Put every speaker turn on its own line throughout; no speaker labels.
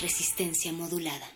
Resistencia modulada.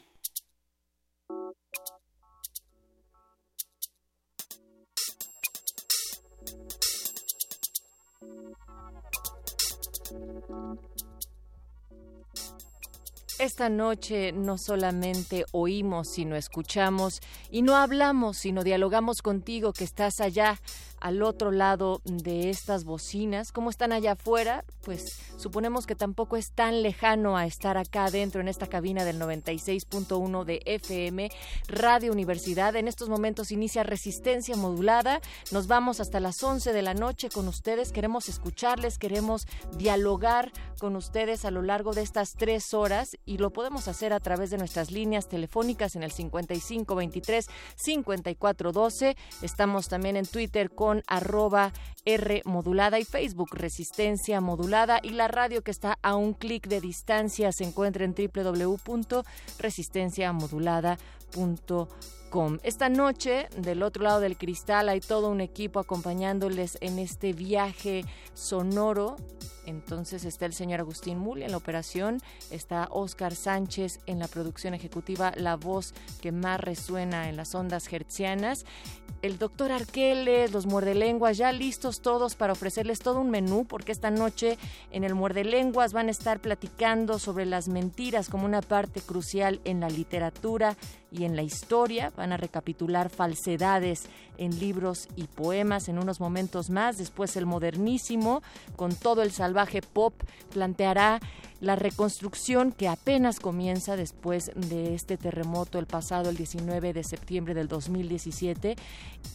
Esta noche no solamente oímos, sino escuchamos, y no hablamos, sino dialogamos contigo que estás allá al otro lado de estas bocinas. ¿Cómo están allá afuera? Pues suponemos que tampoco es tan lejano a estar acá adentro en esta cabina del 96.1 de FM, Radio Universidad. En estos momentos inicia Resistencia Modulada. Nos vamos hasta las 11 de la noche con ustedes. Queremos escucharles, queremos dialogar con ustedes a lo largo de estas tres horas y lo podemos hacer a través de nuestras líneas telefónicas en el 5523-5412. Estamos también en Twitter con arroba R modulada y Facebook Resistencia Modulada y la radio que está a un clic de distancia se encuentra en www.resistenciamodulada.com. Esta noche, del otro lado del cristal, hay todo un equipo acompañándoles en este viaje sonoro entonces está el señor Agustín Muli en la operación, está Oscar Sánchez en la producción ejecutiva, la voz que más resuena en las ondas hertzianas. El doctor Arqueles, los muerdelenguas, ya listos todos para ofrecerles todo un menú, porque esta noche en el muerdelenguas van a estar platicando sobre las mentiras como una parte crucial en la literatura y en la historia. Van a recapitular falsedades en libros y poemas en unos momentos más. Después el modernísimo, con todo el salvaje pop, planteará la reconstrucción que apenas comienza después de este terremoto el pasado el 19 de septiembre del 2017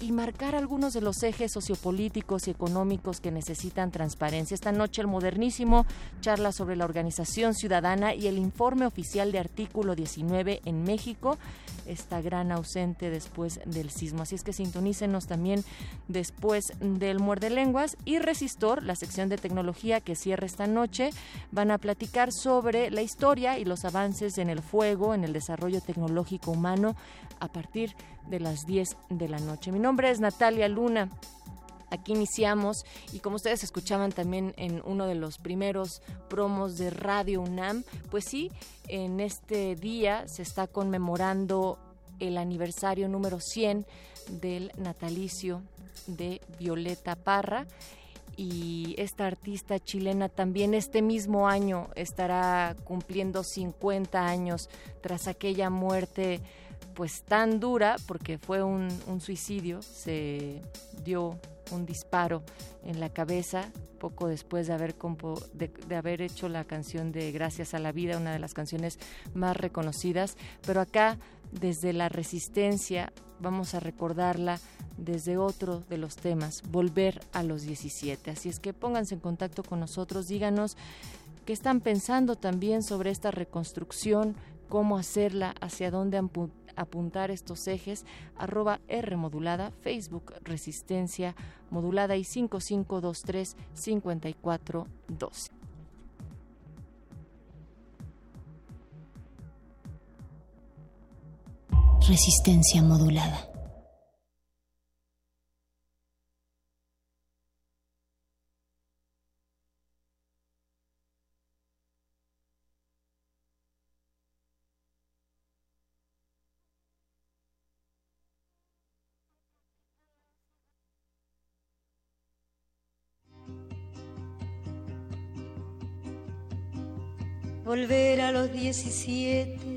y marcar algunos de los ejes sociopolíticos y económicos que necesitan transparencia. Esta noche el modernísimo charla sobre la organización ciudadana y el informe oficial de artículo 19 en México, esta gran ausente después del sismo. Así es que sintonícenos también después del muerde lenguas y Resistor, la sección de tecnología que cierra esta noche, van a platicar sobre la historia y los avances en el fuego, en el desarrollo tecnológico humano, a partir de las 10 de la noche. Mi nombre es Natalia Luna. Aquí iniciamos y como ustedes escuchaban también en uno de los primeros promos de Radio UNAM, pues sí, en este día se está conmemorando el aniversario número 100 del natalicio de Violeta Parra y esta artista chilena también este mismo año estará cumpliendo 50 años tras aquella muerte pues tan dura porque fue un, suicidio, se dio un disparo en la cabeza poco después de haber, de, haber hecho la canción de Gracias a la Vida, una de las canciones más reconocidas, pero acá desde la resistencia vamos a recordarla desde otro de los temas, volver a los 17. Así es que pónganse en contacto con nosotros, díganos qué están pensando también sobre esta reconstrucción, cómo hacerla, hacia dónde apuntar estos ejes, arroba R modulada, Facebook Resistencia modulada y 5523 5412.
Resistencia modulada.
Volver a los 17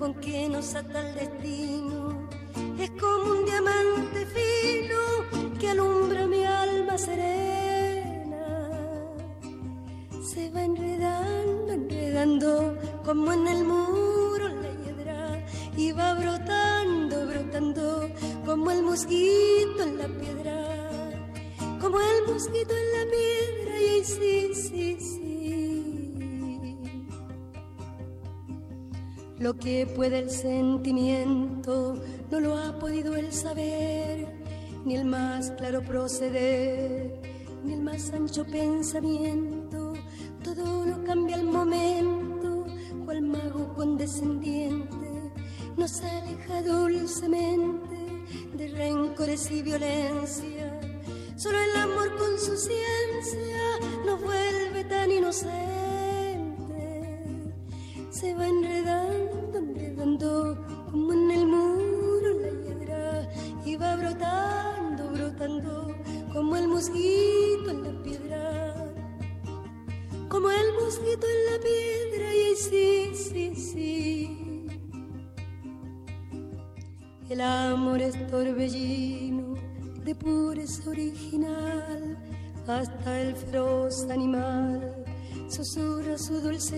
con que nos ata el destino. Es como un diamante fino que alumbra mi alma serena. Se va enredando, enredando como en el muro la hiedra y va brotando, brotando como el mosquito en la piedra como el mosquito en Lo que puede el sentimiento no lo ha podido el saber, ni el más claro proceder, ni el más ancho pensamiento. Todo lo cambia al momento, cual mago condescendiente nos aleja dulcemente de rencores y violencia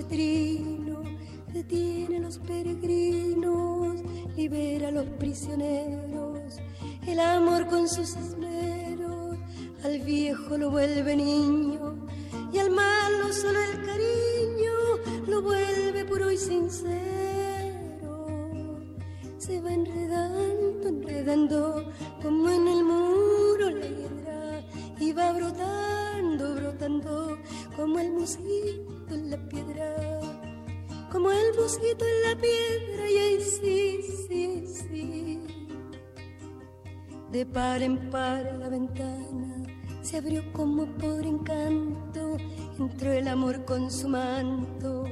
trino, detiene a los peregrinos, libera a los prisioneros, el amor con sus esmeros, al viejo lo vuelve niño, en la piedra, y ahí sí, sí, sí. De par en par la ventana se abrió como por encanto, entró el amor con su manto,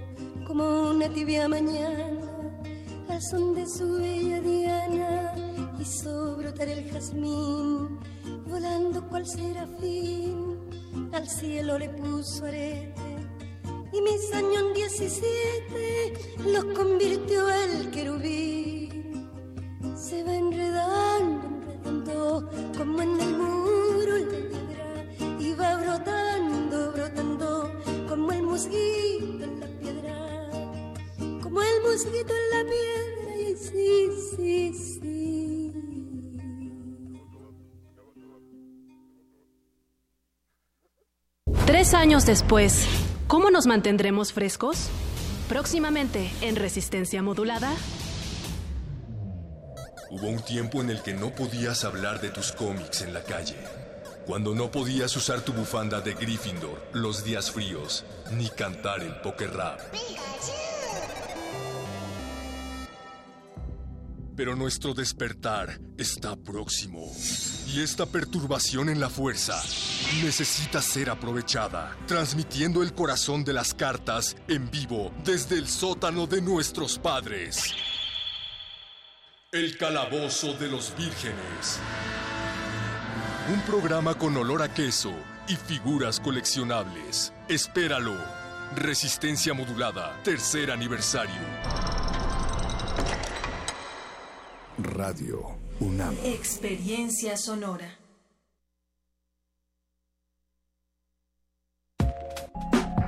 como una tibia mañana al son de su bella diana hizo brotar el jazmín, volando cual serafín, al cielo le puso arete y mis años 17 los convirtió al querubín. Se va enredando, enredando como en el muro la piedra y va brotando, brotando como el mosquito en la piedra como el mosquito en la piedra y sí, sí, sí.
Tres años después, ¿cómo nos mantendremos frescos? Próximamente en Resistencia Modulada.
Hubo un tiempo en el que no podías hablar de tus cómics en la calle. Cuando no podías usar tu bufanda de Gryffindor los días fríos, ni cantar el poker rap. Pero nuestro despertar está próximo. Y esta perturbación en la fuerza necesita ser aprovechada, transmitiendo el corazón de las cartas en vivo desde el sótano de nuestros padres. El Calabozo de los Vírgenes. Un programa con olor a queso y figuras coleccionables. Espéralo. Resistencia modulada, tercer aniversario.
Radio UNAM.
Experiencia sonora.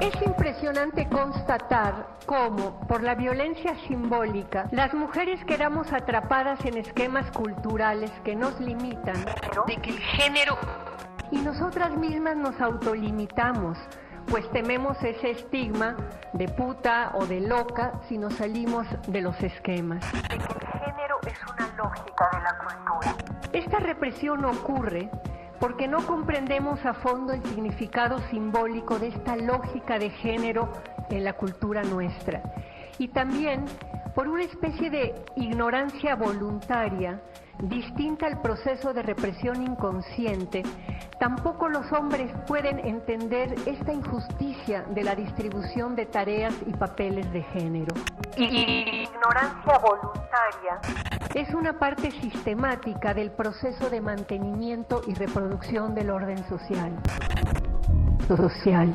Es impresionante constatar cómo, por la violencia simbólica, las mujeres quedamos atrapadas en esquemas culturales que nos limitan, de que el género... Y nosotras mismas nos autolimitamos, pues tememos ese estigma de puta o de loca si nos salimos de los esquemas. El género es una lógica de la cultura. Esta represión ocurre porque no comprendemos a fondo el significado simbólico de esta lógica de género en la cultura nuestra. Y también por una especie de ignorancia voluntaria distinta al proceso de represión inconsciente, tampoco los hombres pueden entender esta injusticia de la distribución de tareas y papeles de género. Y ignorancia voluntaria es una parte sistemática del proceso de mantenimiento y reproducción del orden social. Social.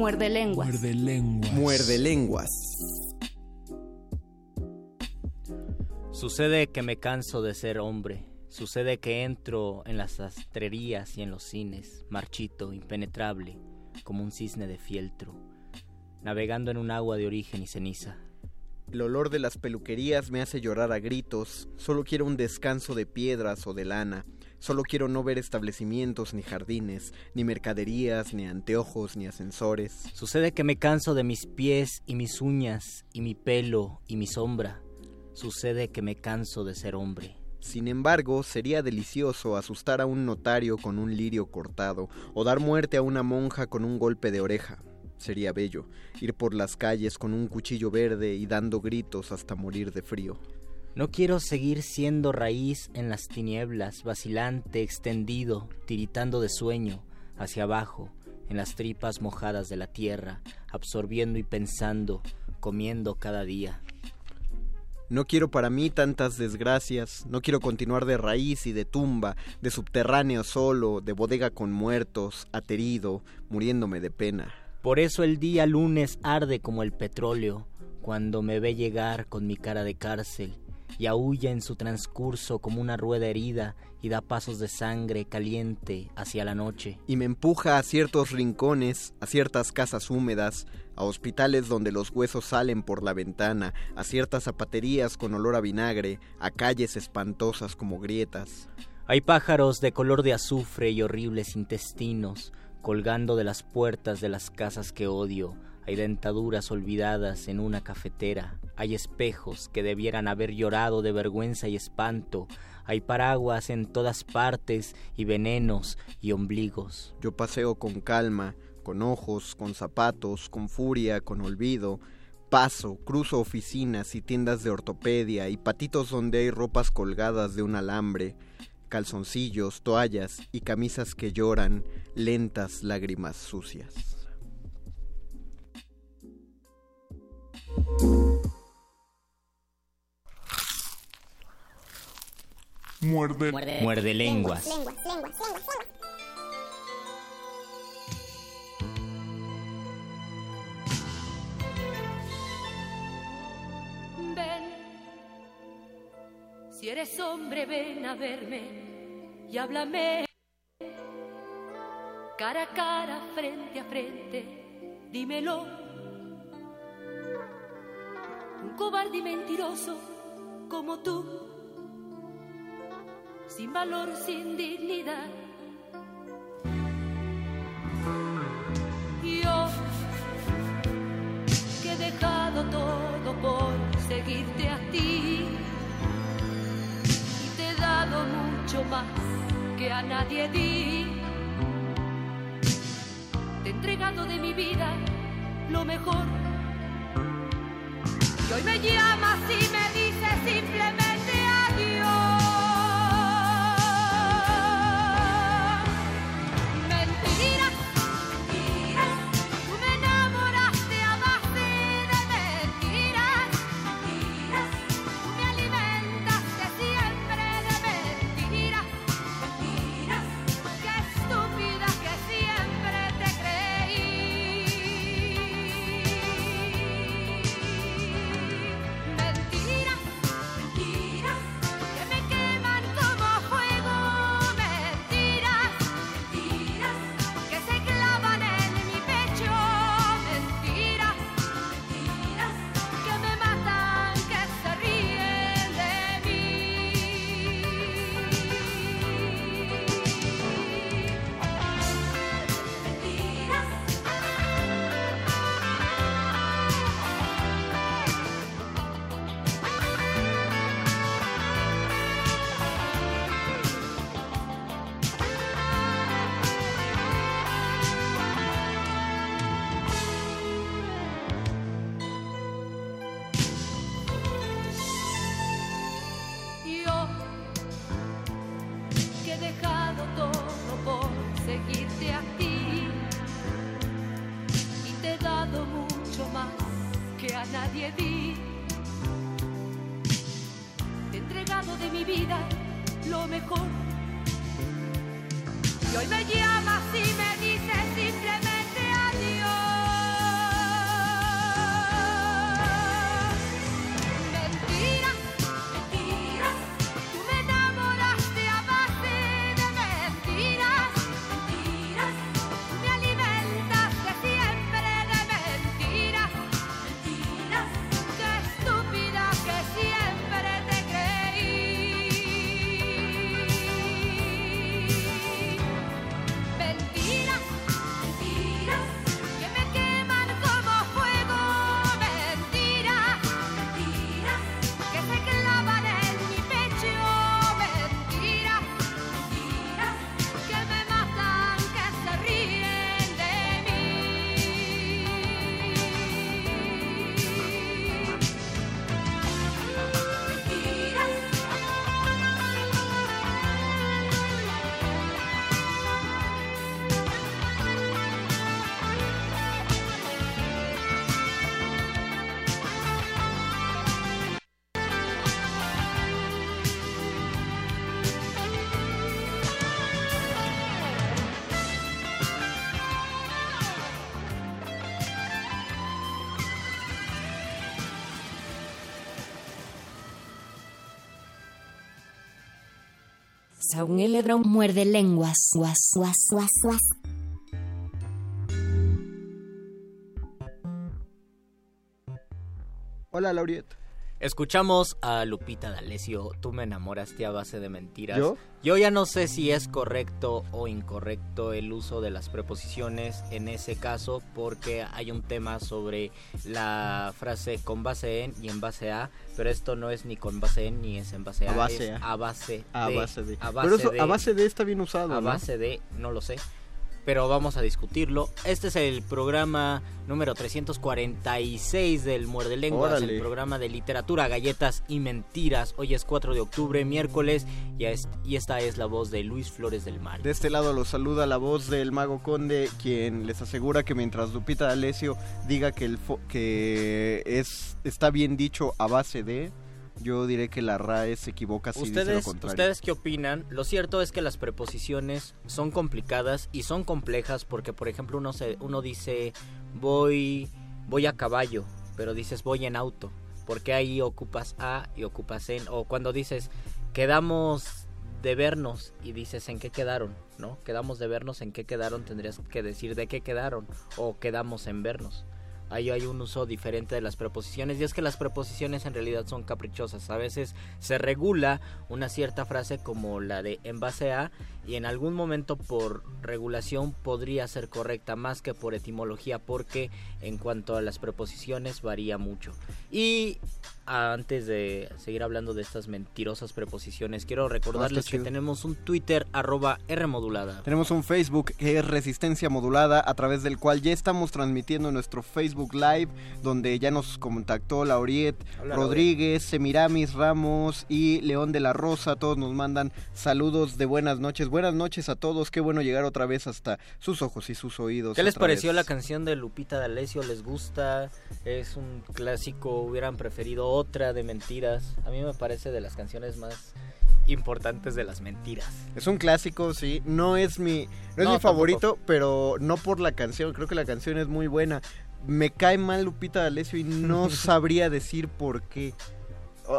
Muerde lenguas.
Muerde lenguas.
Muerde lenguas.
Sucede que me canso de ser hombre. Sucede que entro en las sastrerías y en los cines, marchito, impenetrable, como un cisne de fieltro, navegando en un agua de origen y ceniza.
El olor de las peluquerías me hace llorar a gritos. Solo quiero un descanso de piedras o de lana. Solo quiero no ver establecimientos ni jardines, ni mercaderías, ni anteojos, ni ascensores.
Sucede que me canso de mis pies y mis uñas, y mi pelo y mi sombra. Sucede que me canso de ser hombre.
Sin embargo, sería delicioso asustar a un notario con un lirio cortado, o dar muerte a una monja con un golpe de oreja. Sería bello ir por las calles con un cuchillo verde y dando gritos hasta morir de frío.
No quiero seguir siendo raíz en las tinieblas, vacilante, extendido, tiritando de sueño, hacia abajo, en las tripas mojadas de la tierra, absorbiendo y pensando, comiendo cada día.
No quiero para mí tantas desgracias, no quiero continuar de raíz y de tumba, de subterráneo solo, de bodega con muertos, aterido, muriéndome de pena.
Por eso el día lunes arde como el petróleo, cuando me ve llegar con mi cara de cárcel, y aúlla en su transcurso como una rueda herida y da pasos de sangre caliente hacia la noche.
Y me empuja a ciertos rincones, a ciertas casas húmedas, a hospitales donde los huesos salen por la ventana, a ciertas zapaterías con olor a vinagre, a calles espantosas como grietas.
Hay pájaros de color de azufre y horribles intestinos colgando de las puertas de las casas que odio, hay dentaduras olvidadas en una cafetera, hay espejos que debieran haber llorado de vergüenza y espanto, hay paraguas en todas partes y venenos y ombligos.
Yo paseo con calma, con ojos, con zapatos, con furia, con olvido. Paso, cruzo oficinas y tiendas de ortopedia y patitos donde hay ropas colgadas de un alambre, calzoncillos, toallas y camisas que lloran, lentas lágrimas sucias.
Muerde,
muerde, lenguas.
Ven, si eres hombre, ven a verme y háblame. Cara a cara, frente a frente, dímelo. Un cobarde y mentiroso como tú, sin valor, sin dignidad. Yo, que he dejado todo por seguirte a ti, y te he dado mucho más que a nadie di. entregado de mi vida lo mejor. Y hoy me llamas y me nadie di. Te he entregado de mi vida lo mejor. Y hoy me llamas y me
Saúl Eledrón muerde lenguas. Guas, guas, guas, guas.
Hola, Lauriet.
Escuchamos a Lupita D'Alessio, tú me enamoraste a base de mentiras.
¿Yo?
Yo ya no sé si es correcto o incorrecto el uso de las preposiciones en ese caso porque hay un tema sobre la frase con base en y en base a, pero esto no es ni con base en ni es en base a,
A base
es
a.
a base de.
A base de.
a
Pero eso,
de-
a base de está bien usado,
a
¿no?
base de, no lo sé. Pero vamos a discutirlo. Este es el programa número 346 del Muerde Lenguas,
Órale.
el programa de literatura, galletas y mentiras. Hoy es 4 de octubre, miércoles, y, es- y esta es la voz de Luis Flores del Mal.
De este lado los saluda la voz del Mago Conde, quien les asegura que mientras Lupita D'Alessio diga que, el fo- que es, está bien dicho a base de, yo diré que la RAE se equivoca si dice lo
¿Ustedes,
contrario.
¿Ustedes qué opinan? Lo cierto es que las preposiciones son complicadas y son complejas porque, por ejemplo, uno, se, uno dice voy, voy a caballo, pero dices voy en auto. Porque ahí ocupas a y ocupas en. O cuando dices quedamos de vernos y dices en qué quedaron, ¿no? Quedamos de vernos en qué quedaron, tendrías que decir de qué quedaron o quedamos en vernos. Ahí hay un uso diferente de las preposiciones y es que las preposiciones en realidad son caprichosas. A veces se regula una cierta frase como la de en base a y en algún momento por regulación podría ser correcta más que por etimología porque en cuanto a las preposiciones varía mucho. Y antes de seguir hablando de estas mentirosas preposiciones, quiero recordarles
está
que tenemos un Twitter arroba Rmodulada.
Tenemos un Facebook que es Resistencia Modulada, a través del cual ya estamos transmitiendo nuestro Facebook Live, donde ya nos contactó Lauriet,
Hola,
Rodríguez, Semiramis Ramos y León de la Rosa. Todos nos mandan saludos de buenas noches. Buenas noches a todos. Qué bueno llegar otra vez hasta sus ojos y sus oídos.
¿Qué les pareció
vez.
la canción de Lupita D'Alessio? ¿Les gusta? ¿Es un clásico? ¿Hubieran preferido otra de mentiras? A mí me parece de las canciones más importantes de las mentiras.
Es un clásico, sí. No es mi, no es
No,
mi favorito, pero no por la canción. Creo que la canción es muy buena. Me cae mal Lupita D'Alessio y no sabría decir por qué.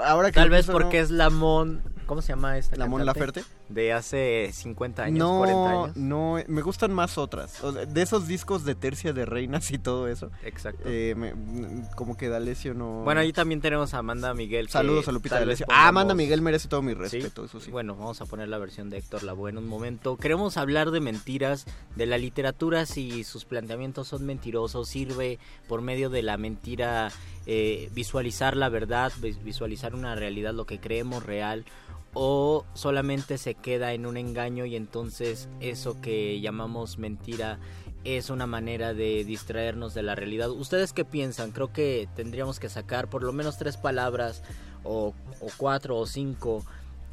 Ahora que
Tal vez porque
no-
es Lamón... ¿Cómo se llama esta
¿La Mon
cantante?
Laferte?
De hace 50 años,
no,
40 años.
no, me gustan más otras. O sea, de esos discos de Tercia de Reinas y todo eso.
Exacto.
eh, me- mm, como que D'Alessio no.
Bueno, ahí también tenemos a Amanda Miguel.
Saludos a Lupita D'Alessio. Ah, Amanda Miguel merece todo mi
¿Sí?
respeto, eso sí.
Bueno, vamos a poner la versión de Héctor Lavoe en un momento. Queremos hablar de mentiras, de la literatura, si sus planteamientos son mentirosos, sirve por medio de la mentira eh, visualizar la verdad, vis- visualizar una realidad, lo que creemos real, o solamente se queda en un engaño y entonces eso que llamamos mentira es una manera de distraernos de la realidad. ¿Ustedes qué piensan? Creo que tendríamos que sacar por lo menos tres palabras o, o cuatro o cinco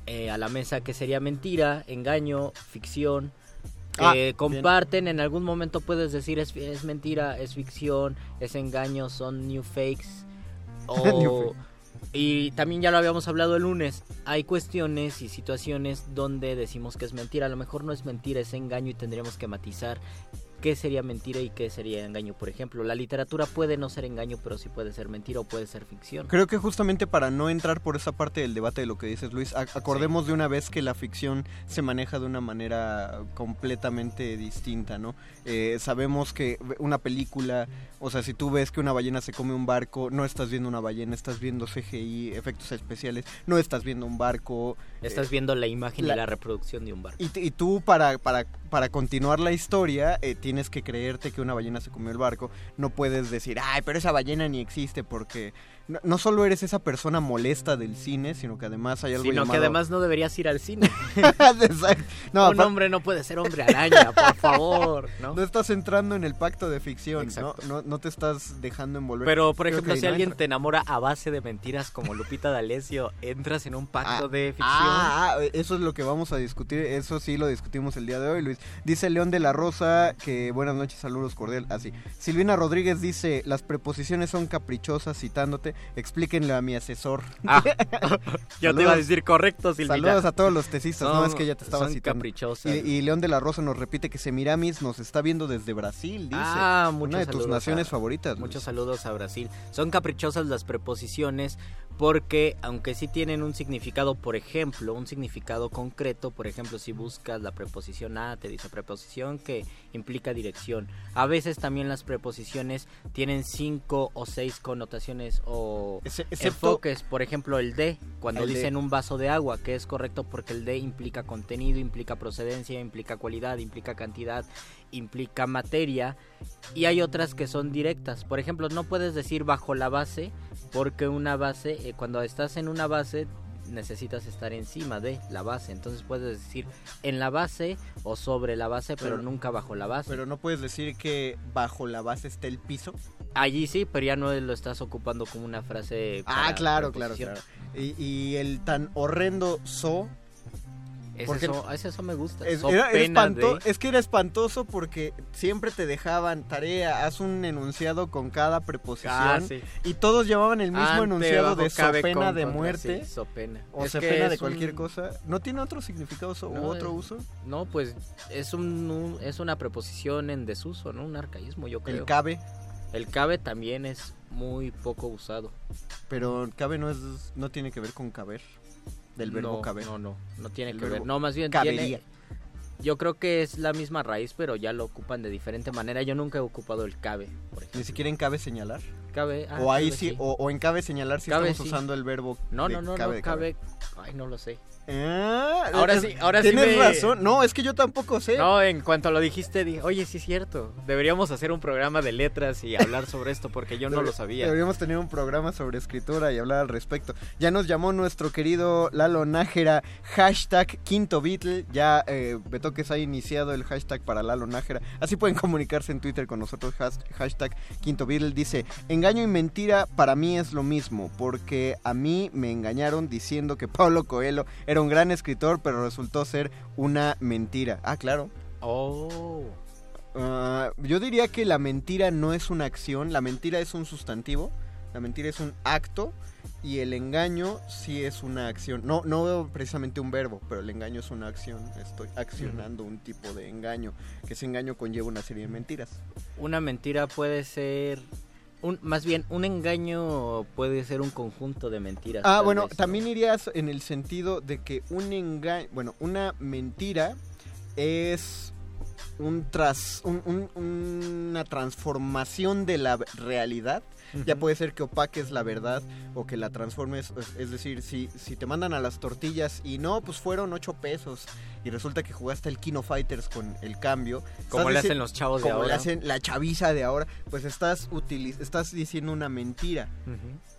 eh, a la mesa que sería mentira, engaño, ficción.
Ah, bien.
comparten, en algún momento puedes decir es, es mentira, es ficción, es engaño, son new fakes. O, y también ya lo habíamos hablado el lunes, hay cuestiones y situaciones donde decimos que es mentira, a lo mejor no es mentira, es engaño y tendríamos que matizar qué sería mentira y qué sería engaño. Por ejemplo, la literatura puede no ser engaño, pero sí puede ser mentira o puede ser ficción.
Creo que justamente para no entrar por esa parte del debate de lo que dices, Luis, acordemos de una vez que la ficción se maneja de una manera completamente distinta, ¿no? Eh, sabemos que una película, o sea, si tú ves que una ballena se come un barco, no estás viendo una ballena, estás viendo CGI, efectos especiales, no estás viendo un barco.
Estás
eh,
viendo la imagen
la-
y la reproducción de un barco.
y, y tú para, para, para continuar la historia eh, tienes que creerte que una ballena se comió el barco. No puedes decir, ay, pero esa ballena ni existe porque no, no solo eres esa persona molesta del cine, sino que además hay algo
Sino que
llamado...
además no deberías ir al cine.
Exacto. No,
un hombre no puede ser hombre araña, por favor, ¿no?
no estás entrando en el pacto de ficción, ¿no? No, no te estás dejando envolver.
Pero, por ejemplo,
que
si alguien
entra.
te enamora a base de mentiras como Lupita D'Alessio, entras en un pacto
Ah,
de ficción.
Ah, ah, eso es lo que vamos a discutir, eso sí lo discutimos el día de hoy, Luis. Dice León de la Rosa que buenas noches, saludos cordial, así. Silvina Rodríguez dice, las preposiciones son caprichosas, citándote, explíquenle a mi asesor.
Ah, yo te iba a decir correcto, Silvina.
Saludos a todos los tesistas, no es que ella te estaba
son
citando.
caprichosas.
Y, y León de la Rosa nos repite que Semiramis nos está viendo desde Brasil, dice.
Ah,
Una de tus naciones
a-
favoritas. Luis.
Muchos saludos a Brasil. Son caprichosas las preposiciones porque aunque sí tienen un significado, por ejemplo, un significado concreto, por ejemplo, si buscas la preposición a, te dice preposición que implica dirección. A veces también las preposiciones tienen cinco o seis connotaciones o
Ese- excepto-
enfoques, por ejemplo, el de, cuando
El
dicen un vaso de agua, que es correcto porque el de implica contenido, implica procedencia, implica cualidad, implica cantidad, implica materia y hay otras que son directas. Por ejemplo, no puedes decir bajo la base porque una base, eh, cuando estás en una base necesitas estar encima de la base. Entonces puedes decir en la base o sobre la base, pero,
Pero-
nunca bajo la base.
Pero no puedes decir que bajo la base está el piso.
Allí sí, pero ya no lo estás ocupando como una frase.
Ah, claro, claro, claro. Y, y el tan horrendo so. Porque
so- ese so me gusta.
Es, era- era
pena
espanto-
de-
es que era espantoso porque siempre te dejaban tarea, haz un enunciado con cada preposición.
Ah, sí.
Y todos llevaban el mismo
Ante,
enunciado de so
cabe,
pena
con,
de
contra,
muerte.
sí, so pena.
O
Es
se
que
pena de cualquier
un-
cosa. ¿No tiene otro significado
No,
u otro uso?
No, pues es un, un- es una preposición en desuso, ¿no? Un arcaísmo, yo creo.
El cabe.
El cabe también es muy poco usado.
Pero cabe no es no tiene que ver con caber. Del verbo
no,
caber.
No, no, no tiene
El
que ver. No, más bien
cabería.
tiene... Yo creo que es la misma raíz, pero ya lo ocupan de diferente manera. Yo nunca he ocupado el cabe, por ejemplo.
Ni siquiera en cabe señalar.
Cabe. ah,
o ahí
cabe,
sí, O, o en cabe señalar si
Cabe,
estamos
sí.
usando el verbo.
No,
de
no, no,
cabe,
no, cabe. Ay, no lo sé.
Ah,
Ahora sí, ahora sí
Tienes
me-
razón. No, es que yo tampoco sé.
No, en cuanto lo dijiste, dije, oye, sí es cierto. Deberíamos hacer un programa de letras y hablar sobre esto porque yo no lo sabía.
Deberíamos tener un programa sobre escritura y hablar al respecto. Ya nos llamó nuestro querido Lalo Nájera, hashtag Quinto Beatle. Ya eh, Betoques ha iniciado el hashtag para Lalo Nájera. Así pueden comunicarse en Twitter con nosotros. has- Hashtag Quinto Beatle dice: Engaño y mentira para mí es lo mismo, porque a mí me engañaron diciendo que Pablo Coelho era un gran escritor, pero resultó ser una mentira. Ah, claro.
Oh.
Ah, yo diría que la mentira no es una acción, la mentira es un sustantivo, la mentira es un acto y el engaño sí es una acción. No, no precisamente un verbo, pero el engaño es una acción. Estoy accionando un tipo de engaño, que ese engaño conlleva una serie de mentiras.
Una mentira puede ser. Un, más bien, un engaño puede ser un conjunto de mentiras.
Ah, bueno,
vez, ¿no?
también irías en el sentido de que un engaño, bueno, una mentira es un tras, un- un- una transformación de la realidad. Ya puede ser que opaques la verdad o que la transformes. Es, decir, si, si te mandan a las tortillas y no, pues fueron 8 pesos y resulta que jugaste el Kino Fighters con el cambio.
Como le hacen los chavos de
como le
ahora.
hacen la chaviza de ahora, pues estás, utiliz- estás diciendo una mentira.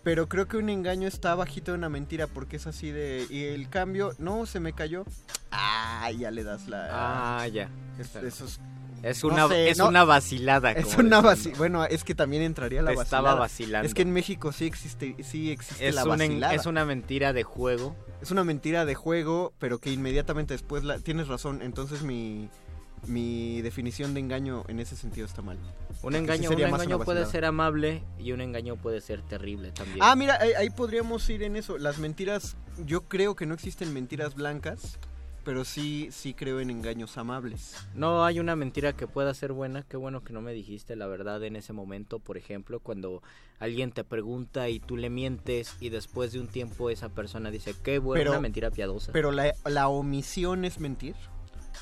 Pero creo que un engaño está bajito de una mentira porque es así de... Y el cambio, no, se me cayó. Ah, ya le das la...
Ah, ya.
Es,
Claro.
eso es- no
una,
sé,
es
no-
una vacilada.
Es
como
una vacilada. Bueno, es que también entraría la
Te
vacilada.
estaba vacilando.
Es que en México sí existe, sí existe
Es,
la
un en-
vacilada.
es una mentira de juego.
Es una mentira de juego, pero que inmediatamente después la... Tienes razón, entonces mi, mi definición de engaño en ese sentido está mal.
Un engaño, un engaño
una
puede ser amable y un engaño puede ser terrible también.
Ah, mira, ahí, ahí podríamos ir en eso. Las mentiras, yo creo que no existen mentiras blancas, pero sí, sí creo en engaños amables.
No hay una mentira que pueda ser buena. Qué bueno que no me dijiste la verdad en ese momento. Por ejemplo, cuando alguien te pregunta y tú le mientes y después de un tiempo esa persona dice, qué buena
Pero-
una mentira piadosa.
Pero la, la omisión es mentir.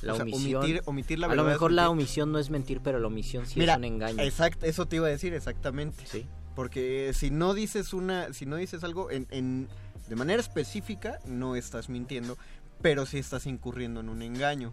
la
o sea,
omisión,
omitir- omitir la
a lo mejor la omisión no es mentir, pero la omisión sí
Mira,
es un engaño.
Exacto, eso te iba a decir exactamente.
Sí.
Porque si no dices una, si no dices algo en, en- de manera específica, no estás mintiendo, pero sí estás incurriendo en un engaño.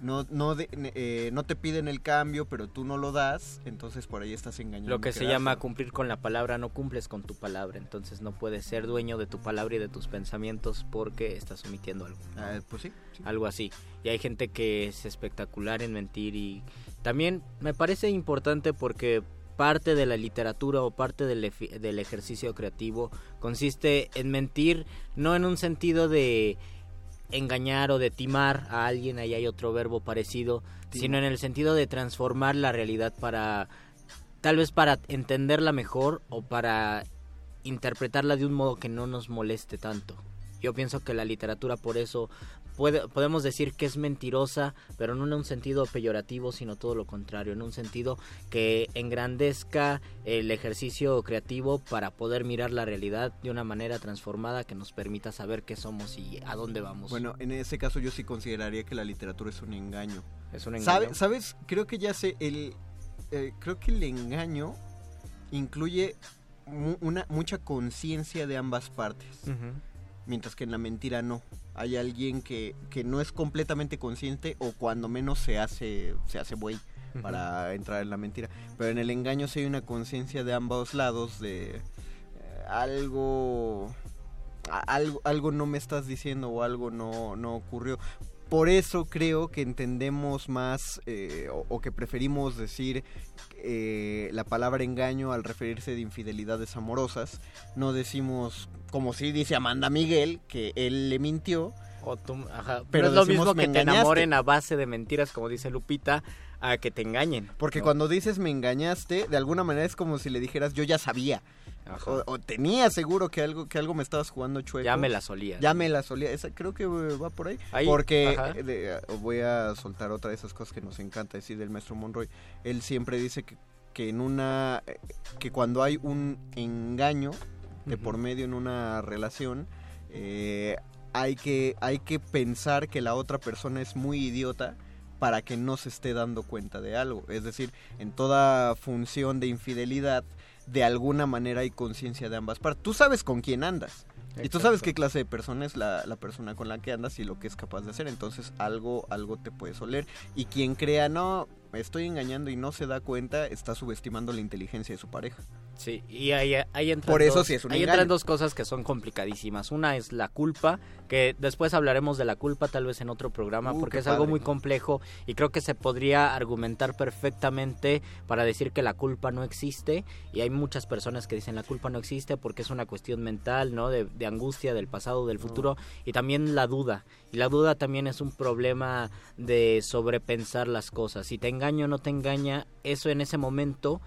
No, no, de- eh, no te piden el cambio, pero tú no lo das, entonces por ahí estás engañando.
Lo que se
das.
llama cumplir con la palabra, no cumples con tu palabra, entonces no puedes ser dueño de tu palabra y de tus pensamientos porque estás omitiendo algo. ¿no?
Ah, pues sí, sí.
Algo así. Y hay gente que es espectacular en mentir y también me parece importante porque parte de la literatura o parte del, del ejercicio creativo consiste en mentir no en un sentido de engañar o de timar a alguien, ahí hay otro verbo parecido, sino en el sentido de transformar la realidad para tal vez para entenderla mejor o para interpretarla de un modo que no nos moleste tanto. Yo pienso que la literatura por eso puede, podemos decir que es mentirosa, pero no en un sentido peyorativo, sino todo lo contrario, en un sentido que engrandezca el ejercicio creativo para poder mirar la realidad de una manera transformada que nos permita saber qué somos y a dónde vamos.
Bueno, en ese caso yo sí consideraría que la literatura es un engaño.
es un engaño.
¿Sabe- ¿Sabes? Creo que ya sé, el, eh, creo que el engaño incluye mu- una mucha conciencia de ambas partes,
Ujú.
Mientras que en la mentira no. Hay alguien que, que no es completamente consciente o cuando menos se hace se hace buey para entrar en la mentira. Pero en el engaño sí hay una conciencia de ambos lados de eh, algo, a- algo algo no me estás diciendo o algo no no ocurrió. Por eso creo que entendemos más eh, o, o que preferimos decir eh, la palabra engaño al referirse de infidelidades amorosas. No decimos, como si dice Amanda Miguel, que él le mintió.
O tú, ajá,
Pero
es lo mismo
"Me
que te
engañaste".
enamoren a base de mentiras, como dice Lupita, a que te engañen.
Porque
¿no?
cuando dices me engañaste, de alguna manera es como si le dijeras yo ya sabía. O, o tenía seguro que algo, que algo me estabas jugando chueco.
Ya me la solía.
Ya me la solía. Esa, creo que eh, va por ahí.
Ahí,
Porque eh, de- voy a soltar otra de esas cosas que nos encanta decir del maestro Monroy. Él siempre dice que, que en una eh, que cuando hay un engaño de por medio en una relación, eh, hay que hay que pensar que la otra persona es muy idiota para que no se esté dando cuenta de algo. Es decir, en toda función de infidelidad de alguna manera hay conciencia de ambas partes. Tú sabes con quién andas. Y tú sabes qué clase de persona es la, la, persona con la que andas y lo que es capaz de hacer. Entonces algo, algo te puedes oler. Y quien crea, no, me estoy engañando y no se da cuenta, está subestimando la inteligencia de su pareja.
Sí, y ahí, ahí entran,
Por eso
dos,
sí es un
ahí entran dos cosas que son complicadísimas. Una es la culpa, que después hablaremos de la culpa tal vez en otro programa,
Uh,
porque es algo muy complejo y creo que se podría argumentar perfectamente para decir que la culpa no existe. Y hay muchas personas que dicen la culpa no existe porque es una cuestión mental, ¿no? De, de angustia del pasado, del futuro. Y también la duda. Y la duda también es un problema de sobrepensar las cosas. Si te engaño o no te engaña, eso en ese momento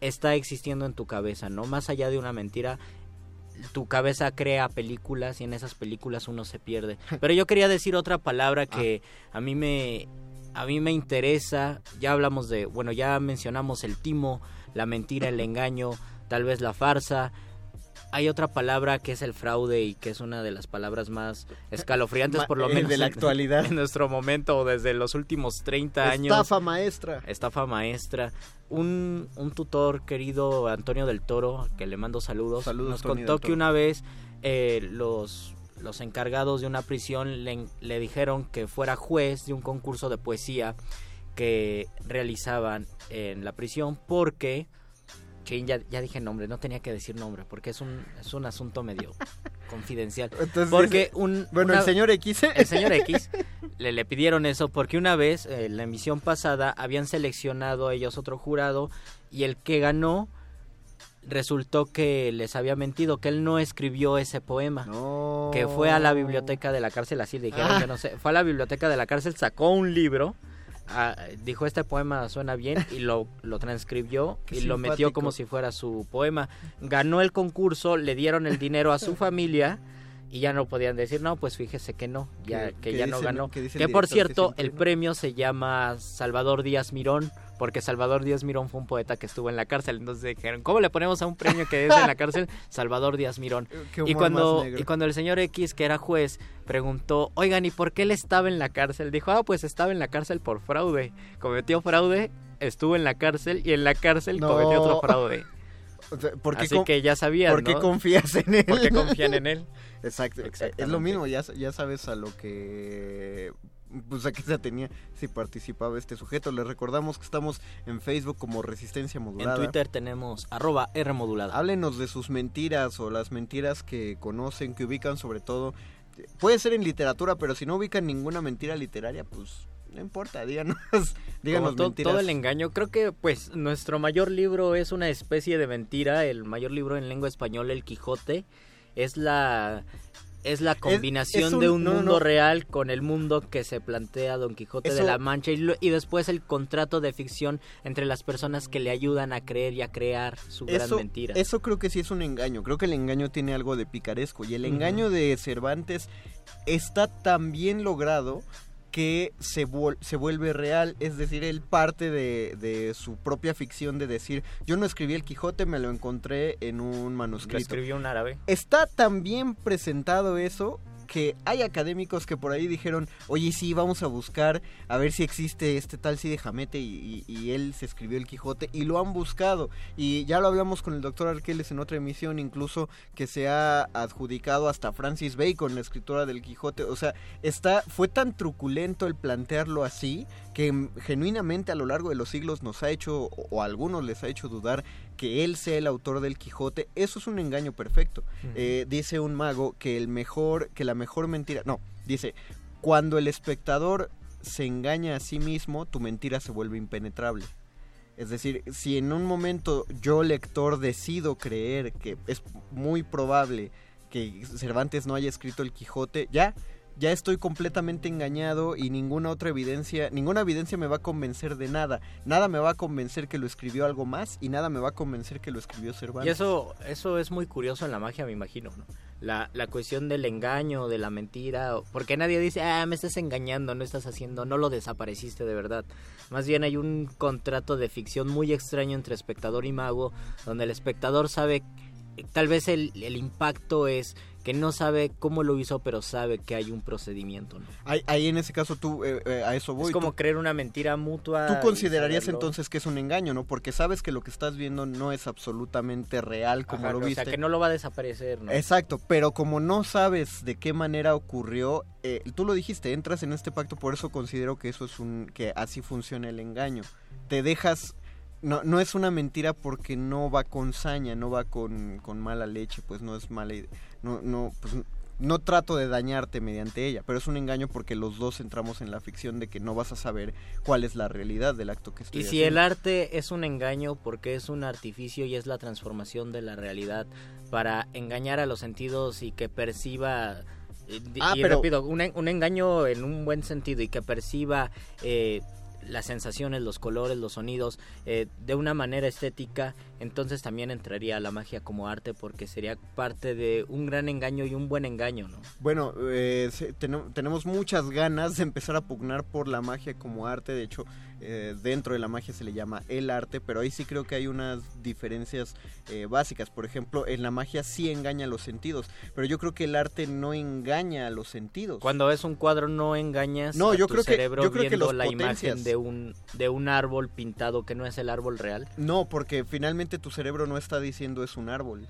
está existiendo en tu cabeza, ¿no? Más allá de una mentira, tu cabeza crea películas y en esas películas uno se pierde. Pero yo quería decir otra palabra que a mí me a mí me interesa. Ya hablamos de, bueno, ya mencionamos el timo, la mentira, el engaño, tal vez la farsa. Hay otra palabra que es el fraude y que es una de las palabras más escalofriantes por lo
eh,
menos
de la actualidad.
en nuestro momento o desde los últimos 30 años.
Estafa maestra.
Estafa maestra. Un, un tutor querido, Antonio del Toro, que le mando saludos,
Saludos,
nos contó que una vez eh, los, los encargados de una prisión le, le dijeron que fuera juez de un concurso de poesía que realizaban en la prisión porque... Chin, ya, ya dije nombre, no tenía que decir nombre porque es un, es un asunto medio confidencial.
Entonces,
porque un,
bueno,
una-
el señor X.
el señor X le, le pidieron eso porque una vez eh, en la emisión pasada habían seleccionado a ellos otro jurado y el que ganó resultó que les había mentido, que él no escribió ese poema. Que fue a la biblioteca de la cárcel, así dijeron,
Ah.
yo no sé, fue a la biblioteca de la cárcel, sacó un libro, ah, dijo este poema suena bien y lo, lo transcribió
Qué
y lo metió como si fuera su poema. Ganó el concurso, le dieron el dinero a su familia y ya no podían decir, no, pues fíjese que no, ya,
¿Qué-
que ya no ganó. Que
el
por cierto,
que
el premio se llama Salvador Díaz Mirón, porque Salvador Díaz Mirón fue un poeta que estuvo en la cárcel. Entonces dijeron, ¿cómo le ponemos a un premio que es en la cárcel? Salvador Díaz Mirón. Y cuando, y cuando el señor X, que era juez, preguntó, oigan, ¿y por qué él estaba en la cárcel? Dijo, ah, pues estaba en la cárcel por fraude. Cometió fraude, estuvo en la cárcel y en la cárcel
No.
cometió otro fraude.
O sea, ¿por qué
Así que ya sabían,
¿Por qué
¿no?
confías en él?
¿Por qué confían en él?
Exacto.
Exactamente.
Es lo mismo, ya, ya sabes a lo que... Pues a qué se tenía si participaba este sujeto. Les recordamos que estamos en Facebook como Resistencia
En
Modulada.
Twitter tenemos arroba R modulada.
Háblenos de sus mentiras o las mentiras que conocen, que ubican sobre todo. Puede ser en literatura, pero si no ubican ninguna mentira literaria, pues no importa, díganos, díganos mentiras.
todo el engaño. Creo que pues nuestro mayor libro es una especie de mentira. El mayor libro en lengua española, El Quijote, es la es la combinación
es un-
de un
no,
mundo
no.
real con el mundo que se plantea Don Quijote de la Mancha y, lo- y después el contrato de ficción entre las personas que le ayudan a creer y a crear su gran mentira.
eso creo que sí es un engaño. Creo que el engaño tiene algo de picaresco. Y el engaño de Cervantes está tan bien logrado que se, se vuelve real. Es decir, él parte de, de su propia ficción de decir, yo no escribí el Quijote, me lo encontré en un
Lo
manuscrito.
escribió un árabe.
Está tan bien presentado eso que hay académicos que por ahí dijeron, oye, sí, vamos a buscar a ver si existe este tal Cide Jamete y, y- y él se escribió el Quijote y lo han buscado. Y ya lo hablamos con el doctor Arqueles en otra emisión, incluso que se ha adjudicado hasta Francis Bacon, la escritora del Quijote. O sea, está, fue tan truculento el plantearlo así que genuinamente a lo largo de los siglos nos ha hecho, o a algunos les ha hecho dudar que él sea el autor del Quijote. Eso es un engaño perfecto. Eh, dice un mago que el mejor, que la mejor mentira, no, dice, cuando el espectador se engaña a sí mismo, tu mentira se vuelve impenetrable. Es decir, si en un momento yo lector decido creer que es muy probable que Cervantes no haya escrito el Quijote, ya ya estoy completamente engañado y ninguna otra evidencia, ninguna evidencia me va a convencer de nada. Nada me va a convencer que lo escribió algo más y nada me va a convencer que lo escribió Cervantes.
Y eso, eso es muy curioso en la magia, me imagino, ¿no? La, la cuestión del engaño, de la mentira, porque nadie dice, ah, me estás engañando, no estás haciendo, no lo desapareciste de verdad. Más bien hay un contrato de ficción muy extraño entre espectador y mago, donde el espectador sabe, tal vez el, el impacto es que no sabe cómo lo hizo, pero sabe que hay un procedimiento. ¿no?
Ahí, ahí en ese caso tú, eh, eh, a eso voy.
Es como
tú,
creer una mentira mutua.
tú considerarías entonces que es un engaño, ¿no? Porque sabes que lo que estás viendo no es absolutamente real como
Ajá,
lo
o
viste.
sea, que no lo va a desaparecer, ¿no?
Exacto, pero como no sabes de qué manera ocurrió, eh, tú lo dijiste, entras en este pacto, por eso considero que eso es un, que así funciona el engaño. Te dejas, no, no es una mentira porque no va con saña, no va con, con mala leche, pues no es mala, no, no, pues no trato de dañarte mediante ella, pero es un engaño porque los dos entramos en la ficción de que no vas a saber cuál es la realidad del acto que estoy
Y si el arte es un engaño porque es un artificio y es la transformación de la realidad para engañar a los sentidos y que perciba... eh,
Ah,
y
pero-
repito, un, un engaño en un buen sentido y que perciba eh, las sensaciones, los colores, los sonidos eh, de una manera estética, entonces también entraría la magia como arte porque sería parte de un gran engaño y un buen engaño, ¿no?
Bueno, eh, tenemos muchas ganas de empezar a pugnar por la magia como arte. De hecho, eh, dentro de la magia se le llama el arte, pero ahí sí creo que hay unas diferencias eh, básicas. Por ejemplo, en la magia sí engaña los sentidos, pero yo creo que el arte no engaña a los sentidos.
Cuando ves un cuadro no engañas
No,
a
yo
tu
creo que-
cerebro
yo creo que
viendo
los
la
potencias.
imagen de un de un árbol pintado que no es el árbol real.
No, porque finalmente tu cerebro no está diciendo es un árbol.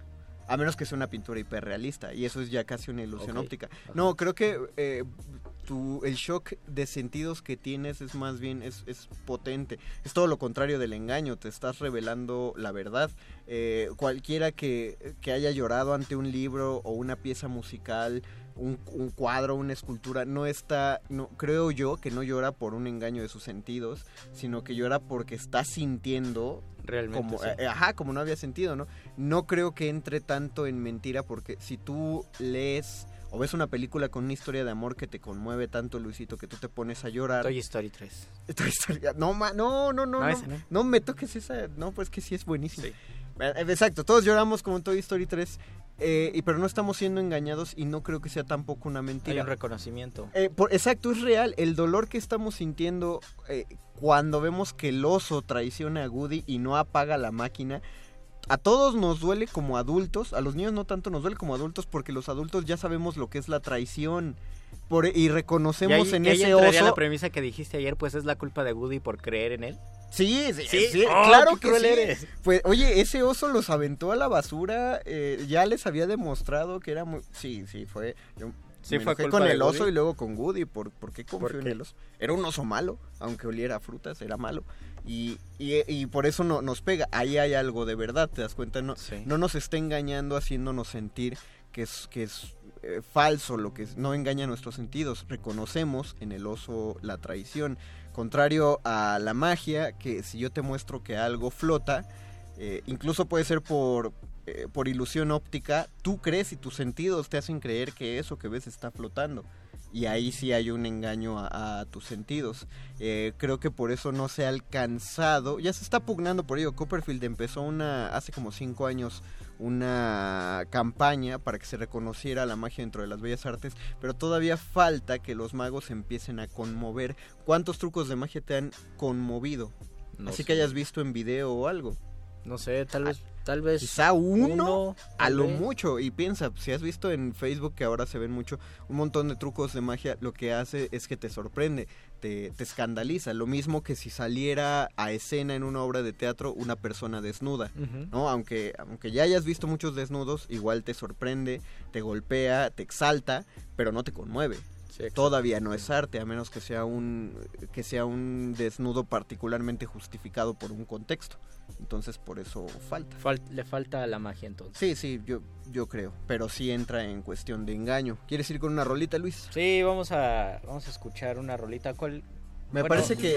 A menos que sea una pintura hiperrealista. Y eso es ya casi una ilusión óptica. No, creo que eh, tu, el shock de sentidos que tienes es más bien, es, es potente. Es todo lo contrario del engaño. Te estás revelando la verdad. Eh, cualquiera que, que haya llorado ante un libro o una pieza musical, un, un cuadro, una escultura, no está, no, creo yo que no llora por un engaño de sus sentidos, sino que llora porque está sintiendo
Realmente.
como,
sí.
eh, ajá, como no había sentido, ¿no? No creo que entre tanto en mentira porque si tú lees o ves una película con una historia de amor que te conmueve tanto, Luisito, que tú te pones a llorar.
Toy Story 3.
Toy Story- No, ma- no, no, no,
No,
no,
esa no.
no me toques esa, no, pues que sí es buenísimo. Eh, Exacto, todos lloramos como en Toy Story 3, eh, y, pero no estamos siendo engañados y no creo que sea tampoco una
Hay
mentira.
un reconocimiento.
Eh, por- exacto, es real. El dolor que estamos sintiendo eh, cuando vemos que el oso traiciona a Woody y no apaga la máquina. A todos nos duele como adultos, a los niños no tanto nos duele como adultos porque los adultos ya sabemos lo que es la traición por, y
Y
reconocemos
ahí-
en
y
ese oso.
la premisa que dijiste ayer, pues es la culpa de Woody por creer en él.
Sí, sí,
Sí.
sí,
Oh,
claro que sí.
eres.
Pues, oye, ese oso los aventó a la basura, eh, ya les había demostrado que era muy... Sí, sí, fue... Yo
Sí,
me
fue culpa
con
de
el oso
Woody.
y luego con Woody, ¿por, por qué confió
¿Por
en el oso? Era un oso malo, aunque oliera a frutas, era malo. Y, y, y por eso no, nos pega, ahí hay algo de verdad, ¿te das cuenta? No,
Sí.
no nos está engañando haciéndonos sentir que es, que es eh, falso, lo que es- no engaña nuestros sentidos. Reconocemos en el oso la traición. Contrario a la magia, que si yo te muestro que algo flota, eh, incluso puede ser por, eh, por ilusión óptica, tú crees y tus sentidos te hacen creer que eso que ves está flotando. Y ahí sí hay un engaño a, a tus sentidos. Eh, creo que por eso no se ha alcanzado. Ya se está pugnando por ello. Copperfield empezó una hace como cinco años una campaña para que se reconociera la magia dentro de las bellas artes, pero todavía falta que los magos empiecen a conmover. ¿Cuántos trucos de magia te han conmovido?
No
Así
sé.
que hayas visto en video o algo.
No sé, tal vez, tal vez.
Quizá uno,
uno,
a lo
vez.
mucho. Y piensa, si has visto en Facebook que ahora se ven mucho, un montón de trucos de magia, lo que hace es que te sorprende, te, te escandaliza. Lo mismo que si saliera a escena en una obra de teatro una persona desnuda. ¿no? Aunque, aunque ya hayas visto muchos desnudos, igual te sorprende, te golpea, te exalta, pero no te conmueve.
Sí.
Todavía no es arte, a menos que sea un que sea un desnudo particularmente justificado por un contexto. Entonces por eso falta.
Fal- le falta la magia entonces.
Sí, sí, yo yo creo, pero sí entra en cuestión de engaño. ¿Quieres ir con una rolita, Luis?
Sí, vamos a, vamos a escuchar una rolita. ¿Cuál?
Me
Bueno,
parece que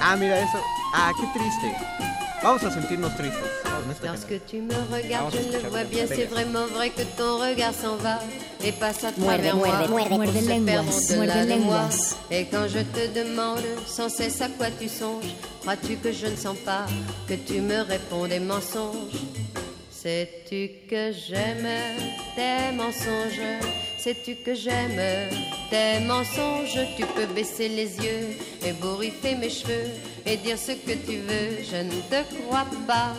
Ah, mira eso. Ah, qué triste. Vamos a sentirnos tristes
Lorsque tu me regardes,
Vamos
je le vois bien, c'est vraiment vrai que ton regard s'en va et passe à travers
muerde,
moi.
muerde, muerde lenguas, muerde
de moi.
lenguas.
Et quand je te demande sans cesse à quoi tu songes, crois-tu que je ne sens pas que tu me réponds des mensonges? Sais-tu que j'aime tes mensonges? Sais-tu que j'aime tes mensonges? Tu peux baisser les yeux et bourrifer mes cheveux et dire ce que tu veux, je ne te crois pas.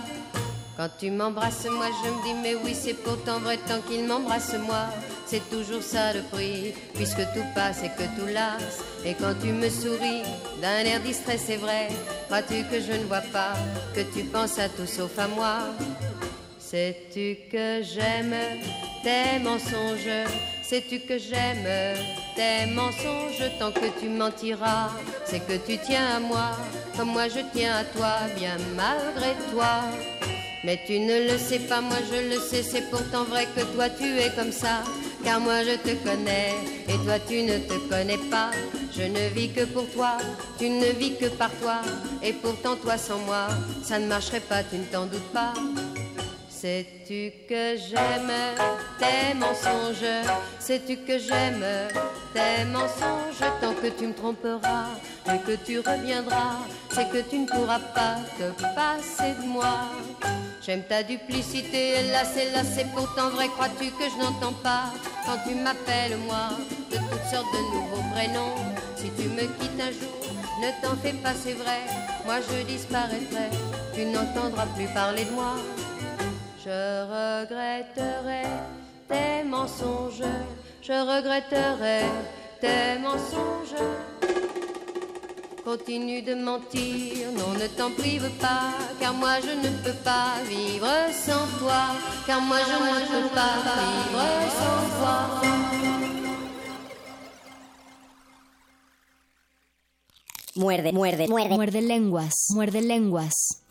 Quand tu m'embrasses, moi je me dis, mais oui, c'est pourtant vrai tant qu'il m'embrasse, moi. C'est toujours ça le prix, puisque tout passe et que tout lasse. Et quand tu me souris d'un air distrait, c'est vrai. Crois-tu que je ne vois pas que tu penses à tout sauf à moi? Sais-tu que j'aime tes mensonges? Sais-tu que j'aime tes mensonges Tant que tu mentiras, c'est que tu tiens à moi, comme moi je tiens à toi, bien malgré toi. Mais tu ne le sais pas, moi je le sais, c'est pourtant vrai que toi tu es comme ça. Car moi je te connais et toi tu ne te connais pas. Je ne vis que pour toi, tu ne vis que par toi. Et pourtant toi sans moi, ça ne marcherait pas, tu ne t'en doutes pas. Sais-tu que j'aime tes mensonges? Sais-tu que j'aime tes mensonges? Tant que tu me tromperas et que tu reviendras, c'est que tu ne pourras pas te passer de moi. J'aime ta duplicité, c'est là, c'est pourtant vrai. Crois-tu que je n'entends pas quand tu m'appelles moi de toutes sortes de nouveaux prénoms? Si tu me quittes un jour, ne t'en fais pas, c'est vrai. Moi je disparaîtrai, tu n'entendras plus parler de moi. Je regretterai tes mensonges, je regretterai tes mensonges. Continue de mentir, non ne t'en prive pas, car moi je ne peux pas vivre sans toi, car moi je ne peux pas vivre sans toi.
Muerde, muerde, muerde. Muerde lenguas. Muerde lenguas.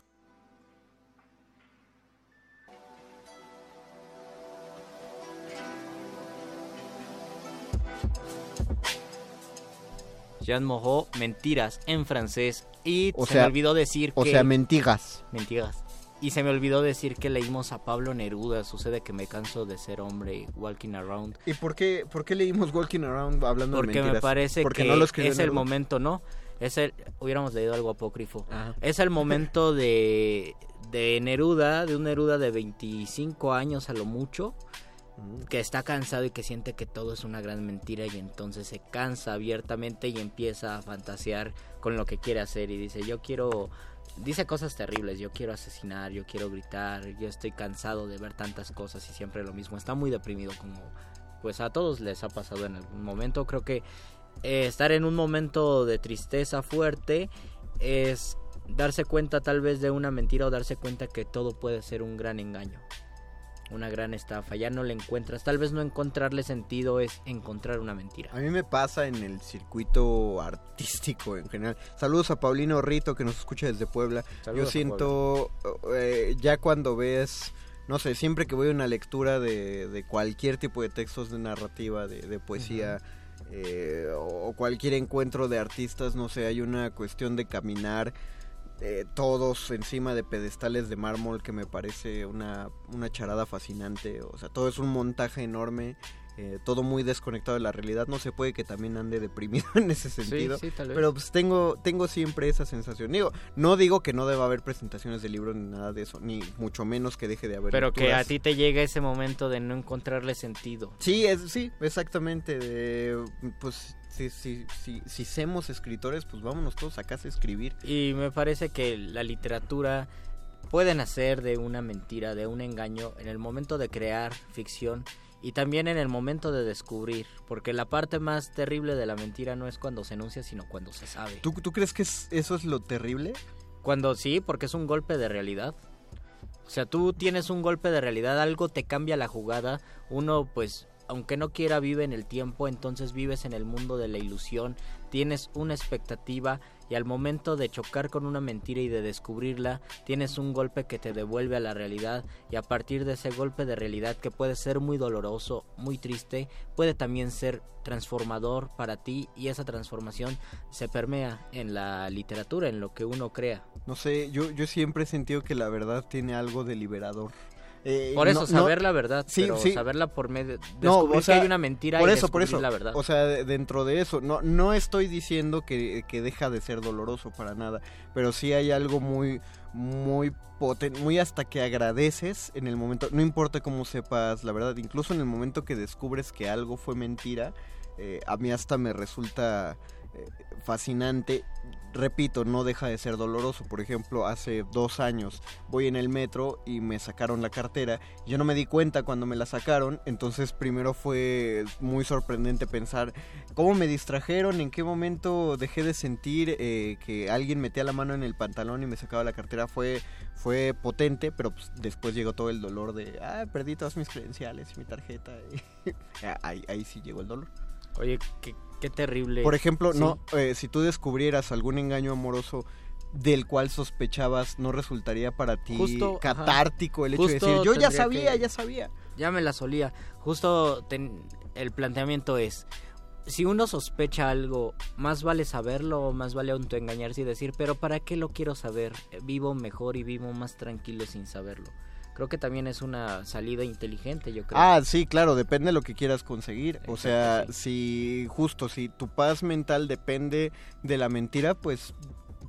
Jean Moreau, Mentiras en francés. Y
O
se
sea-
me olvidó decir
o
que.
sea, mentigas.
Mentiras. Y se me olvidó decir que leímos a Pablo Neruda. Sucede que me canso de ser hombre, walking around.
¿Y por qué, por qué leímos Walking Around hablando
Porque
de mentiras?
me parece
Porque
que
no lo
es el momento, ¿no? Es el, hubiéramos leído algo apócrifo. Es el momento de, de Neruda, de un Neruda de 25 años a lo mucho, que está cansado y que siente que todo es una gran mentira y entonces se cansa abiertamente y empieza a fantasear con lo que quiere hacer y dice, yo quiero... Dice cosas terribles, yo quiero asesinar, yo quiero gritar, yo estoy cansado de ver tantas cosas y siempre lo mismo. Está muy deprimido como pues a todos les ha pasado en algún momento. Creo que eh, estar en un momento de tristeza fuerte es darse cuenta tal vez de una mentira o darse cuenta que todo puede ser un gran engaño, una gran estafa. Ya no le encuentras, tal vez no encontrarle sentido es encontrar una mentira.
A mí me pasa en el circuito artístico en general. Saludos a Paulino Rito que nos escucha desde Puebla.
Saludos
Yo siento eh, ya cuando ves, no sé, siempre que voy a una lectura de, de cualquier tipo de textos de narrativa, de, de poesía eh, o cualquier encuentro de artistas, no sé, hay una cuestión de caminar eh, todos encima de pedestales de mármol que me parece una, una charada fascinante. O sea, todo es un montaje enorme. eh, todo muy desconectado de la realidad. No se puede que también ande deprimido en ese sentido.
sí, tal vez.
Pero pues tengo, tengo siempre esa sensación. Digo, no digo que no deba haber presentaciones de libros ni nada de eso, ni mucho menos que deje de haber
Pero que a ti te llega ese momento de no encontrarle sentido.
Sí, es, sí, exactamente. de, pues si, si, si, si somos escritores, pues vámonos todos a casa a escribir.
Y me parece que la literatura puede nacer de una mentira, de un engaño, en el momento de crear ficción y también en el momento de descubrir, porque la parte más terrible de la mentira no es cuando se enuncia, sino cuando se sabe.
¿Tú, tú crees que es- eso es lo terrible?
Cuando sí, porque es un golpe de realidad. O sea, tú tienes un golpe de realidad, algo te cambia la jugada, uno pues aunque no quiera vive en el tiempo, entonces vives en el mundo de la ilusión, tienes una expectativa y al momento de chocar con una mentira y de descubrirla, tienes un golpe que te devuelve a la realidad y a partir de ese golpe de realidad que puede ser muy doloroso, muy triste, puede también ser transformador para ti y esa transformación se permea en la literatura, en lo que uno crea.
No sé, yo, yo siempre he sentido que la verdad tiene algo de liberador. Eh,
Por eso,
no-
saber
no-
la verdad,
sí,
pero
sí.
saberla por medio...
No,
Descubrir
o sea,
que hay una mentira
por
y
eso, por eso.
la verdad.
O sea, de- dentro de eso, no, no estoy diciendo que, que deja de ser doloroso para nada, pero sí hay algo muy, muy potente, muy hasta que agradeces en el momento, no importa cómo sepas la verdad, incluso en el momento que descubres que algo fue mentira, eh, a mí hasta me resulta fascinante repito, no deja de ser doloroso. Por ejemplo, hace dos años voy en el metro y me sacaron la cartera. Yo no me di cuenta cuando me la sacaron, entonces primero fue muy sorprendente pensar cómo me distrajeron, en qué momento dejé de sentir eh, que alguien metía la mano en el pantalón y me sacaba la cartera. Fue, fue potente, pero pues, después llegó todo el dolor de, ah, perdí todas mis credenciales y mi tarjeta. ahí, ahí sí llegó el dolor.
Oye, qué, Qué terrible.
Por ejemplo, no, eh, si tú descubrieras algún engaño amoroso del cual sospechabas, ¿no resultaría para ti catártico el hecho de decir, yo ya sabía, ya sabía?
Ya me la solía. Justo el planteamiento es, si uno sospecha algo, más vale saberlo o más vale autoengañarse y decir, pero ¿para qué lo quiero saber? Vivo mejor y vivo más tranquilo sin saberlo creo que también es una salida inteligente, yo creo.
Ah, sí, claro, depende de lo que quieras conseguir. o sea, si justo, si tu paz mental depende de la mentira, pues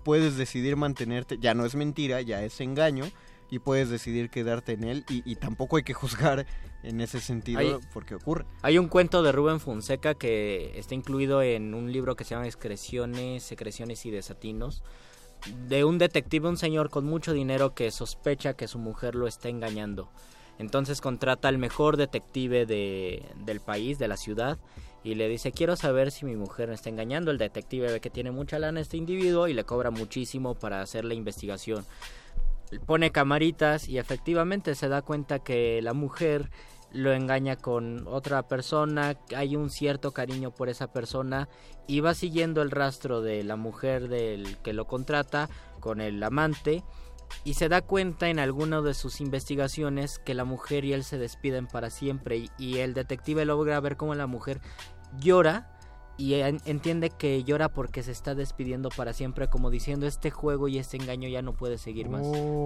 puedes decidir mantenerte, ya no es mentira, ya es engaño, y puedes decidir quedarte en él, y, tampoco hay que juzgar en ese sentido porque ocurre.
Hay un cuento de Rubén Fonseca que está incluido en un libro que se llama Excreciones, Secreciones y Desatinos de un detective, un señor con mucho dinero que sospecha que su mujer lo está engañando. Entonces contrata al mejor detective de, del país, de la ciudad, y le dice, quiero saber si mi mujer me está engañando. El detective ve que tiene mucha lana este individuo y le cobra muchísimo para hacer la investigación. Pone camaritas y efectivamente se da cuenta que la mujer lo engaña con otra persona, hay un cierto cariño por esa persona y va siguiendo el rastro de la mujer del que lo contrata con el amante y se da cuenta en alguna de sus investigaciones que la mujer y él se despiden para siempre y, el detective logra ver cómo la mujer llora y entiende que llora porque se está despidiendo para siempre, como diciendo este juego y este engaño ya no puede seguir más.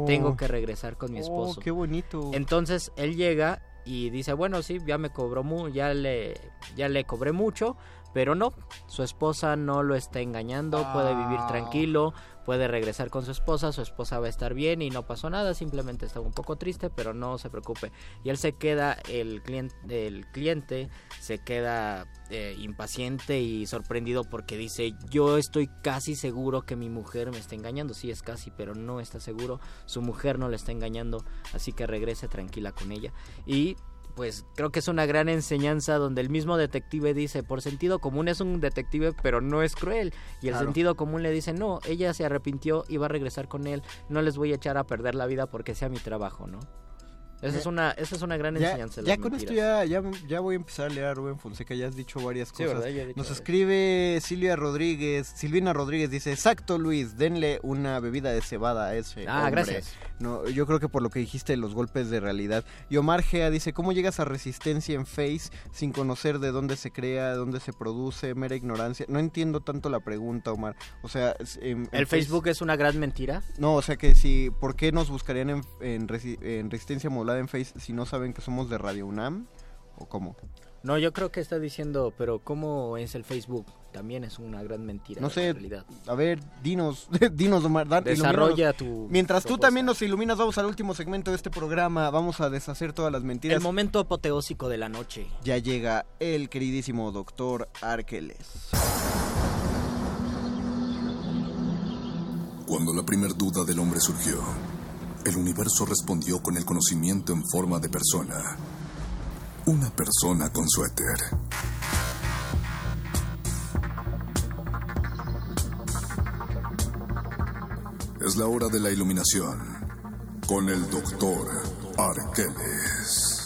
Tengo oh. que regresar con mi oh, esposo.
qué bonito.
Entonces él llega y dice, bueno, sí, ya me cobró mu ya le ya le cobré mucho, pero no, su esposa no lo está engañando, puede vivir ah. tranquilo, puede regresar con su esposa, su esposa va a estar bien y no pasó nada, simplemente estaba un poco triste, pero no se preocupe. Y él se queda, el cliente, el cliente se queda eh, impaciente y sorprendido porque dice, yo estoy casi seguro que mi mujer me está engañando, sí es casi, pero no está seguro, su mujer no le está engañando, así que regrese tranquila con ella. Y pues creo que es una gran enseñanza donde el mismo detective dice, por sentido común es un detective, pero no es cruel. Y el sentido común le dice, no, ella se arrepintió y va a regresar con él, no les voy a echar a perder la vida porque sea mi trabajo, ¿no? Esa, es una, esa es una gran enseñanza.
Ya con esto ya, ya, voy a empezar a leer a Rubén Fonseca, ya has dicho varias cosas. Nos escribe Silvia Rodríguez, Silvina Rodríguez dice, exacto Luis, denle una bebida de cebada a ese
Ah, gracias.
No, yo creo que por lo que dijiste, los golpes de realidad. Y Omar Gea dice, ¿cómo llegas a resistencia en Face sin conocer de dónde se crea, de dónde se produce, mera ignorancia? No entiendo tanto la pregunta, Omar. O sea...
¿El Facebook es una gran mentira?
No, o sea que si, ¿por qué nos buscarían en, en resistencia modular? En Face si no saben que somos de Radio UNAM? ¿O cómo?
No, yo creo que está diciendo, pero ¿cómo es el Facebook? También es una gran mentira.
No sé, a ver, dinos, dinos, Omar.
Desarrolla tu.
Mientras tú también nos iluminas, vamos al último segmento de este programa. Vamos a deshacer todas las mentiras.
El momento apoteósico de la noche.
Ya llega el queridísimo doctor Arqueles.
Cuando la primer duda del hombre surgió el universo respondió con el conocimiento en forma de persona. Una persona con suéter. Es la hora de la iluminación con el doctor Arqueles.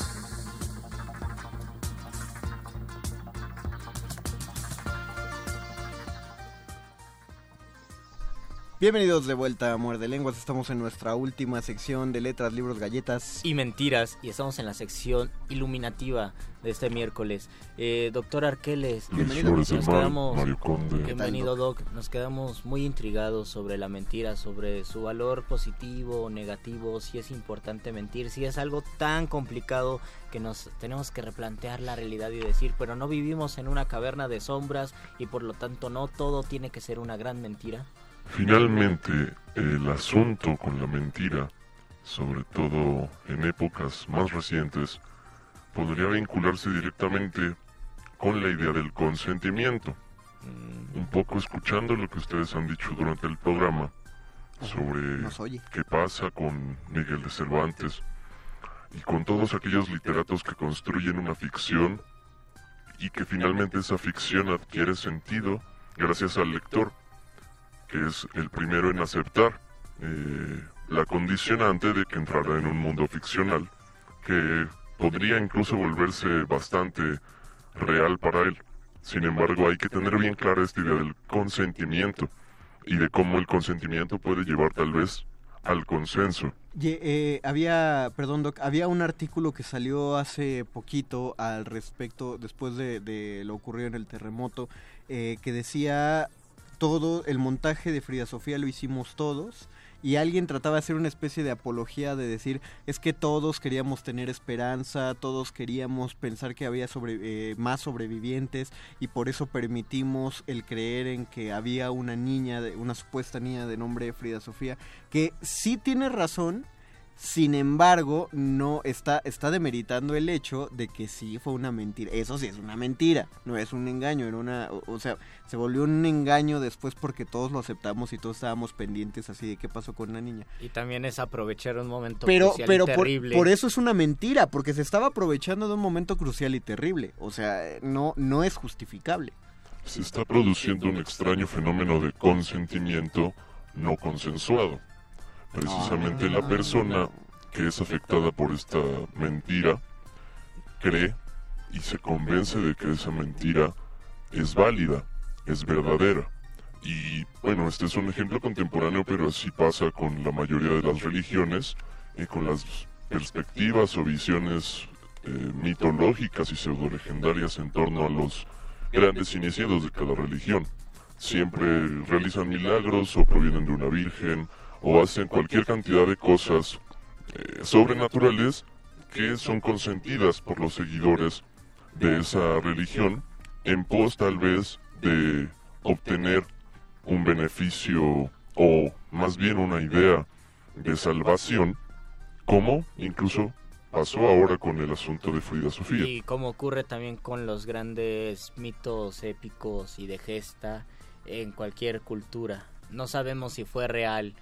Bienvenidos de vuelta a Muerde Lenguas. Estamos en nuestra última sección de letras, libros, galletas
y mentiras. Y estamos en la sección iluminativa de este miércoles. Eh, doctor Arqueles,
bienvenido. Nos quedamos,
bienvenido, Doc. Nos quedamos muy intrigados sobre la mentira, sobre su valor positivo o negativo, si es importante mentir, si es algo tan complicado que nos tenemos que replantear la realidad y decir, pero no vivimos en una caverna de sombras y por lo tanto no todo tiene que ser una gran mentira.
Finalmente, el asunto con la mentira, sobre todo en épocas más recientes, podría vincularse directamente con la idea del consentimiento. un poco escuchando lo que ustedes han dicho durante el programa sobre qué pasa con Miguel de Cervantes y con todos aquellos literatos que construyen una ficción y que finalmente esa ficción adquiere sentido gracias al lector, que es el primero en aceptar eh, la condicionante de que entrará en un mundo ficcional que podría incluso volverse bastante real para él. Sin embargo, hay que tener bien clara esta idea del consentimiento y de cómo el consentimiento puede llevar tal vez al consenso.
Eh, había, perdón, había un artículo que salió hace poquito al respecto, después de, lo ocurrido en el terremoto, eh, que decía todo el montaje de Frida Sofía lo hicimos todos y alguien trataba de hacer una especie de apología de decir es que todos queríamos tener esperanza, todos queríamos pensar que había sobre, eh, más sobrevivientes y por eso permitimos el creer en que había una niña, una supuesta niña de nombre Frida Sofía, que sí tiene razón, sin embargo, no está, está demeritando el hecho de que sí fue una mentira. Eso sí es una mentira, no es un engaño, era una, o, sea, se volvió un engaño después porque todos lo aceptamos y todos estábamos pendientes así de qué pasó con la niña.
Y también es aprovechar un momento
pero,
crucial
pero
y terrible.
Por, por eso es una mentira, porque se estaba aprovechando de un momento crucial y terrible. O sea, no, no es justificable.
Se está produciendo un extraño fenómeno de consentimiento no consensuado precisamente la persona que es afectada por esta mentira cree y se convence de que esa mentira es válida, es verdadera. Y bueno, este es un ejemplo contemporáneo, pero así pasa con la mayoría de las religiones, y con las perspectivas o visiones eh, mitológicas y pseudo legendarias en torno a los grandes iniciados de cada religión. Siempre realizan milagros o provienen de una virgen o hacen cualquier cantidad de cosas eh, sobrenaturales que son consentidas por los seguidores de esa religión en pos tal vez de obtener un beneficio o más bien una idea de salvación, como incluso pasó ahora con el asunto de Frida Sofía.
Y como ocurre también con los grandes mitos épicos y de gesta en cualquier cultura. No sabemos si fue real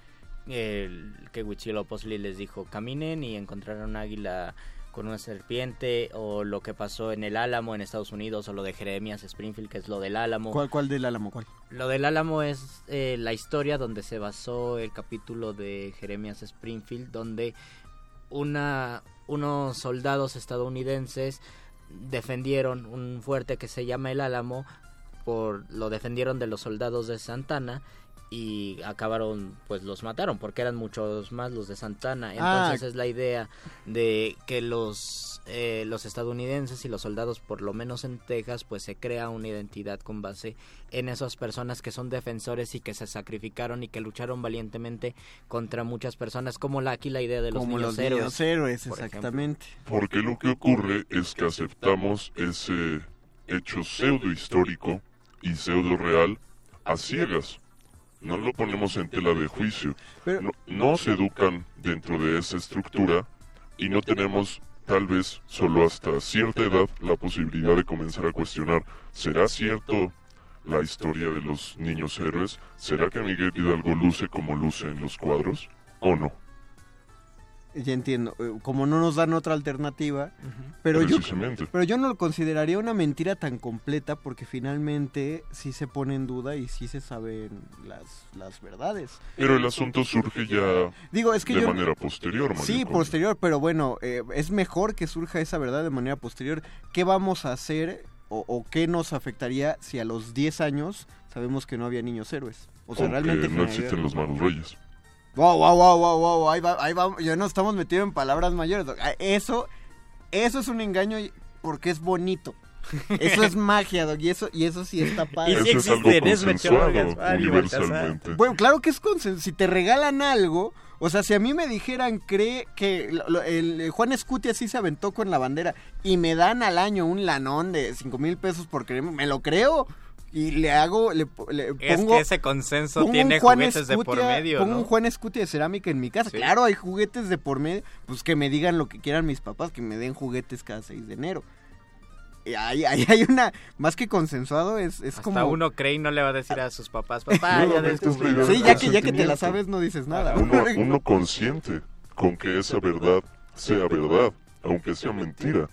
el que Huitzilopochtli les dijo caminen y encontraron un águila con una serpiente o lo que pasó en el Álamo en Estados Unidos o lo de Jeremias Springfield que es lo del Álamo.
¿Cuál, cuál del Álamo? ¿Cuál?
Lo del Álamo es eh, la historia donde se basó el capítulo de Jeremias Springfield donde una unos soldados estadounidenses defendieron un fuerte que se llama el Álamo por lo defendieron de los soldados de Santana y acabaron, pues los mataron porque eran muchos más los de Santana. Ah. Entonces es la idea de que los, eh, los estadounidenses y los soldados, por lo menos en Texas, pues se crea una identidad con base en esas personas que son defensores y que se sacrificaron y que lucharon valientemente contra muchas personas, como la, aquí la idea de los
como
niños
los
héroes.
Niños héroes, exactamente.
Porque lo que ocurre es que aceptamos ese hecho pseudo histórico y pseudo real a ciegas no lo ponemos en tela de juicio. no, se educan dentro de esa estructura y no tenemos tal vez solo hasta cierta edad la posibilidad de comenzar a cuestionar, ¿será cierto la historia de los niños héroes? ¿Será que Miguel Hidalgo luce como luce en los cuadros o no?
Ya entiendo, eh, como no nos dan otra alternativa, pero yo, pero yo no lo consideraría una mentira tan completa porque finalmente sí se pone en duda y sí se saben las, las verdades.
Pero el asunto surge ya
Digo, es que
de manera posterior.
Sí, posterior, pero bueno, eh, es mejor que surja esa verdad de manera posterior. ¿Qué vamos a hacer o, o, qué nos afectaría si a los 10 años sabemos que no había niños héroes?
O sea, realmente... no existen los malos reyes.
Wow, wow, wow, wow, wow, ahí va, ahí va, ya no estamos metidos en palabras mayores. Ah, eso, eso es un engaño porque es bonito. Eso es magia, Doc, y eso, y eso sí está padre.
Y es algo consensuado, universalmente.
Bueno, claro que es consensuado. Si te regalan algo, o sea, si a mí me dijeran, cree que el, Juan Escuti así se aventó con la bandera y me dan al año un lanón de 5 mil pesos por creerme, me lo creo y le hago, le, pongo... Es
que ese consenso tiene juguetes de por medio,
Pongo un Juan Escutia de cerámica en mi casa. Claro, hay juguetes de por medio. Pues que me digan lo que quieran mis papás, que me den juguetes cada 6 de enero. ahí, ahí hay una, más que consensuado, es, es
Hasta
como...
uno cree y no le va a decir a sus papás, papá, ya descubrí.
Sí, ya que, ya que te la sabes no dices nada.
Uno, uno consciente con que esa verdad sea verdad, aunque sea mentira,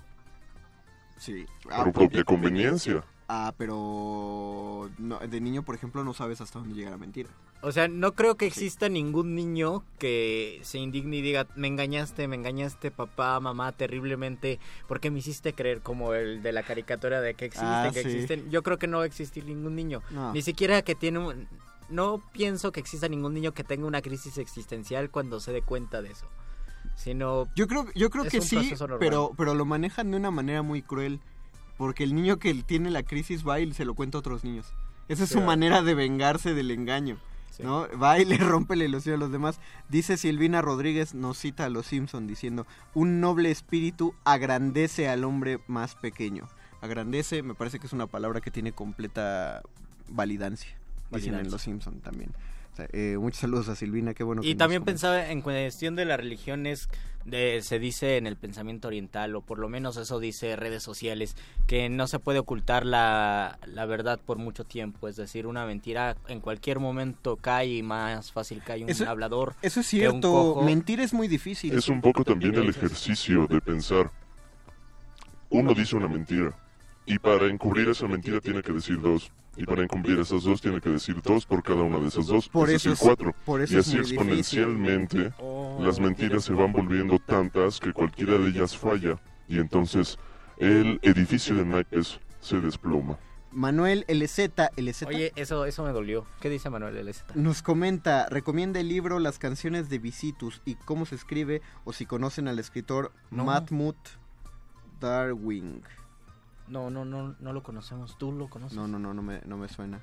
Sí.
por propia conveniencia.
Ah, pero no, de niño, por ejemplo, no sabes hasta dónde llega la mentira.
O sea, no creo que exista ningún niño que se indigne y diga, me engañaste, me engañaste, papá, mamá, terriblemente, porque me hiciste creer como el de la caricatura de que existen,
Ah,
que
sí.
existen. Yo creo que no va a existir ningún niño.
No.
Ni siquiera que tiene un... No pienso que exista ningún niño que tenga una crisis existencial cuando se dé cuenta de eso. Sino...
Yo creo, yo creo
es
que
un
sí,
normal.
pero, pero lo manejan de una manera muy cruel. Porque el niño que tiene la crisis va y se lo cuenta a otros niños. Esa es su manera de vengarse del engaño.
Sí.
¿no? Va y le rompe la ilusión a los demás. Dice Silvina Rodríguez, nos cita a los Simpson diciendo, un noble espíritu agrandece al hombre más pequeño. Agrandece, me parece que es una palabra que tiene completa validancia. Dicen en
Validancia.
los Simpson también. Eh, muchos saludos a Silvina, qué bueno.
Y también pensaba en cuestión de las religiones, de, se dice en el pensamiento oriental, o por lo menos eso dice redes sociales, que no se puede ocultar la, la verdad por mucho tiempo. Es decir, una mentira en cualquier momento cae y más fácil cae un
Eso-
hablador.
Eso es
que un
cierto,
cojo.
mentir es muy difícil.
Es un poco también el ejercicio de pensar. Uno dice una mentira y para encubrir esa mentira tiene que decir dos. Y para encubrir esas dos tiene que decir dos por cada una de esas dos,
Por
es
eso
decir,
es-
cuatro.
por eso
y así exponencialmente
Oh.
las mentiras se van volviendo tantas que cualquiera de ellas falla. Y entonces el edificio de naipes se desploma.
Manuel LZ, LZ
Oye, eso, eso me dolió. ¿Qué dice Manuel LZ?
nos comenta, recomienda el libro Las canciones de Visitus y cómo se escribe o si conocen al escritor
No.
Matmut Darwin.
No, no, no, no lo conocemos. ¿Tú lo conoces?
No, no, no, no me, no me suena.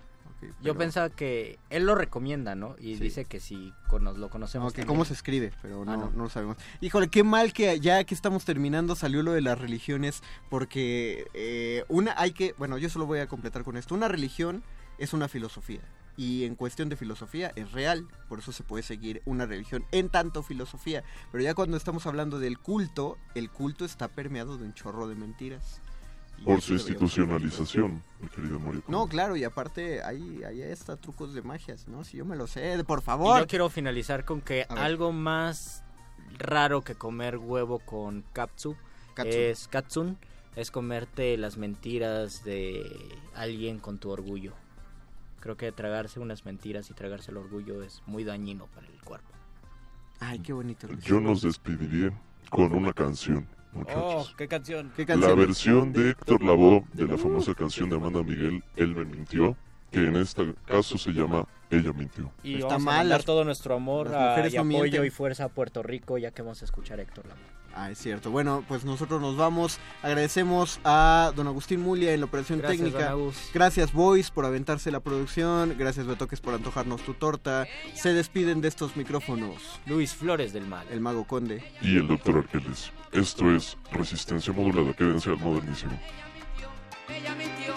Yo pensaba que él lo recomienda, ¿no? Y
Sí.
dice que si cono- lo conocemos. También.
cómo se escribe, pero no,
Ah,
no.
no.
lo sabemos. Híjole, qué mal que ya que estamos terminando salió lo de las religiones, porque eh, una hay que, bueno, yo solo voy a completar con esto. Una religión es una filosofía y en cuestión de filosofía es real, por eso se puede seguir una religión en tanto filosofía. Pero ya cuando estamos hablando del culto, el culto está permeado de un chorro de mentiras. Y
Por su institucionalización, mi querido Mario.
No, claro, y aparte ahí, ahí está trucos de magias, ¿no? Si yo me lo sé, por
Y
favor.
yo quiero finalizar con que algo más raro que comer huevo con katsu,
Katsu.
es katsun, es comerte las mentiras de alguien con tu orgullo. Creo que tragarse unas mentiras y tragarse el orgullo es muy dañino para el cuerpo.
Ay, qué bonito. Luis.
Yo nos despediría con una canción,
Oh, qué canción.
¿Qué
La
canción?
versión de Héctor Lavoe de la famosa canción de Amanda Miguel, Él me mintió, que en este caso se llama Ella mintió.
Y
Está
vamos
mal,
a mandar
las-
todo nuestro amor
las
a-
mujeres
y
no
apoyo
mienten.
y fuerza a Puerto Rico, ya que vamos a escuchar a Héctor Lavoe.
Ah, es cierto. Bueno, pues nosotros nos vamos. Agradecemos a don Agustín Mulia en la operación
Gracias,
técnica. Gracias, Boys, por aventarse la producción. Gracias, Betoques, por antojarnos tu torta. Se despiden de estos micrófonos
Luis Flores del Mal.
el Mago Conde.
Y el Dr. Arqueles. Esto es Resistencia Modulada. Quédense al modernísimo.
Ella mintió,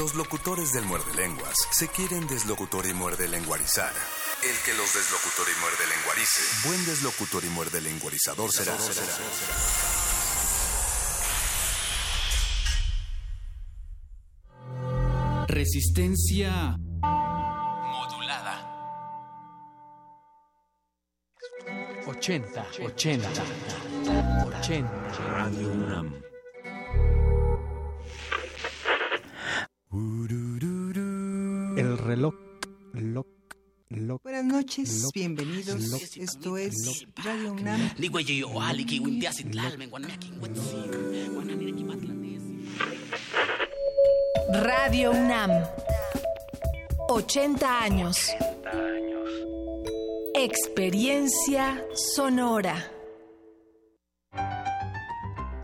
Los
locutores del muerde lenguas se quieren deslocutor y muerde lenguarizar. El que los deslocutor y muerde lenguarice. Buen deslocutor y muerde lenguarizador será.
Resistencia modulada. 80, 80, 80. Radio UNAM.
El reloj, loc, loc.
Buenas noches,
Loc,
bienvenidos.
loc,
Esto es Radio UNAM.
Radio UNAM. 80 años. Experiencia sonora.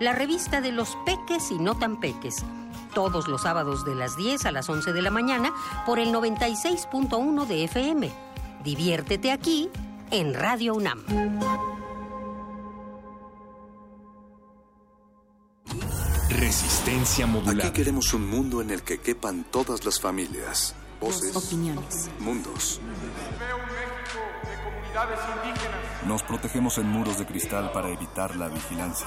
la revista de los peques y no tan peques. Todos los sábados de las 10 a las 11 de la mañana por el 96.1 de FM. Diviértete aquí en Radio UNAM.
Resistencia modulada. Aquí queremos un mundo en el que quepan todas las familias, voces,
Opiniones.
mundos.
Veo un México de comunidades indígenas.
Nos protegemos en muros de cristal para evitar la vigilancia.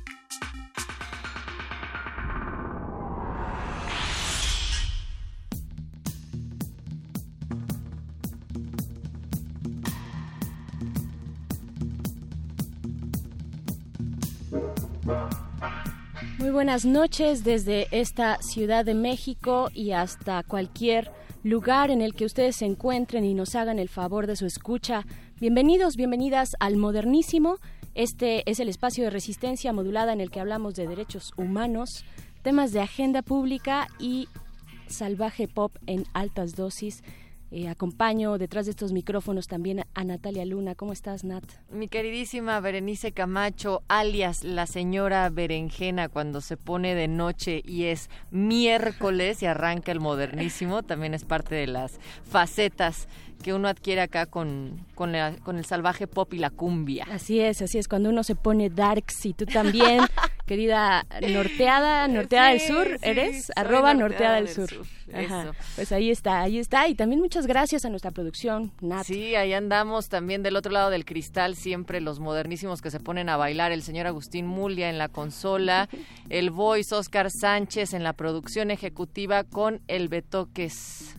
Buenas noches desde esta Ciudad de México y hasta cualquier lugar en el que ustedes se encuentren y nos hagan el favor de su escucha. Bienvenidos, bienvenidas al Modernísimo. Este es el espacio de resistencia modulada en el que hablamos de derechos humanos, temas de agenda pública y salvaje pop en altas dosis. Eh, acompaño detrás de estos micrófonos también a Natalia Luna. ¿Cómo estás, Nat?
Mi queridísima Berenice Camacho, alias la señora Berenjena, cuando se pone de noche y es miércoles y arranca el modernísimo, también es parte de las facetas que uno adquiere acá con, con, la- con el salvaje pop y la cumbia.
Así es, así es, cuando uno se pone darks y tú también, querida norteada, norteada
Sí,
del sur,
sí,
¿eres? Arroba
norteada
norteada del sur.
sur,
Ajá,
eso.
Pues ahí está, ahí está. Y también muchas gracias a nuestra producción, Nat.
Sí, ahí andamos también del otro lado del cristal, siempre los modernísimos que se ponen a bailar, el señor Agustín Mulia en la consola, el voice Oscar Sánchez en la producción ejecutiva con el Betoques.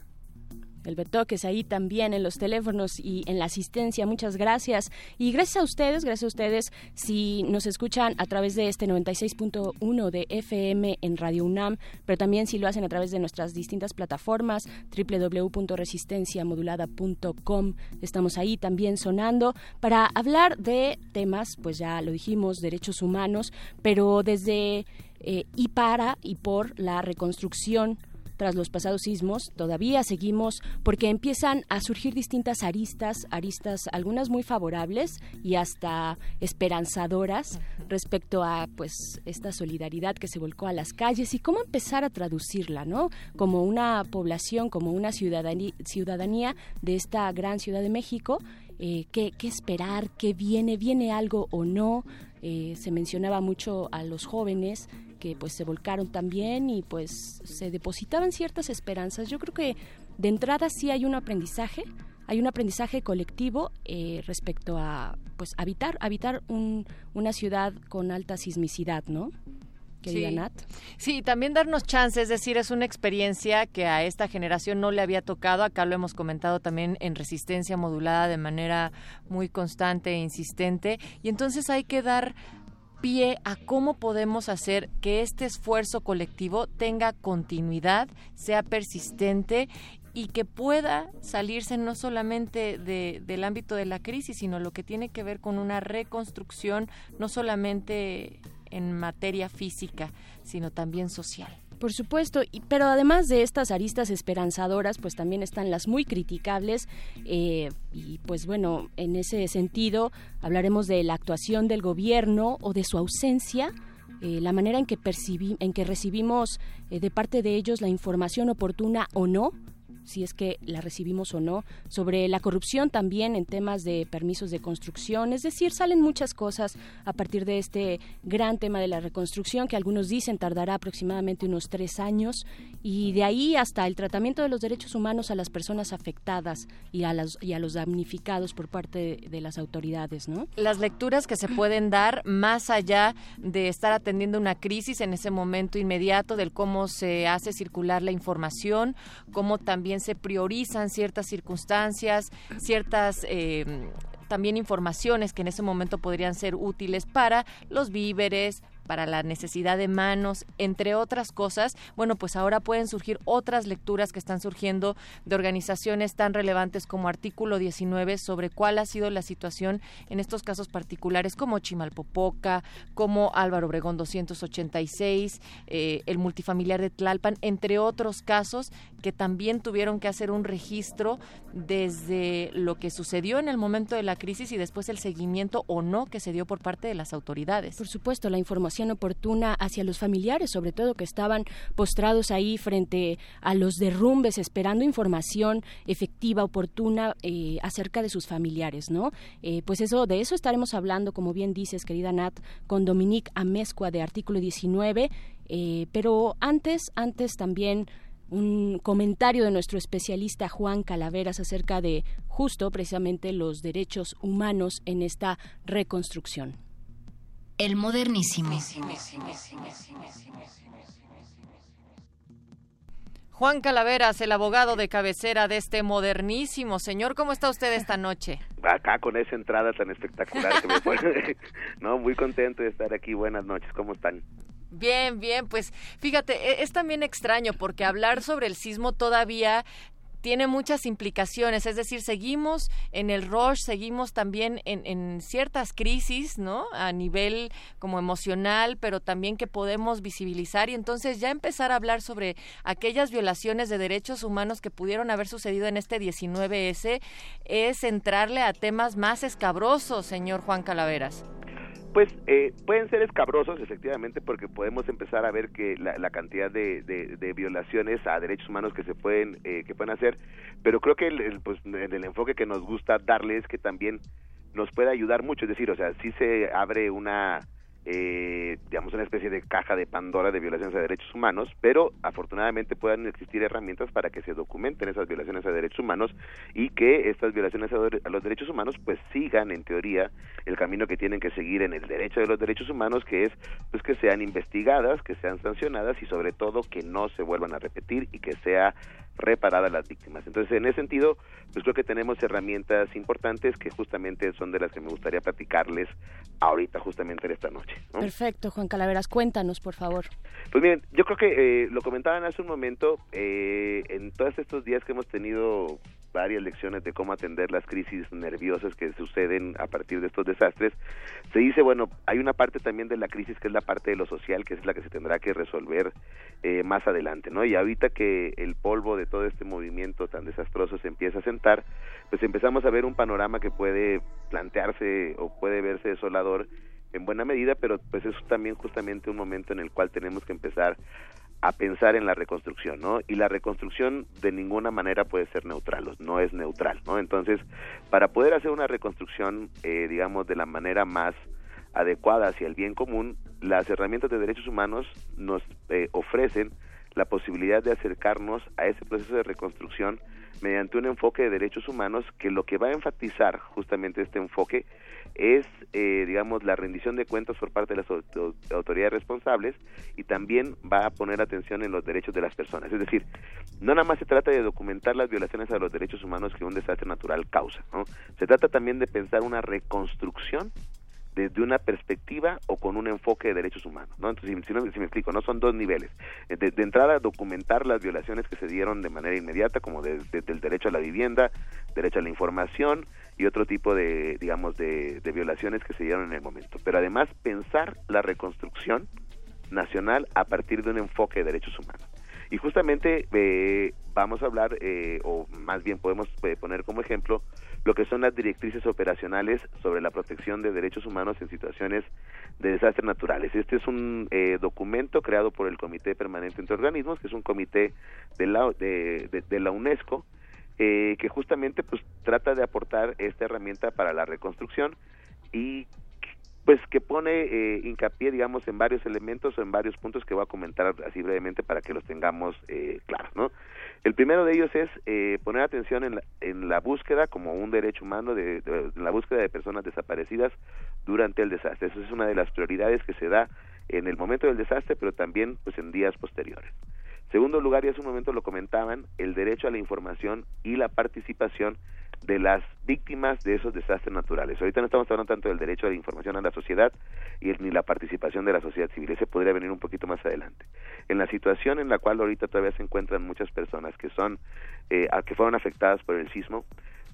El Betoques ahí también en los teléfonos y en la asistencia. Muchas gracias. Y gracias a ustedes, gracias a ustedes si nos escuchan a través de este 96.1 de FM en Radio UNAM, pero también si lo hacen a través de nuestras distintas plataformas www.resistenciamodulada.com. Estamos ahí también sonando para hablar de temas, pues ya lo dijimos, derechos humanos, pero desde eh, y para y por la reconstrucción tras los pasados sismos, todavía seguimos porque empiezan a surgir distintas aristas, aristas algunas muy favorables y hasta esperanzadoras respecto a pues esta solidaridad que se volcó a las calles y cómo empezar a traducirla, ¿no? Como una población, como una ciudadanía, ciudadanía de esta gran Ciudad de México eh, qué, esperar, qué viene, viene algo o no. Eh, se mencionaba mucho a los jóvenes que pues se volcaron también y pues se depositaban ciertas esperanzas. Yo creo que de entrada sí hay un aprendizaje, hay un aprendizaje colectivo eh, respecto a pues habitar, habitar una ciudad con alta sismicidad, ¿no?
sí. Sí, también darnos chance, es decir, es una experiencia que a esta generación no le había tocado. Acá lo hemos comentado también en resistencia modulada de manera muy constante e insistente. Y entonces hay que dar pie a cómo podemos hacer que este esfuerzo colectivo tenga continuidad, sea persistente y que pueda salirse no solamente del ámbito de la crisis, sino lo que tiene que ver con una reconstrucción, no solamente en materia física, sino también social.
Por supuesto, y, pero además de estas aristas esperanzadoras, pues también están las muy criticables eh, y pues bueno, en ese sentido hablaremos de la actuación del gobierno o de su ausencia. Eh, la manera en que, en que recibimos eh, de parte de ellos la información oportuna o no, si es que la recibimos o no, sobre la corrupción también en temas de permisos de construcción, es decir, salen muchas cosas a partir de este gran tema de la reconstrucción que algunos dicen tardará aproximadamente unos tres años y de ahí hasta el tratamiento de los derechos humanos a las personas afectadas y a, las, y a los damnificados por parte de, las autoridades, ¿no?
Las lecturas que se pueden dar más allá de estar atendiendo una crisis en ese momento inmediato del cómo se hace circular la información, cómo también se priorizan ciertas circunstancias, ciertas eh, también informaciones que en ese momento podrían ser útiles para los víveres, para la necesidad de manos, entre otras cosas, bueno, pues ahora pueden surgir otras lecturas que están surgiendo de organizaciones tan relevantes como Artículo 19 sobre cuál ha sido la situación en estos casos particulares como Chimalpopoca, como Álvaro Obregón 286, eh, el multifamiliar de Tlalpan, entre otros casos que también tuvieron que hacer un registro desde lo que sucedió en el momento de la crisis y después el seguimiento o no que se dio por parte de las autoridades.
Por supuesto, la información oportuna hacia los familiares, sobre todo que estaban postrados ahí frente a los derrumbes, esperando información efectiva, oportuna eh, acerca de sus familiares, ¿no? Eh, pues eso, de eso estaremos hablando, como bien dices, querida Nat, con Dominique Amezcua de Artículo 19, eh, pero antes, antes también un comentario de nuestro especialista Juan Calaveras acerca de justo precisamente los derechos humanos en esta reconstrucción.
El modernísimo.
Juan Calaveras, el abogado de cabecera de este modernísimo. Señor, ¿cómo está usted esta noche?
Acá con esa entrada tan espectacular que me pone. no, muy contento de estar aquí. Buenas noches, ¿cómo están?
Bien, bien, pues fíjate, e, es también extraño porque hablar sobre el sismo todavía tiene muchas implicaciones, es decir, seguimos en el rush, seguimos también en, en, ciertas crisis, ¿no? A nivel como emocional, pero también que podemos visibilizar y entonces ya empezar a hablar sobre aquellas violaciones de derechos humanos que pudieron haber sucedido en este 19S es entrarle a temas más escabrosos, señor Juan Calaveras.
Pues eh, pueden ser escabrosos, efectivamente, porque podemos empezar a ver que la, cantidad de, violaciones a derechos humanos que se pueden eh, que pueden hacer, pero creo que el, pues, el enfoque que nos gusta darle es que también nos puede ayudar mucho, es decir, o sea, si se abre una eh, digamos, una especie de caja de Pandora de violaciones a derechos humanos, pero afortunadamente puedan existir herramientas para que se documenten esas violaciones a derechos humanos y que estas violaciones a, los derechos humanos pues sigan en teoría el camino que tienen que seguir en el derecho de los derechos humanos, que es pues que sean investigadas, que sean sancionadas y sobre todo que no se vuelvan a repetir y que sea reparada a las víctimas. Entonces, en ese sentido, pues creo que tenemos herramientas importantes que justamente son de las que me gustaría platicarles ahorita, justamente en esta noche.
Perfecto, Juan Calaveras, cuéntanos, por favor.
Pues miren, yo creo que eh, lo comentaban hace un momento, eh, en todos estos días que hemos tenido varias lecciones de cómo atender las crisis nerviosas que suceden a partir de estos desastres, se dice, bueno, hay una parte también de la crisis que es la parte de lo social, que es la que se tendrá que resolver eh, más adelante, ¿no? Y ahorita que el polvo de todo este movimiento tan desastroso se empieza a sentar, pues empezamos a ver un panorama que puede plantearse o puede verse desolador en buena medida, pero pues es también justamente un momento en el cual tenemos que empezar a pensar en la reconstrucción, ¿no? Y la reconstrucción de ninguna manera puede ser neutral, no es neutral, ¿no? Entonces, para poder hacer una reconstrucción, eh, digamos, de la manera más adecuada hacia el bien común, las herramientas de derechos humanos nos eh, ofrecen la posibilidad de acercarnos a ese proceso de reconstrucción mediante un enfoque de derechos humanos que lo que va a enfatizar justamente este enfoque es, eh, digamos, la rendición de cuentas por parte de las autoridades responsables y también va a poner atención en los derechos de las personas. Es decir, no nada más se trata de documentar las violaciones a los derechos humanos que un desastre natural causa, ¿no? Se trata también de pensar una reconstrucción desde una perspectiva o con un enfoque de derechos humanos, ¿no? Entonces, si, si, me explico, no son dos niveles. De, de, entrada, documentar las violaciones que se dieron de manera inmediata, como desde el derecho a la vivienda, derecho a la información y otro tipo de, digamos, de, de violaciones que se dieron en el momento. Pero además, pensar la reconstrucción nacional a partir de un enfoque de derechos humanos. Y justamente eh, vamos a hablar, eh, o más bien podemos eh, poner como ejemplo, lo que son las directrices operacionales sobre la protección de derechos humanos en situaciones de desastres naturales. Este es un eh, documento creado por el Comité Permanente entre Organismos, que es un comité de la, de, de, la UNESCO, eh, que justamente pues trata de aportar esta herramienta para la reconstrucción y pues que pone eh, hincapié, digamos, en varios elementos o en varios puntos que voy a comentar así brevemente para que los tengamos eh, claros, ¿no? El primero de ellos es eh, poner atención en la, en la búsqueda como un derecho humano, de, de, la búsqueda de personas desaparecidas durante el desastre. Eso es una de las prioridades que se da en el momento del desastre, pero también pues en días posteriores. Segundo lugar, y hace un momento lo comentaban, el derecho a la información y la participación de las víctimas de esos desastres naturales. Ahorita no estamos hablando tanto del derecho a la información a la sociedad y ni la participación de la sociedad civil. Ese podría venir un poquito más adelante. En la situación en la cual ahorita todavía se encuentran muchas personas que son eh, que fueron afectadas por el sismo,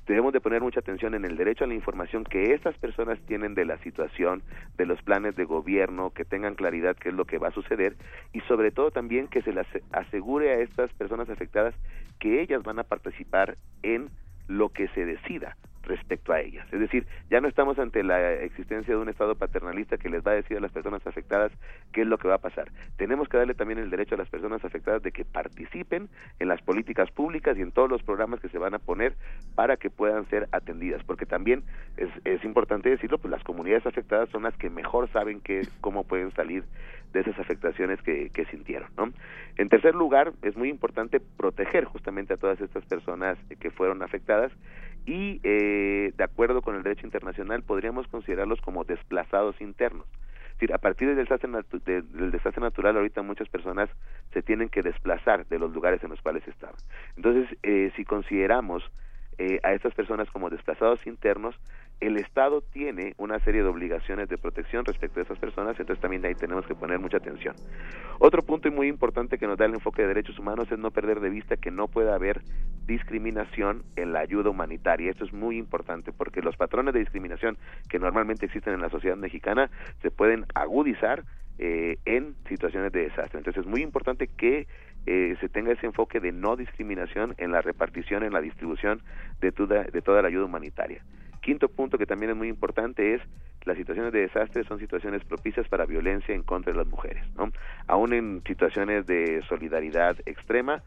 debemos de poner mucha atención en el derecho a la información que estas personas tienen de la situación, de los planes de gobierno, que tengan claridad qué es lo que va a suceder y sobre todo también que se les asegure a estas personas afectadas que ellas van a participar en lo que se decida respecto a ellas. Es decir, ya no estamos ante la existencia de un Estado paternalista que les va a decir a las personas afectadas qué es lo que va a pasar. Tenemos que darle también el derecho a las personas afectadas de que participen en las políticas públicas y en todos los programas que se van a poner para que puedan ser atendidas, porque también es, importante decirlo, pues las comunidades afectadas son las que mejor saben que, cómo pueden salir de esas afectaciones que, que sintieron. ¿no? En tercer lugar, es muy importante proteger justamente a todas estas personas que fueron afectadas y eh, de acuerdo con el derecho internacional podríamos considerarlos como desplazados internos. Es decir, a partir del desastre, de, del desastre natural ahorita muchas personas se tienen que desplazar de los lugares en los cuales estaban. Entonces, eh, si consideramos eh, a estas personas como desplazados internos, el Estado tiene una serie de obligaciones de protección respecto a esas personas, entonces también ahí tenemos que poner mucha atención. Otro punto muy importante que nos da el enfoque de derechos humanos es no perder de vista que no puede haber discriminación en la ayuda humanitaria. Esto es muy importante porque los patrones de discriminación que normalmente existen en la sociedad mexicana se pueden agudizar eh, en situaciones de desastre. Entonces es muy importante que eh, se tenga ese enfoque de no discriminación en la repartición, en la distribución de toda, de toda la ayuda humanitaria. Quinto punto que también es muy importante es las situaciones de desastre son situaciones propicias para violencia en contra de las mujeres, ¿no? Aún en situaciones de solidaridad extrema,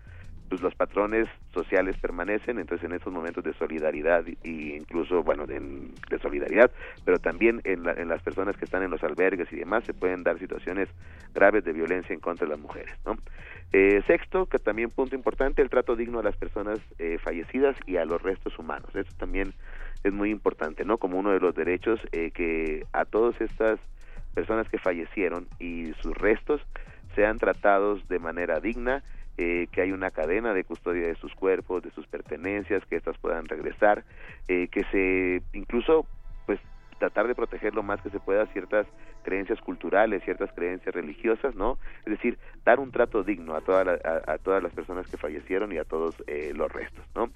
pues los patrones sociales permanecen, entonces en estos momentos de solidaridad y incluso, bueno, de, solidaridad, pero también en, la, en, las personas que están en los albergues y demás se pueden dar situaciones graves de violencia en contra de las mujeres, ¿no? Eh, sexto, que también punto importante, el trato digno a las personas eh, fallecidas y a los restos humanos. Eso también es muy importante, ¿no? Como uno de los derechos eh, que a todas estas personas que fallecieron y sus restos sean tratados de manera digna, eh, que hay una cadena de custodia de sus cuerpos, de sus pertenencias, que éstas puedan regresar, eh, que se incluso pues tratar de proteger lo más que se pueda ciertas creencias culturales, ciertas creencias religiosas, ¿no? Es decir, dar un trato digno a, toda la, a, a todas las personas que fallecieron y a todos eh, los restos, ¿no?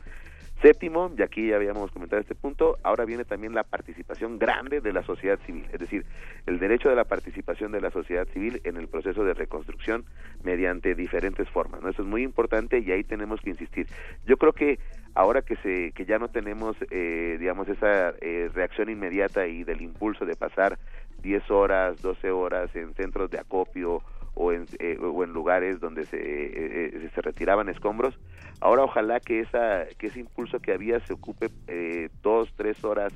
Séptimo, y aquí ya habíamos comentado este punto, ahora viene también la participación grande de la sociedad civil, es decir, el derecho de la participación de la sociedad civil en el proceso de reconstrucción mediante diferentes formas. ¿no? Eso es muy importante y ahí tenemos que insistir. Yo creo que ahora que se que ya no tenemos eh, digamos esa eh, reacción inmediata y del impulso de pasar 10 horas, 12 horas en centros de acopio o en, eh, o en lugares donde se, eh, eh, se retiraban escombros. Ahora ojalá que, esa, que ese impulso que había se ocupe eh, dos, tres horas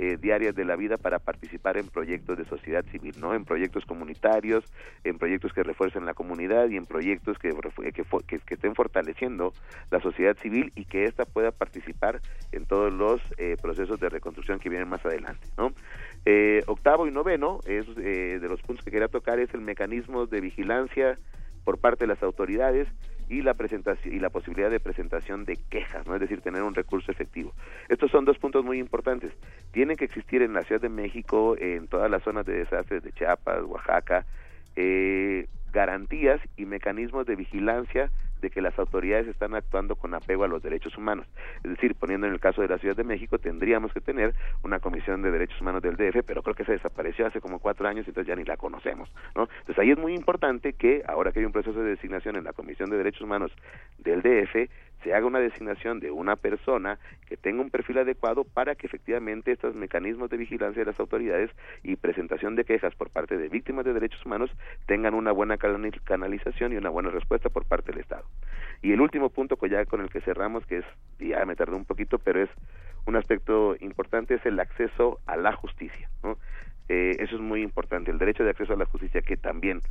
eh, diarias de la vida para participar en proyectos de sociedad civil, ¿no? En proyectos comunitarios, en proyectos que refuercen la comunidad y en proyectos que, que, que, estén fortaleciendo la sociedad civil y que ésta pueda participar en todos los eh, procesos de reconstrucción que vienen más adelante, ¿no? Eh, octavo y noveno es eh, de los puntos que quería tocar es el mecanismo de vigilancia por parte de las autoridades y la presentación y la posibilidad de presentación de quejas, no es decir, tener un recurso efectivo. Estos son dos puntos muy importantes. Tienen que existir en la Ciudad de México, en todas las zonas de desastres de Chiapas, Oaxaca, eh, garantías y mecanismos de vigilancia de que las autoridades están actuando con apego a los derechos humanos. Es decir, poniendo en el caso de la Ciudad de México, tendríamos que tener una comisión de derechos humanos del DF, pero creo que se desapareció hace como cuatro años, entonces ya ni la conocemos. ¿no? Entonces ahí es muy importante que, ahora que hay un proceso de designación en la Comisión de Derechos Humanos del DF, se haga una designación de una persona que tenga un perfil adecuado para que efectivamente estos mecanismos de vigilancia de las autoridades y presentación de quejas por parte de víctimas de derechos humanos tengan una buena canalización y una buena respuesta por parte del Estado. Y el último punto que ya con el que cerramos, que es, ya me tardé un poquito, pero es un aspecto importante, es el acceso a la justicia. ¿no? Eh, eso es muy importante, el derecho de acceso a la justicia que también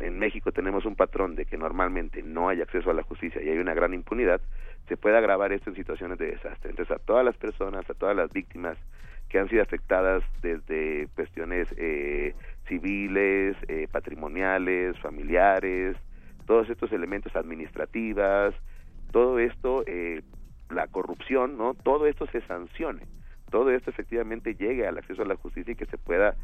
en México tenemos un patrón de que normalmente no hay acceso a la justicia y hay una gran impunidad, se puede agravar esto en situaciones de desastre. Entonces, a todas las personas, a todas las víctimas que han sido afectadas desde cuestiones eh, civiles, eh, patrimoniales, familiares, todos estos elementos administrativas, todo esto, eh, la corrupción, ¿no? Todo esto se sancione, todo esto efectivamente llegue al acceso a la justicia y que se pueda,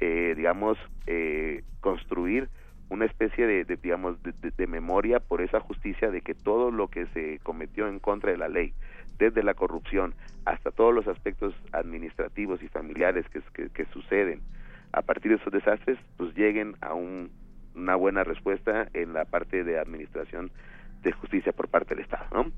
eh, digamos, eh, construir una especie de, de digamos de, memoria por esa justicia de que todo lo que se cometió en contra de la ley desde la corrupción hasta todos los aspectos administrativos y familiares que, que, que suceden a partir de esos desastres pues lleguen a un, una buena respuesta en la parte de administración de justicia por parte del Estado ¿no?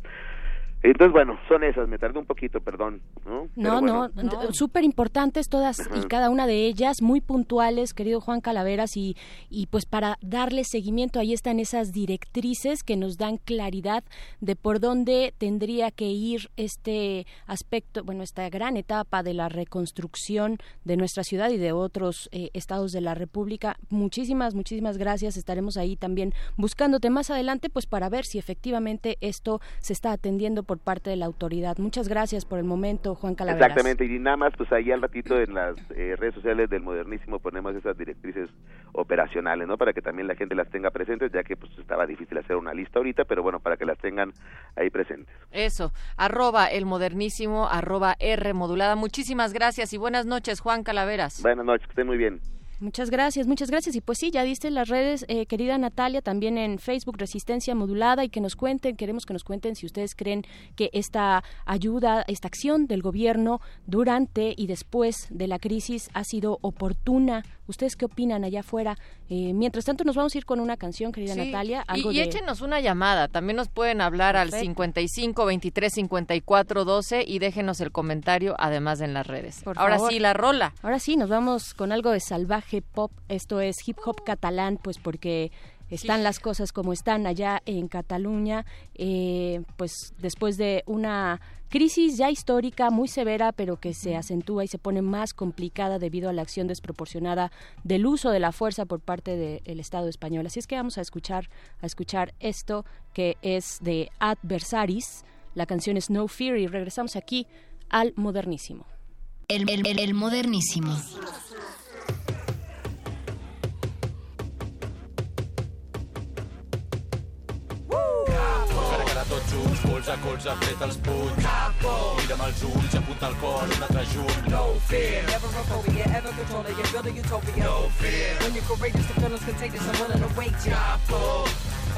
Entonces, bueno, son esas, me tardé un poquito, perdón. No,
no, bueno. no, no. súper importantes todas y cada una de ellas, muy puntuales, querido Juan Calaveras, y, y pues para darle seguimiento, ahí están esas directrices que nos dan claridad de por dónde tendría que ir este aspecto, bueno, esta gran etapa de la reconstrucción de nuestra ciudad y de otros eh, estados de la República. Muchísimas, muchísimas gracias. Estaremos ahí también buscándote más adelante, pues para ver si efectivamente esto se está atendiendo por parte de la autoridad. Muchas gracias por el momento, Juan Calaveras.
Exactamente, y nada más, pues ahí al ratito en las eh, redes sociales del Modernísimo ponemos esas directrices operacionales, ¿no? Para que también la gente las tenga presentes, ya que pues estaba difícil hacer una lista ahorita, pero bueno, para que las tengan ahí presentes.
Eso, arroba el Modernísimo, arroba R modulada. Muchísimas gracias y buenas noches, Juan Calaveras.
Buenas noches, que estén muy bien.
Muchas gracias, muchas gracias. Y pues sí, ya diste las redes, eh, querida Natalia, también en Facebook Resistencia Modulada y que nos cuenten, queremos que nos cuenten si ustedes creen que esta ayuda, esta acción del gobierno durante y después de la crisis ha sido oportuna. ¿Ustedes qué opinan allá afuera? Eh, mientras tanto, nos vamos a ir con una canción, querida
sí.
Natalia.
Algo y, y de... échenos una llamada. También nos pueden hablar Perfecto. al 55 23 54 12 y déjenos el comentario, además en las redes.
Por
Ahora
favor.
sí, la rola.
Ahora sí, nos vamos con algo de salvaje pop. Esto es hip hop catalán, pues porque están sí. las cosas como están allá en Cataluña, eh, pues después de una crisis ya histórica muy severa, pero que se acentúa y se pone más complicada debido a la acción desproporcionada del uso de la fuerza por parte del de Estado español. Así es que vamos a escuchar a escuchar esto que es de Adversaris. La canción es No Fear y regresamos aquí al modernísimo.
El, el, el, el modernísimo.
tots junts, colze a colze, fred als punys. Capo! Mira'm els ulls, apunta el cor, un altre junt. No fear. Never a phobia, ever controlling, you're building utopia. No fear. When you're courageous, the feeling's contagious, I'm willing to wake you. Capo!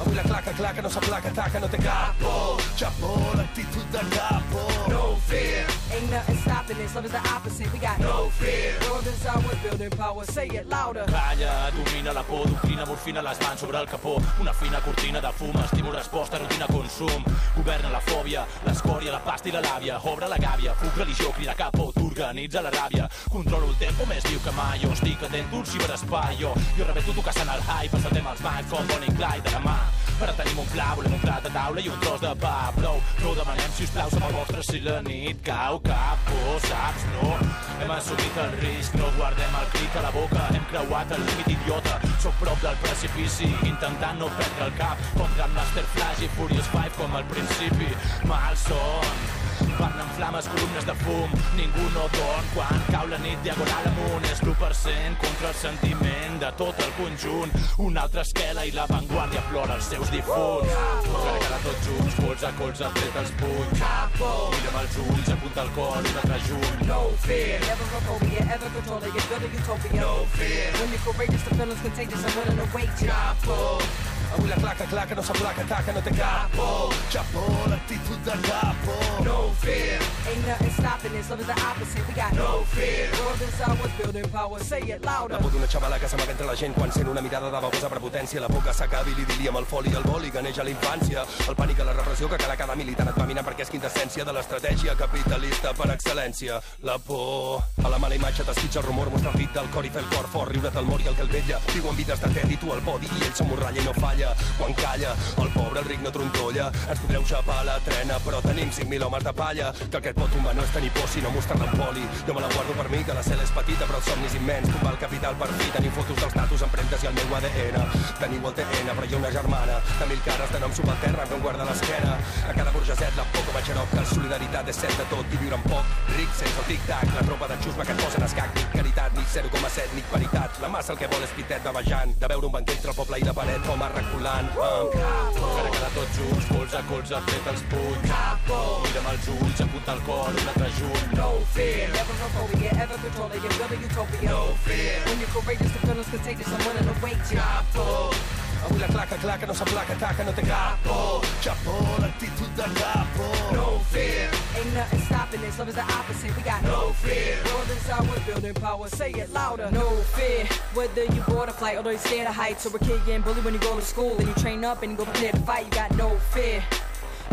Avui la claca, claca, no s'aplaca, taca, no té cap por. Chapo, l'actitud de capo. No fear.
Ain't nothing stopping this. Love is the opposite. We got
No fear.
World is ours, building power. Say it louder.
Calla, domina la por, doctrina, morfina, les mans sobre el capó. Una fina cortina de fum, estímul, resposta, rutina, consum. Governa la fòbia, l'escòria, la pasta i la làbia. Obre la gàbia, fuc, religió, crida capo, t'organitza la ràbia. Controlo el tempo més viu que mai, jo estic atent d'un ciberespai. Jo, jo rebeto tu caçant el hype, passatem els mics com Bonnie Clyde de la mà. Ara tenim un pla, volem un plat de taula i un tros de pa. Prou, no demanem, sisplau, som el vostre si la nit cau cap por, saps? No, hem assumit el risc, no guardem el crit a la boca, hem creuat el límit idiota. Soc prop del precipici, intentant no perdre el cap, com Grandmaster Flash i Furious 5 com al principi. Malson, Van en flames columnes de fum, ningú no dorm quan cau la nit diagonal amunt. És l'1% contra el sentiment de tot el conjunt. Una altra esquela i l'avantguàrdia plora els seus difunts. Cara a cara tots junts, colze a colze, tret els punys. Mira'm els ulls, apunta el cor, un altre junt.
No fear. Never phobia, ever controlling it. Build a utopia.
No fear.
When you're courageous, the feeling's contagious. I'm willing to wait you.
Avui la claca, claca, no s'aplaca, taca, no té capo. Chapo, l'actitud de capo. No fear.
Ain't nothing stopping this. Love is the opposite. We got
No fear.
World is ours, building power. Say it louder.
La por d'una xavala que s'amaga entre la gent quan sent una mirada de babosa prepotència. La que s'acabi l'idili amb el foli i el boli que neix a la infància. El pànic a la repressió que cada cada militant et va minar perquè és quintessència de l'estratègia capitalista per excel·lència. La por a la mala imatge t'esquitxa el rumor, mostra el rit del cor i fer el cor fort, riure't al mor i el que el vetlla. Viuen vides de tet i tu al podi i ell s'emborralla i no falla. Quan calla, el pobre, el ric no trontolla. Ens podreu xapar la trena, però tenim 5.000 homes de palla. Que el que et pot tombar no és tenir por, sinó mostrar-la poli. Jo me la guardo per mi, que la cel és petita, però el somni és immens. Tombar el capital per fi, tenir fotos dels tatus, empremtes i el meu ADN. Teniu el TN, però hi una germana de mil cares de nom subalterra que em guarda l'esquena. A cada burgeset la por com que solidaritat és set de tot i viure en poc. Ric sense el tic-tac, la tropa de xusma que et posen escac, ni caritat, ni 0,7, ni paritat. La massa el que vol és pitet bavejant, de veure un banc entre el poble i la paret com a reculant. Um, cara a cara tots junts, colze a colze, tret els punys. Mira'm els ulls, apunta el cor, un altre junt. No fear.
Never phobia, ever controlling it. Build a utopia.
No fear.
When you're courageous, the feeling's contagious. I'm willing to wait you.
Avui la claca, claca, no s'aplaca, taca, no té capo. Chapo, l'actitud de capo. No fear.
Ain't nothing stopping this. Love is the opposite. We got
No fear.
World is ours, building power. Say it louder. No fear. Whether you board a flight or you scared of heights, or a kid getting bullied when you go to school, and you train up and you go prepare to fight, you got no fear.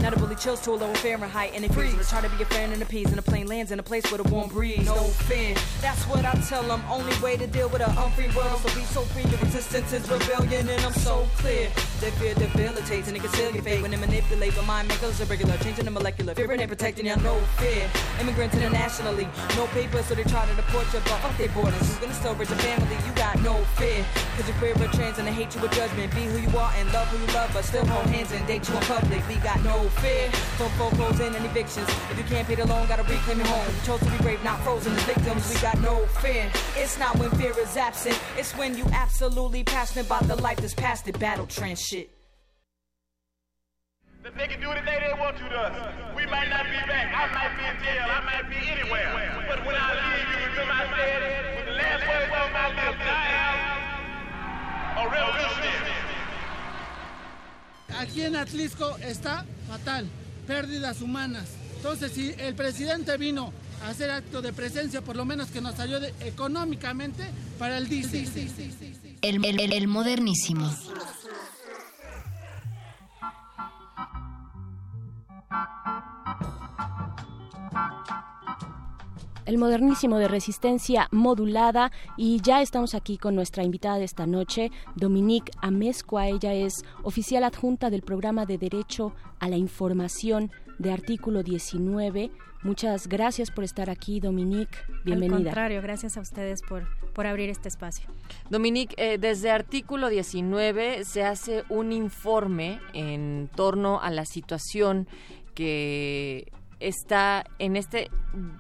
Now the bully chills to a lower Fahrenheit and they freeze. Let's try to be a fan and a peas and a plane lands in a place with a warm breeze. No fear. That's what I tell them. Only way to deal with a unfree world. So be so free. The resistance is rebellion and I'm so clear. Their fear debilitates and it can conceal your fate when they manipulate. But mind makers irregular, changing the molecular. Fear ain't protecting you. No fear. Immigrants internationally. No papers so they try to deport you. But fuck their borders. Who's gonna still raise a family? You got no fear. Cause you're queer or trans and they hate you with judgment. Be who you are and love who you love. But still hold hands and date you in public. We got no fear. From foreclosures and evictions. If you can't pay the loan, gotta reclaim your home. You chose to be brave, not frozen as victims. We got no fear. It's not when fear is absent. It's when you absolutely passionate about the life that's past the battle trend shit.
That they can do anything they want to to us. We might not be back. I might be in jail. I might be anywhere. But when I leave, you remember I said, with the last words on my lips, I am a revolutionary.
Aquí en Atlisco está fatal, pérdidas humanas. Entonces, si el presidente vino a hacer acto de presencia, por lo menos que nos ayude económicamente para el diésel.
El, el- el- el modernísimo.
El modernísimo de resistencia modulada y ya estamos aquí con nuestra invitada de esta noche, Dominique Amezcua. Ella es oficial adjunta del programa de Derecho a la Información de Artículo 19. Muchas gracias por estar aquí, Dominique. Bienvenida.
Al contrario, gracias a ustedes por, por abrir este espacio.
Dominique, eh, desde artículo 19 se hace un informe en torno a la situación que está en este,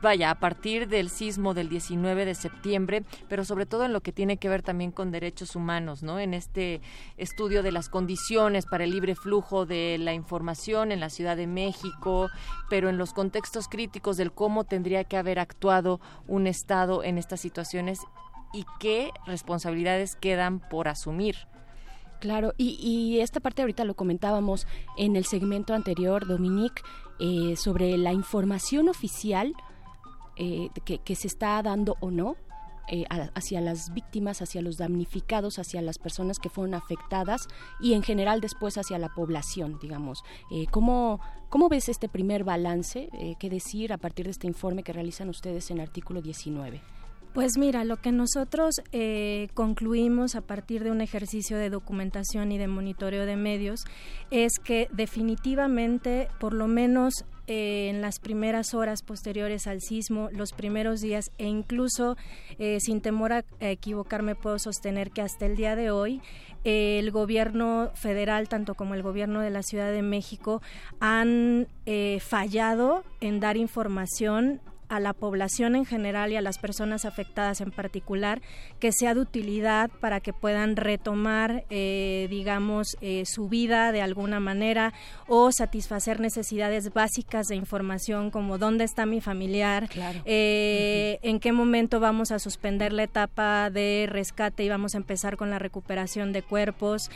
vaya, a partir del sismo del 19 de septiembre, pero sobre todo en lo que tiene que ver también con derechos humanos, ¿no? En este estudio de las condiciones para el libre flujo de la información en la Ciudad de México, pero en los contextos críticos del cómo tendría que haber actuado un Estado en estas situaciones y qué responsabilidades quedan por asumir.
Claro, y, esta parte ahorita lo comentábamos en el segmento anterior, Dominique, eh, sobre la información oficial eh, que, se está dando o no eh, hacia las víctimas, hacia los damnificados, hacia las personas que fueron afectadas y en general después hacia la población, digamos. ¿cómo, ¿Cómo ves este primer balance? ¿Qué decir a partir de este informe que realizan ustedes en artículo 19?
Pues mira, lo que nosotros eh, concluimos a partir de un ejercicio de documentación y de monitoreo de medios es que definitivamente, por lo menos eh, en las primeras horas posteriores al sismo, los primeros días e incluso, eh, sin temor a, equivocarme, puedo sostener que hasta el día de hoy el gobierno federal, tanto como el gobierno de la Ciudad de México, han fallado en dar información a la población en general y a las personas afectadas en particular que sea de utilidad para que puedan retomar, eh, digamos, eh, su vida de alguna manera o satisfacer necesidades básicas de información como dónde está mi familiar, eh, en qué momento vamos a suspender la etapa de rescate y vamos a empezar con la recuperación de cuerpos,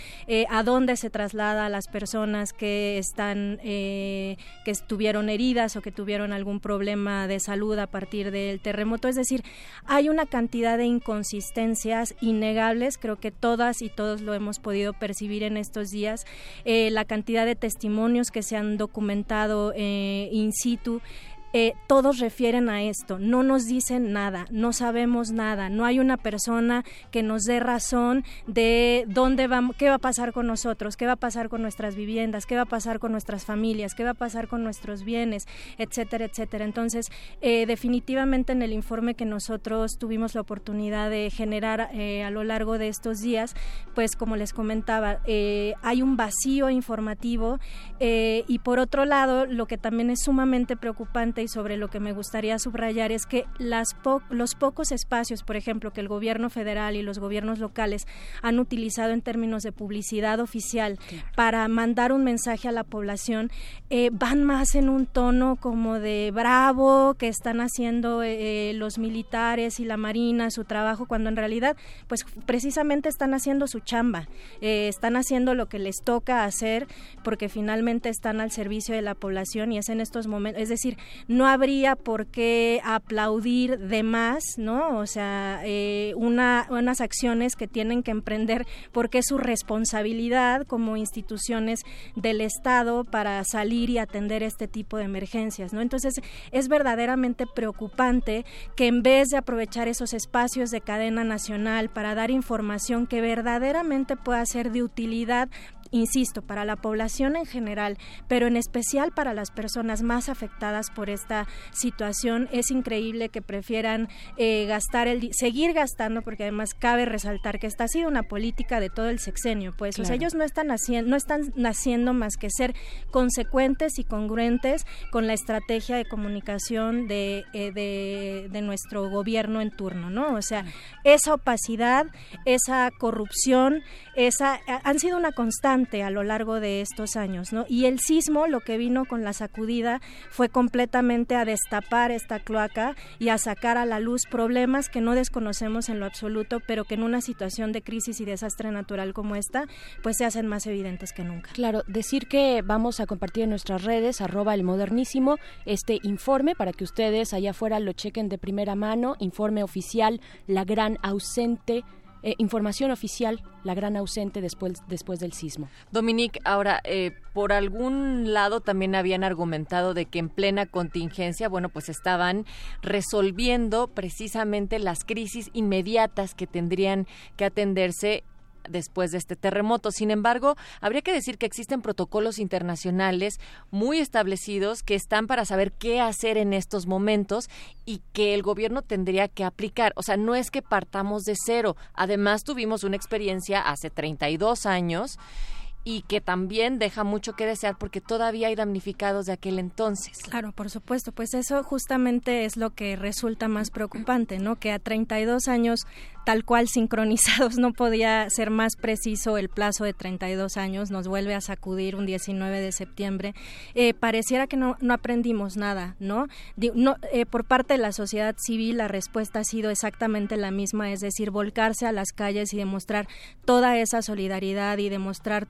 a dónde se traslada a las personas que están, que estuvieron heridas o que tuvieron algún problema de salud a partir del terremoto. Es decir, hay una cantidad de inconsistencias innegables, creo que todas y todos lo hemos podido percibir en estos días, eh, la cantidad de testimonios que se han documentado eh, in situ eh, todos refieren a esto, no nos dicen nada, no sabemos nada, no hay una persona que nos dé razón de dónde vamos, qué va a pasar con nosotros, qué va a pasar con nuestras viviendas, qué va a pasar con nuestras familias, qué va a pasar con nuestros bienes, etcétera, etcétera. Entonces, eh, definitivamente en el informe que nosotros tuvimos la oportunidad de generar eh, a lo largo de estos días, pues como les comentaba, hay un vacío informativo y por otro lado, lo que también es sumamente preocupante y sobre lo que me gustaría subrayar es que las los pocos espacios, por ejemplo, que el gobierno federal y los gobiernos locales han utilizado en términos de publicidad oficial para mandar un mensaje a la población, eh, van más en un tono como de bravo que están haciendo eh, eh, los militares y la marina su trabajo, cuando en realidad, pues precisamente están haciendo su chamba, están haciendo lo que les toca hacer porque finalmente están al servicio de la población y es en estos momentos, es decir, no habría por qué aplaudir de más, ¿no? O sea, eh, una, unas acciones que tienen que emprender porque es su responsabilidad como instituciones del Estado para salir y atender este tipo de emergencias, ¿no? Entonces, es verdaderamente preocupante que en vez de aprovechar esos espacios de cadena nacional para dar información que verdaderamente pueda ser de utilidad insisto, para la población en general, pero en especial para las personas más afectadas por esta situación, es increíble que prefieran eh, gastar el seguir gastando, porque además cabe resaltar que esta ha sido una política de todo el sexenio, pues ellos no están haciendo, no están naciendo más que ser consecuentes y congruentes con la estrategia de comunicación de, eh, de, de nuestro gobierno en turno, ¿no? O sea, esa opacidad, esa corrupción, esa han sido una constante a lo largo de estos años, ¿no? Y el sismo lo que vino con la sacudida fue completamente a destapar esta cloaca y a sacar a la luz problemas que no desconocemos en lo absoluto, pero que en una situación de crisis y desastre natural como esta, pues se hacen más evidentes que nunca.
Claro, decir que vamos a compartir en nuestras redes, arroba el modernísimo, este informe para que ustedes allá afuera lo chequen de primera mano, informe oficial, la gran ausente eh, información oficial, la gran ausente después, después del sismo.
Dominique, ahora, eh, por algún lado también habían argumentado de que en plena contingencia, bueno, pues estaban resolviendo precisamente las crisis inmediatas que tendrían que atenderse después de este terremoto. Sin embargo, habría que decir que existen protocolos internacionales muy establecidos que están para saber qué hacer en estos momentos y que el gobierno tendría que aplicar. O sea, no es que partamos de cero. Además, tuvimos una experiencia hace 32 años y que también deja mucho que desear porque todavía hay damnificados de aquel entonces.
Claro, por supuesto, pues eso justamente es lo que resulta más preocupante, ¿no? Que a 32 años tal cual sincronizados, no podía ser más preciso el plazo de 32 años, nos vuelve a sacudir un 19 de septiembre. Eh, pareciera que no, no, aprendimos nada, ¿no? eh, por parte de la sociedad civil la respuesta ha sido exactamente la misma, es decir, volcarse a las calles y demostrar toda esa solidaridad y demostrar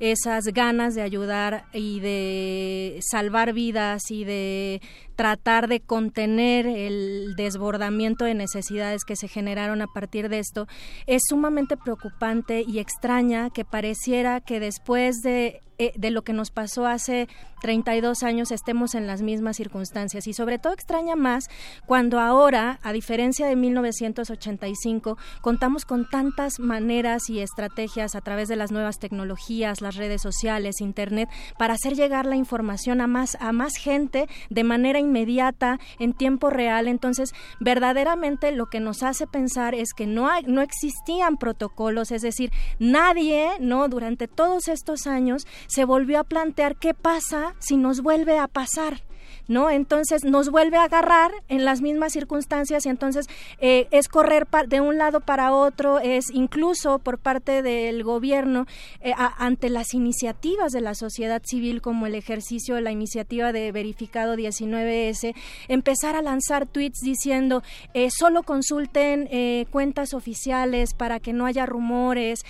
esas ganas de ayudar y de salvar vidas y de tratar de contener el desbordamiento de necesidades que se generaron a partir de esto, es sumamente preocupante y extraña que pareciera que después de eh, de lo que nos pasó hace 32 años estemos en las mismas circunstancias. Y sobre todo extraña más cuando ahora, a diferencia de 1985, contamos con tantas maneras y estrategias a través de las nuevas tecnologías, las redes sociales, internet para hacer llegar la información a más a más gente de manera inmediata en tiempo real. Entonces, verdaderamente lo que nos hace pensar es que no hay, no existían protocolos, es decir, nadie, no durante todos estos años se volvió a plantear qué pasa si nos vuelve a pasar. ¿No? Entonces nos vuelve a agarrar en las mismas circunstancias y entonces eh, es correr de un lado para otro, es incluso por parte del gobierno eh, ante las iniciativas de la sociedad civil como el ejercicio de la iniciativa de verificado 19S, empezar a lanzar tweets diciendo eh, solo consulten cuentas oficiales para que no haya rumores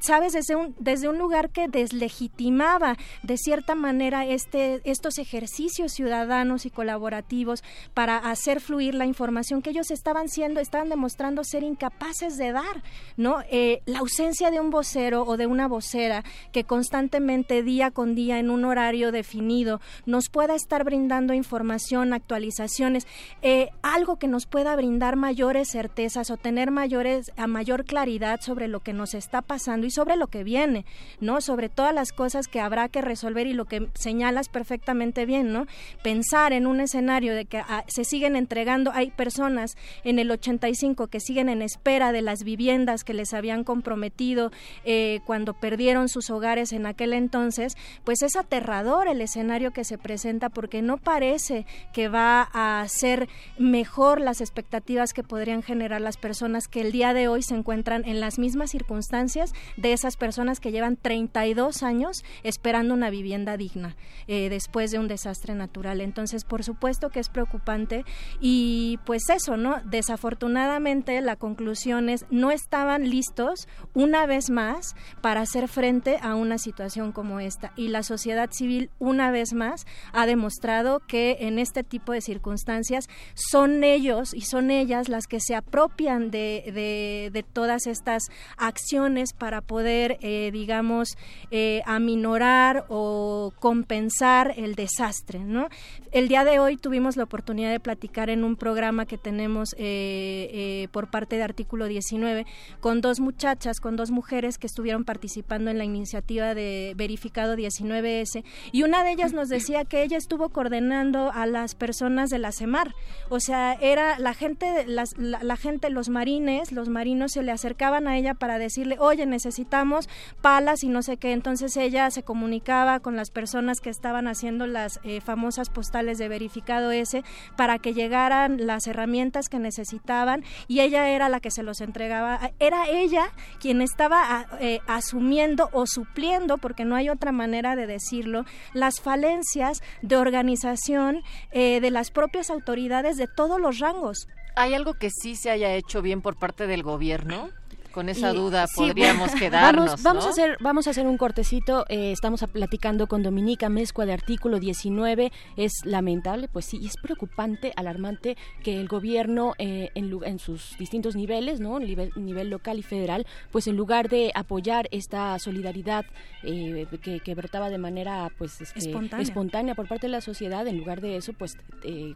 sabes, desde un, desde un lugar que deslegitimaba de cierta manera este, estos ejercicios ciudadanos y colaborativos para hacer fluir la información que ellos estaban siendo, estaban demostrando ser incapaces de dar, ¿no? Eh, la ausencia de un vocero o de una vocera que constantemente, día con día, en un horario definido, nos pueda estar brindando información, actualizaciones, eh, algo que nos pueda brindar mayores certezas o tener mayores, a mayor claridad sobre lo que nos está pasando y sobre lo que viene, ¿no? Sobre todas las cosas que habrá que resolver y lo que señalas perfectamente bien, ¿no? Pensar en un escenario de que ah, se siguen entregando, hay personas en el 85 que siguen en espera de las viviendas que les habían comprometido eh, cuando perdieron sus hogares en aquel entonces, pues es aterrador el escenario que se presenta porque no parece que va a ser mejor las expectativas que podrían generar las personas que el día de hoy se encuentran en las mismas circunstancias de esas personas que llevan 32 años esperando una vivienda digna eh, después de un desastre natural. Entonces, por supuesto que es preocupante y pues eso, ¿no? Desafortunadamente la conclusión es no estaban listos una vez más para hacer frente a una situación como esta y la sociedad civil una vez más ha demostrado que en este tipo de circunstancias son ellos y son ellas las que se apropian de, de, de todas estas acciones para poder, eh, digamos, eh, aminorar o compensar el desastre. ¿no? El día de hoy tuvimos la oportunidad de platicar en un programa que tenemos eh, por parte de Artículo 19 con dos muchachas, con dos mujeres que estuvieron participando en la iniciativa de Verificado 19S y una de ellas nos decía que ella estuvo coordinando a las personas de la CEMAR, o sea, era la gente, las, la, la gente, los marines, los marinos se le acercaban a ella para decirle, oye, necesitamos necesitamos palas y no sé qué. Entonces ella se comunicaba con las personas que estaban haciendo las eh, famosas postales de verificado ese para que llegaran las herramientas que necesitaban y ella era la que se los entregaba. Era ella quien estaba eh, asumiendo o supliendo, porque no hay otra manera de decirlo, las falencias de organización eh, de las propias autoridades de todos los rangos.
¿Hay algo que sí se haya hecho bien por parte del gobierno? Con esa duda podríamos quedarnos.
Vamos, a hacer, vamos a hacer un cortecito. Eh, estamos platicando con Dominica Mezcua de artículo 19. Es lamentable, pues sí, es preocupante, alarmante que el gobierno eh, en, sus distintos niveles, ¿no? Nivel, nivel local y federal, pues en lugar de apoyar esta solidaridad eh, que, brotaba de manera pues este, espontánea. espontánea. por parte de la sociedad, en lugar de eso, pues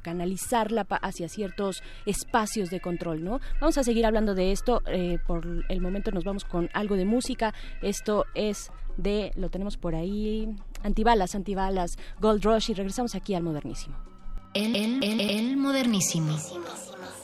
canalizarla hacia ciertos espacios de control, ¿no? Vamos a seguir hablando de esto por el momento nos vamos con algo de música. Esto es de, lo tenemos por ahí, Antibalas, Antibalas, Gold Rush y regresamos aquí al modernísimo.
El, el, el, el modernísimo.
truth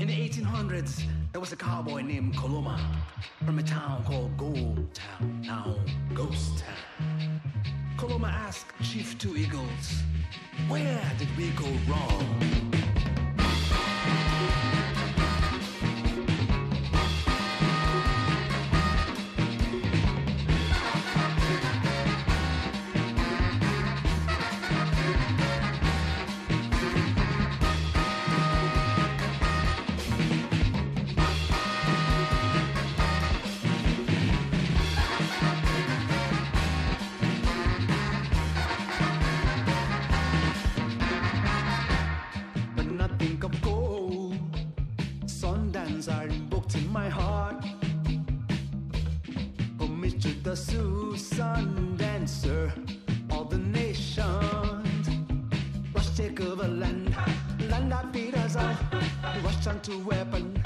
In the 1800s, there was a cowboy named Coloma from a town called Gold Town, now Ghost Town. Coloma asked Chief Two Eagles, Where did we go wrong? to weapon.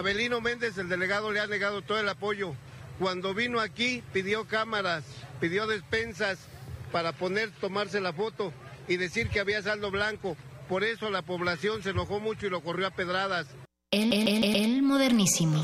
Abelino Méndez, el delegado, le ha negado todo el apoyo. Cuando vino aquí pidió cámaras, pidió despensas para poner, tomarse la foto y decir que había saldo blanco. Por eso la población se enojó mucho y lo corrió a pedradas.
El, el- el- modernísimo.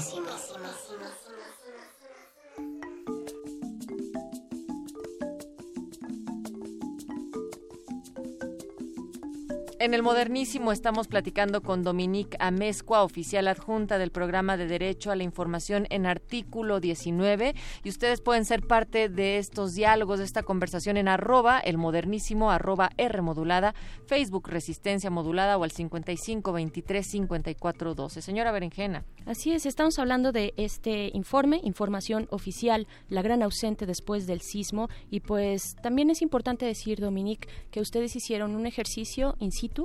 En el Modernísimo estamos platicando con Dominique Amezcua, oficial adjunta del programa de Derecho a la Información en artículo 19. Y ustedes pueden ser parte de estos diálogos, de esta conversación en arroba, el modernísimo, arroba R Facebook Resistencia Modulada o al 55 23 54 12. Señora Berenjena.
Así es, estamos hablando de este informe, información oficial, la gran ausente después del sismo. Y pues también es importante decir, Dominique, que ustedes hicieron un ejercicio in situ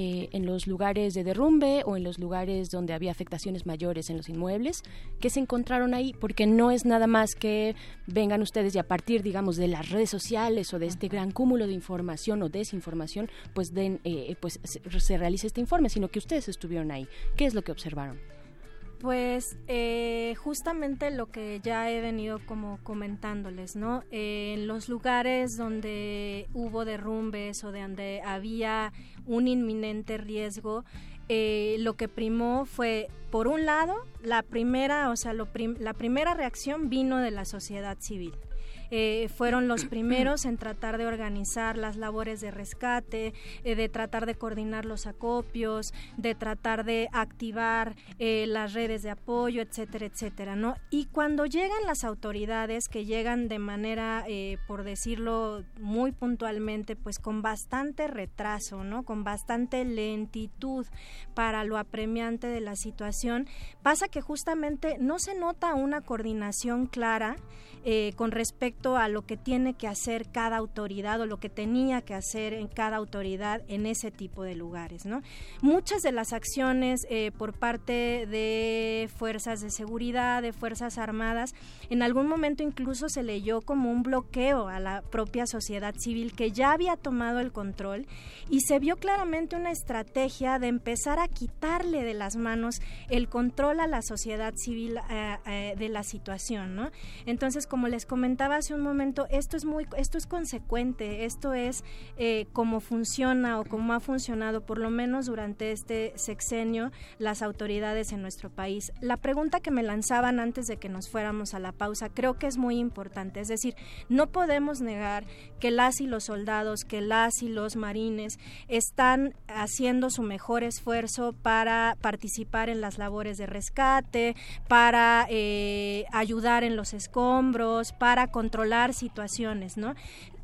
eh, en los lugares de derrumbe o en los lugares donde había afectaciones mayores en los inmuebles, ¿qué se encontraron ahí? Porque no es nada más que vengan ustedes y a partir, digamos, de las redes sociales o de este gran cúmulo de información o desinformación, pues, den, eh, pues se, se realice este informe, sino que ustedes estuvieron ahí. ¿Qué es lo que observaron?
Pues eh, justamente lo que ya he venido como comentándoles, ¿no? Eh, en los lugares donde hubo derrumbes o de donde había un inminente riesgo, eh, lo que primó fue, por un lado, la primera, o sea, lo prim la primera reacción vino de la sociedad civil. Eh, fueron los primeros en tratar de organizar las labores de rescate, eh, de tratar de coordinar los acopios, de tratar de activar eh, las redes de apoyo, etcétera, etcétera, ¿no? Y cuando llegan las autoridades, que llegan de manera, por decirlo muy puntualmente, pues con bastante retraso, ¿no? Con bastante lentitud para lo apremiante de la situación, pasa que justamente no se nota una coordinación clara con respecto a lo que tiene que hacer cada autoridad o lo que tenía que hacer en cada autoridad en ese tipo de lugares. ¿no? Muchas de las acciones eh, por parte de fuerzas de seguridad, de fuerzas armadas, en algún momento incluso se leyó como un bloqueo a la propia sociedad civil que ya había tomado el control y se vio claramente una estrategia de empezar a quitarle de las manos el control a la sociedad civil eh, de la situación. ¿no? Entonces, como les comentaba hace un momento, esto es muy, esto es consecuente, esto es eh, cómo funciona o cómo ha funcionado, por lo menos durante este sexenio, las autoridades en nuestro país. La pregunta que me lanzaban antes de que nos fuéramos a la pausa creo que es muy importante, es decir, no podemos negar que las y los soldados, que las y los marines están haciendo su mejor esfuerzo para participar en las labores de rescate, para eh, ayudar en los escombros, para controlar situaciones, ¿no?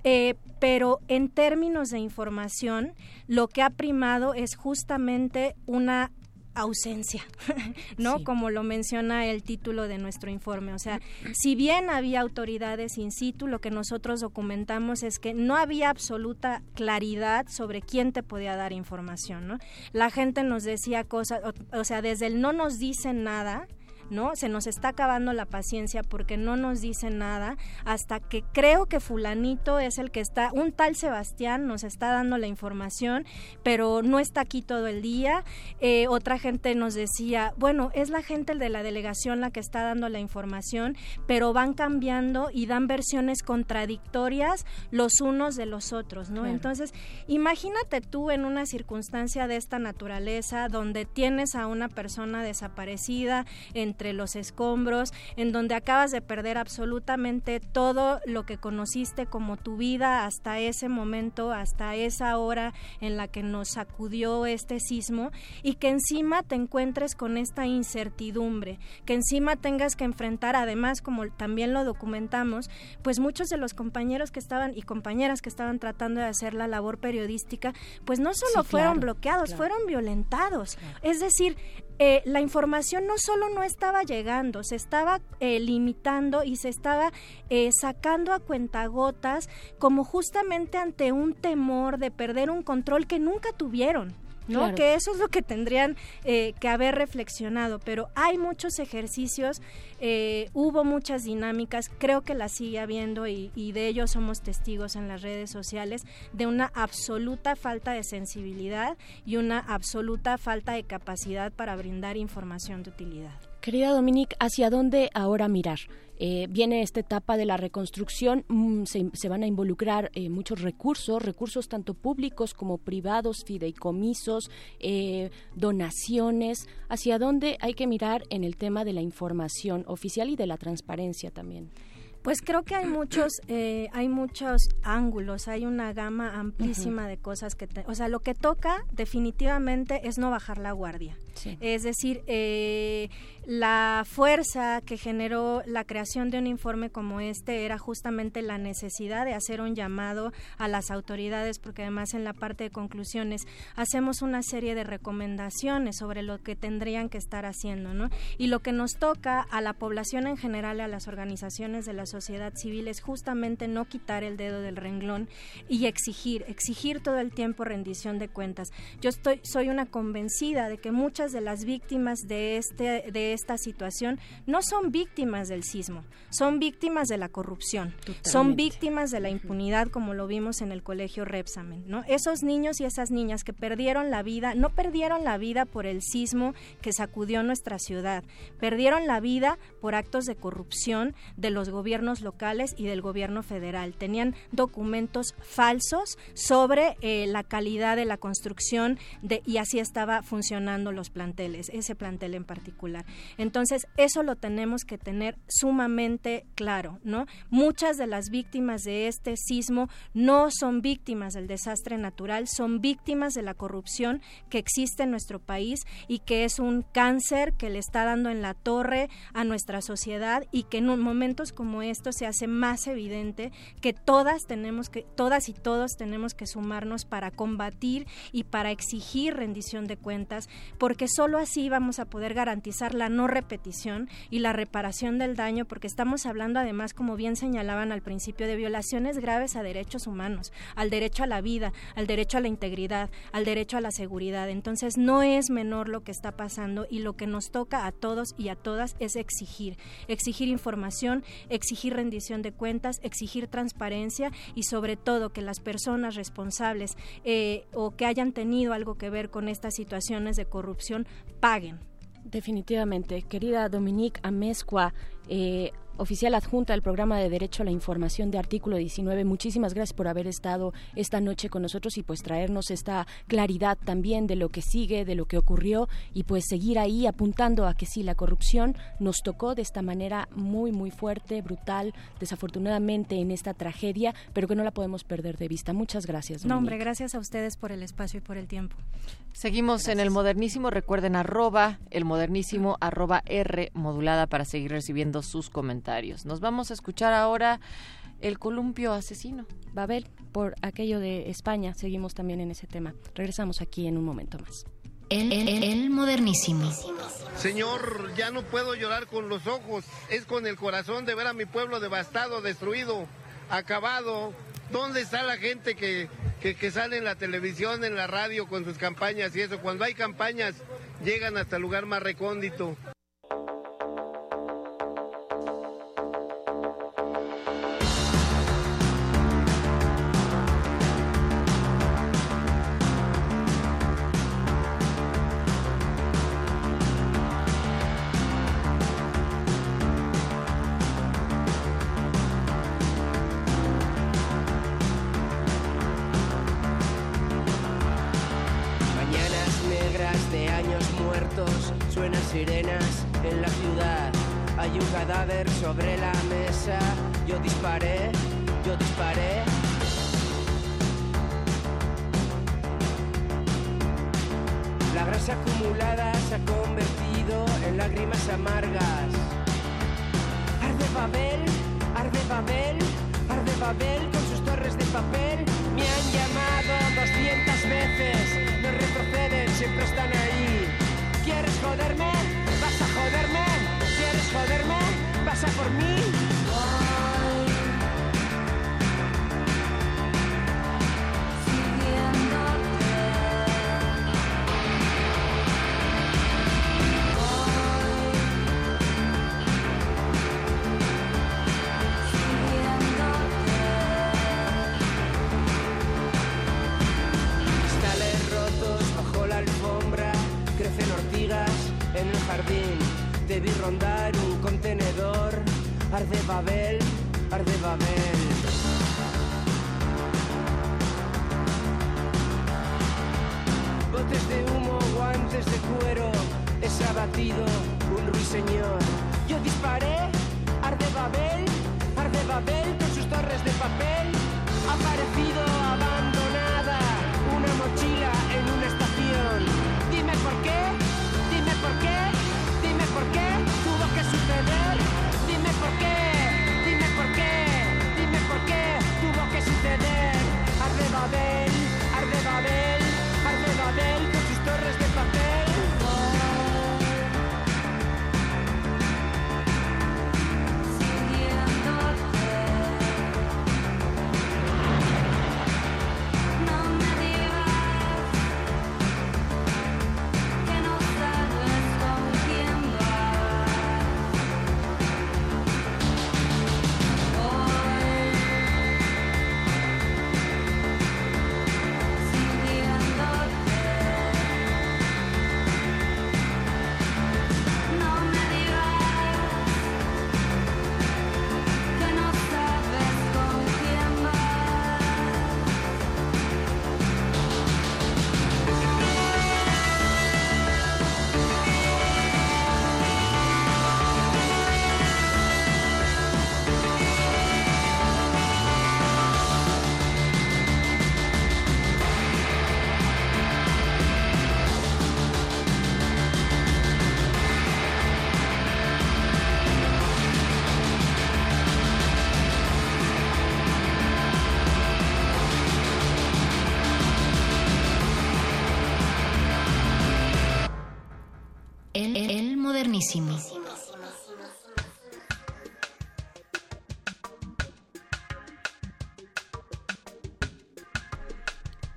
Eh, pero en términos de información, lo que ha primado es justamente una ausencia, ¿no? Como lo menciona el título de nuestro informe. O sea, si bien había autoridades in situ, lo que nosotros documentamos es que no había absoluta claridad sobre quién te podía dar información, ¿no? La gente nos decía cosas, o, o sea, desde el no nos dicen nada, ¿no? Se nos está acabando la paciencia porque no nos dicen nada hasta que creo que fulanito es el que está, un tal Sebastián nos está dando la información, pero no está aquí todo el día. Eh, otra gente nos decía, bueno, es la gente de la delegación la que está dando la información, pero van cambiando y dan versiones contradictorias los unos de los otros, ¿no? Entonces, imagínate tú en una circunstancia de esta naturaleza donde tienes a una persona desaparecida en entre los escombros, en donde acabas de perder absolutamente todo lo que conociste como tu vida hasta ese momento, hasta esa hora en la que nos sacudió este sismo y que encima te encuentres con esta incertidumbre, que encima tengas que enfrentar, además, como también lo documentamos, pues muchos de los compañeros que estaban y compañeras que estaban tratando de hacer la labor periodística, pues no solo fueron bloqueados, fueron violentados. Es decir, eh, la información no solo no estaba llegando, se estaba eh, limitando y se estaba eh, sacando a cuentagotas como justamente ante un temor de perder un control que nunca tuvieron. ¿No? Que eso es lo que tendrían eh, que haber reflexionado, pero hay muchos ejercicios, eh, hubo muchas dinámicas, creo que las sigue habiendo y, y, de ello somos testigos en las redes sociales, de una absoluta falta de sensibilidad y una absoluta falta de capacidad para brindar información de utilidad.
Querida Dominique, ¿hacia dónde ahora mirar? Eh, viene esta etapa de la reconstrucción, mm, se, van a involucrar eh, muchos recursos, recursos tanto públicos como privados, fideicomisos, eh, donaciones. ¿Hacia dónde hay que mirar en el tema de la información oficial y de la transparencia también?
Pues creo que hay muchos, eh, hay muchos ángulos, hay una gama amplísima de cosas que, o sea, lo que toca definitivamente es no bajar la guardia. Es decir, eh, la fuerza que generó la creación de un informe como este era justamente la necesidad de hacer un llamado a las autoridades, porque además en la parte de conclusiones hacemos una serie de recomendaciones sobre lo que tendrían que estar haciendo, ¿no? Y lo que nos toca a la población en general, a las organizaciones de la sociedad civil, es justamente no quitar el dedo del renglón y exigir, exigir todo el tiempo rendición de cuentas. Yo estoy, soy una convencida de que muchas de las víctimas de este, de esta situación no son víctimas del sismo, son víctimas de la corrupción, son víctimas de la impunidad como lo vimos en el colegio Repsamen, ¿no? Esos niños y esas niñas que perdieron la vida, no perdieron la vida por el sismo que sacudió nuestra ciudad, perdieron la vida por actos de corrupción de los gobiernos locales y del gobierno federal. Tenían documentos falsos sobre eh, la calidad de la construcción de, y así estaba funcionando los planteles, ese plantel en particular. Entonces, eso lo tenemos que tener sumamente claro, ¿no? Muchas de las víctimas de este sismo no son víctimas del desastre natural, son víctimas de la corrupción que existe en nuestro país y que es un cáncer que le está dando en la torre a nuestra sociedad y que en momentos como estos se hace más evidente que todas tenemos que todas y todos tenemos que sumarnos para combatir y para exigir rendición de cuentas, porque solo así vamos a poder garantizar la no repetición y la reparación del daño, porque estamos hablando además, como bien señalaban al principio, de violaciones graves a derechos humanos, al derecho a la vida, al derecho a la integridad, al derecho a la seguridad. Entonces no es menor lo que está pasando y lo que nos toca a todos y a todas es exigir, exigir información, exigir rendición de cuentas, exigir transparencia y sobre todo que las personas responsables eh, o que hayan tenido algo que ver con estas situaciones de corrupción paguen.
Definitivamente. Querida Dominique Amezcua, eh, oficial adjunta del programa de Derecho a la Información de Artículo 19. Muchísimas gracias por haber estado esta noche con nosotros y pues traernos esta claridad también de lo que sigue, de lo que ocurrió y pues seguir ahí apuntando a que sí, la corrupción nos tocó de esta manera muy, muy fuerte, brutal, desafortunadamente en esta tragedia, pero que no la podemos perder de vista. Muchas gracias.
Dominique. No, hombre, gracias a ustedes por el espacio y por el tiempo.
Seguimos en el modernísimo. Recuerden arroba el modernísimo arroba R modulada para seguir recibiendo sus comentarios. Nos vamos a escuchar ahora el columpio asesino.
Babel, por aquello de España. Seguimos también en ese tema. Regresamos aquí en un momento más.
El, el, el, modernísimo.
Señor, ya no puedo llorar con los ojos. Es con el corazón de ver a mi pueblo devastado, destruido, acabado. ¿Dónde está la gente que, que, que, sale en la televisión, en la radio con sus campañas y eso? Cuando hay campañas, llegan hasta el lugar más recóndito.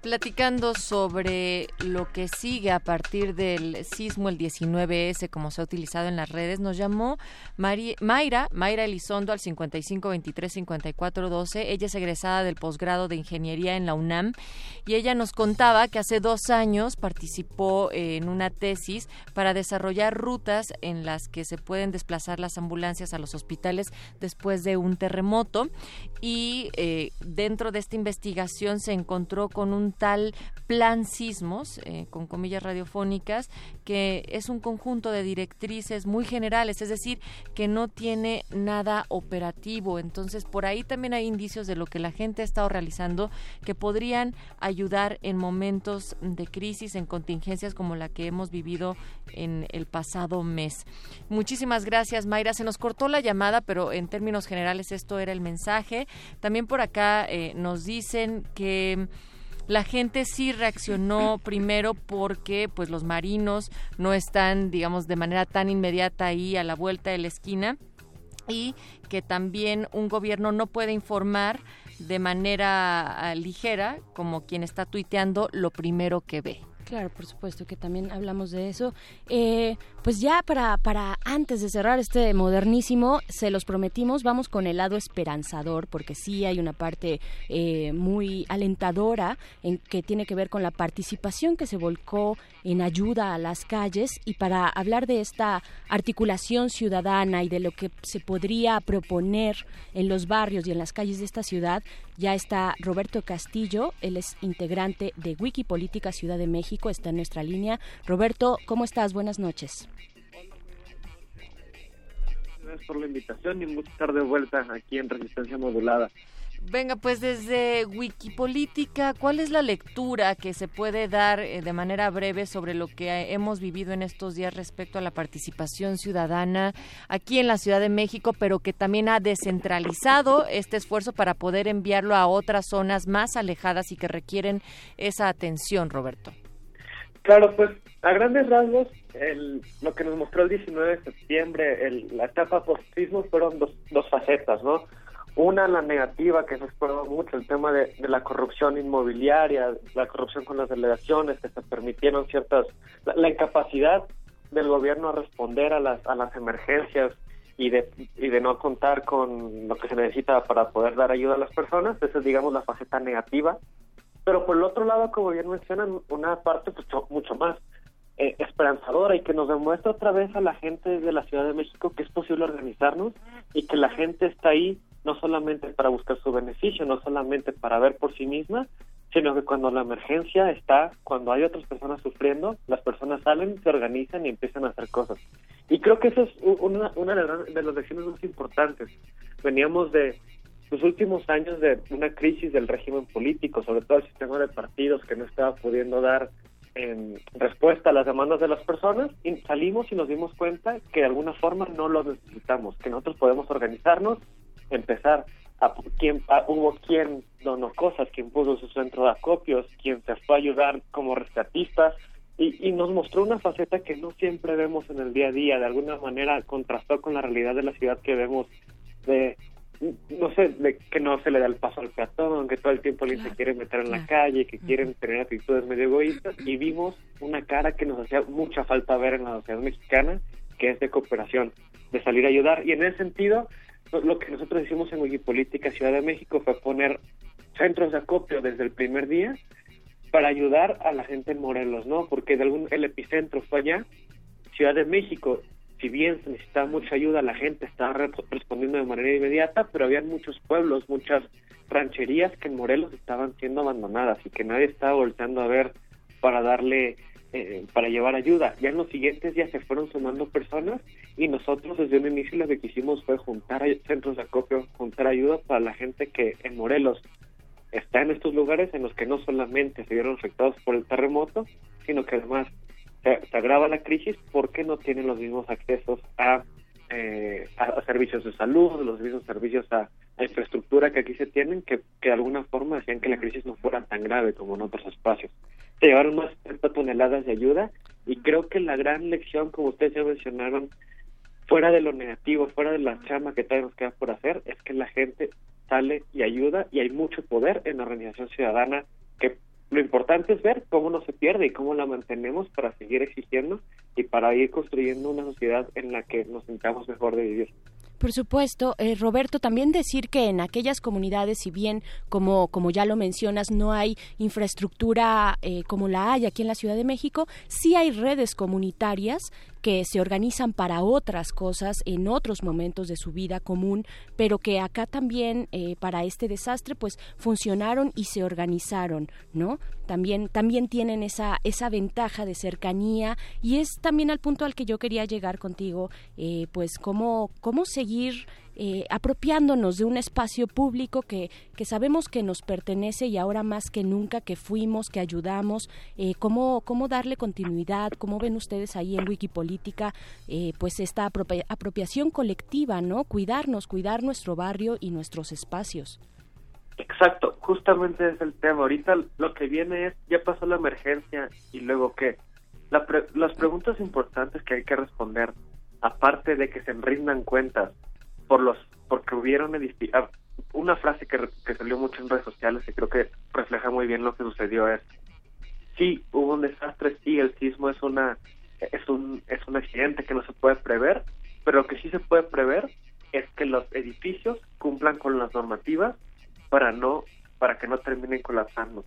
Platicando sobre lo que sigue a partir del sismo el 19S, como se ha utilizado en las redes, nos llamó Mayra, Mayra Elizondo al 55 23 54 12. Ella es egresada del posgrado de Ingeniería en la UNAM y ella nos contaba que hace dos años participó en una tesis para desarrollar rutas en las que se pueden desplazar las ambulancias a los hospitales después de un terremoto y eh, dentro de esta investigación se encontró con un tal plan sismos, eh, con comillas radiofónicas, que es un conjunto de directrices muy generales, es decir, que no tiene nada operativo. Entonces, por ahí también hay indicios de lo que la gente ha estado realizando que podrían ayudar en momentos de crisis, en contingencias como la que hemos vivido en el pasado mes. Muchísimas gracias, Mayra. Se nos cortó la llamada, pero en términos generales esto era el mensaje. También por acá eh, nos dicen que la gente sí reaccionó primero porque pues los marinos no están, digamos, de manera tan inmediata ahí a la vuelta de la esquina y que también un gobierno no puede informar de manera ah, ligera como quien está tuiteando lo primero que ve.
Claro, por supuesto que también hablamos de eso. Eh, pues ya para, para antes de cerrar este modernísimo, se los prometimos, vamos con el lado esperanzador, porque sí hay una parte eh, muy alentadora en que tiene que ver con la participación que se volcó en ayuda a las calles y para hablar de esta articulación ciudadana y de lo que se podría proponer en los barrios y en las calles de esta ciudad, ya está Roberto Castillo, él es integrante de Wikipolítica Ciudad de México, está en nuestra línea. Roberto, ¿cómo estás? Buenas noches.
Gracias por la invitación y mucho tarde de vuelta aquí en Resistencia Modulada.
Venga, pues desde Wikipolítica, ¿cuál es la lectura que se puede dar eh, de manera breve sobre lo que hemos vivido en estos días respecto a la participación ciudadana aquí en la Ciudad de México, pero que también ha descentralizado este esfuerzo para poder enviarlo a otras zonas más alejadas y que requieren esa atención, Roberto?
Claro, pues a grandes rasgos, lo que nos mostró el 19 de septiembre, la etapa post-sismo, fueron dos, dos facetas, ¿no? Una, la negativa, que se exploró mucho, el tema de, la corrupción inmobiliaria, la corrupción con las delegaciones, que se permitieron ciertas, la, incapacidad del gobierno a responder a las, a las emergencias y de, y de no contar con lo que se necesita para poder dar ayuda a las personas. Esa es, digamos, la faceta negativa. Pero por el otro lado, como bien mencionan, una parte pues, mucho más eh, esperanzadora y que nos demuestra otra vez a la gente de la Ciudad de México que es posible organizarnos y que la gente está ahí no solamente para buscar su beneficio, no solamente para ver por sí misma, sino que cuando la emergencia está, cuando hay otras personas sufriendo, las personas salen, se organizan y empiezan a hacer cosas. Y creo que eso es una, una de las lecciones más importantes. Veníamos de los últimos años de una crisis del régimen político, sobre todo el sistema de partidos que no estaba pudiendo dar en respuesta a las demandas de las personas, y salimos y nos dimos cuenta que de alguna forma no lo necesitamos, que nosotros podemos organizarnos, empezar a quien hubo quien donó cosas, quien puso su centro de acopios, quien se fue a ayudar como rescatistas y, y nos mostró una faceta que no siempre vemos en el día a día, de alguna manera contrastó con la realidad de la ciudad que vemos de no sé, de que no se le da el paso al peatón, que todo el tiempo alguien se quiere meter en la calle, que quieren tener actitudes medio egoístas, y vimos una cara que nos hacía mucha falta ver en la sociedad mexicana, que es de cooperación, de salir a ayudar, y en ese sentido, lo que nosotros hicimos en Wikipolítica Ciudad de México fue poner centros de acopio desde el primer día para ayudar a la gente en Morelos, ¿no? Porque de algún, el epicentro fue allá, Ciudad de México, si bien se necesitaba mucha ayuda, la gente estaba respondiendo de manera inmediata, pero había muchos pueblos, muchas rancherías que en Morelos estaban siendo abandonadas y que nadie estaba volteando a ver para darle, eh, para llevar ayuda. Ya en los siguientes días se fueron sumando personas y nosotros desde un inicio lo que quisimos fue juntar centros de acopio, juntar ayuda para la gente que en Morelos está en estos lugares en los que no solamente se vieron afectados por el terremoto, sino que además se, agrava la crisis porque no tienen los mismos accesos a, eh, a, servicios de salud, los mismos servicios a, infraestructura que aquí se tienen, que, que de alguna forma hacían que la crisis no fuera tan grave como en otros espacios. Se llevaron más de 30 toneladas de ayuda y creo que la gran lección, como ustedes ya mencionaron, fuera de lo negativo, fuera de la chama que tenemos que por hacer, es que la gente sale y ayuda y hay mucho poder en la organización ciudadana que lo importante es ver cómo no se pierde y cómo la mantenemos para seguir exigiendo y para ir construyendo una sociedad en la que nos sintamos mejor de vivir.
Por supuesto, eh, Roberto, también decir que en aquellas comunidades, si bien, como, como ya lo mencionas, no hay infraestructura eh, como la hay aquí en la Ciudad de México, sí hay redes comunitarias que se organizan para otras cosas en otros momentos de su vida común, pero que acá también eh, para este desastre pues funcionaron y se organizaron, ¿no? También también tienen esa esa ventaja de cercanía y es también al punto al que yo quería llegar contigo, eh, pues cómo cómo seguir eh, apropiándonos de un espacio público que, que sabemos que nos pertenece y ahora más que nunca que fuimos, que ayudamos, eh, cómo, cómo darle continuidad, cómo ven ustedes ahí en Wikipolítica, eh, pues esta apropiación colectiva, ¿no? Cuidarnos, cuidar nuestro barrio y nuestros espacios.
Exacto, justamente es el tema. Ahorita lo que viene es, ya pasó la emergencia y luego qué. las preguntas importantes que hay que responder, aparte de que se rindan cuentas por los porque hubieron una frase que, que salió mucho en redes sociales y creo que refleja muy bien lo que sucedió es sí hubo un desastre sí el sismo es una es un es un accidente que no se puede prever pero lo que sí se puede prever es que los edificios cumplan con las normativas para no para que no terminen colapsando.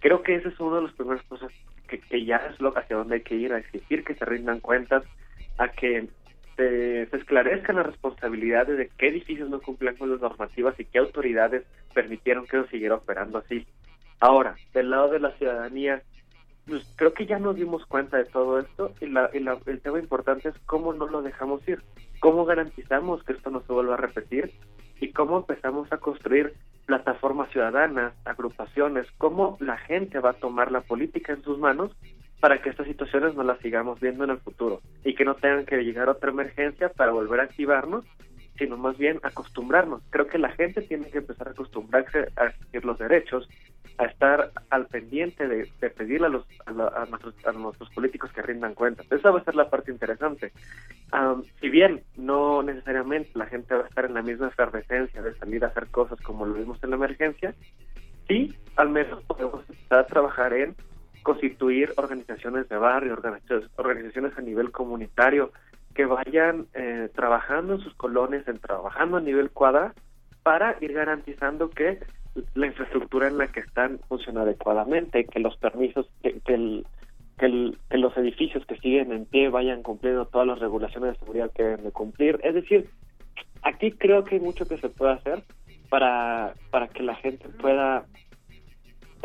Creo que ese es uno de los primeros cosas que, que ya es lo hacia donde hay que ir a exigir que se rindan cuentas a que se, esclarezcan las responsabilidades de qué edificios no cumplen con las normativas y qué autoridades permitieron que eso siguiera operando así. Ahora, del lado de la ciudadanía, pues creo que ya nos dimos cuenta de todo esto y, la, el tema importante es cómo no lo dejamos ir, cómo garantizamos que esto no se vuelva a repetir y cómo empezamos a construir plataformas ciudadanas, agrupaciones, cómo la gente va a tomar la política en sus manos para que estas situaciones no las sigamos viendo en el futuro y que no tengan que llegar otra emergencia para volver a activarnos, sino más bien acostumbrarnos. Creo que la gente tiene que empezar a acostumbrarse a exigir los derechos, a estar al pendiente de, pedirle a, los, a, nuestros, a, políticos que rindan cuentas. Esa va a ser la parte interesante. si bien no necesariamente la gente va a estar en la misma efervescencia de salir a hacer cosas como lo vimos en la emergencia, sí, al menos podemos empezar a trabajar en constituir organizaciones de barrio, organizaciones a nivel comunitario, que vayan eh, trabajando en sus colonias, en trabajando a nivel cuadra, para ir garantizando que la infraestructura en la que están funciona adecuadamente, que los permisos, que, el, que, los edificios que siguen en pie vayan cumpliendo todas las regulaciones de seguridad que deben de cumplir. Es decir, aquí creo que hay mucho que se puede hacer para, para que la gente pueda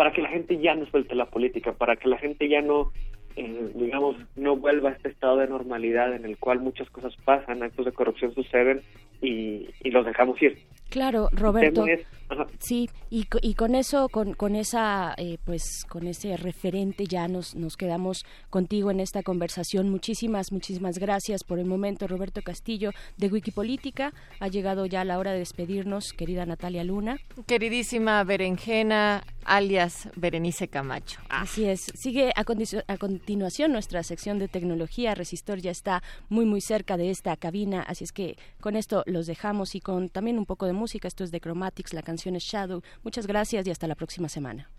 para que la gente ya no suelte la política, para que la gente ya no, eh, digamos, no vuelva a este estado de normalidad en el cual muchas cosas pasan, actos de corrupción suceden y, y los dejamos ir.
Claro, Roberto. Sí, y, y, con eso, con, con esa, eh, pues, con ese referente ya nos, nos quedamos contigo en esta conversación. Muchísimas, muchísimas gracias por el momento, Roberto Castillo de Wikipolítica. Ha llegado ya la hora de despedirnos, querida Natalia Luna.
Queridísima Berenjena, alias Berenice Camacho.
Así es. Sigue a, a continuación nuestra sección de tecnología. Resistor ya está muy, muy cerca de esta cabina, así es que con esto los dejamos y con también un poco de música. Esto es de Chromatics, la canción es Shadow. Muchas gracias y hasta la próxima semana.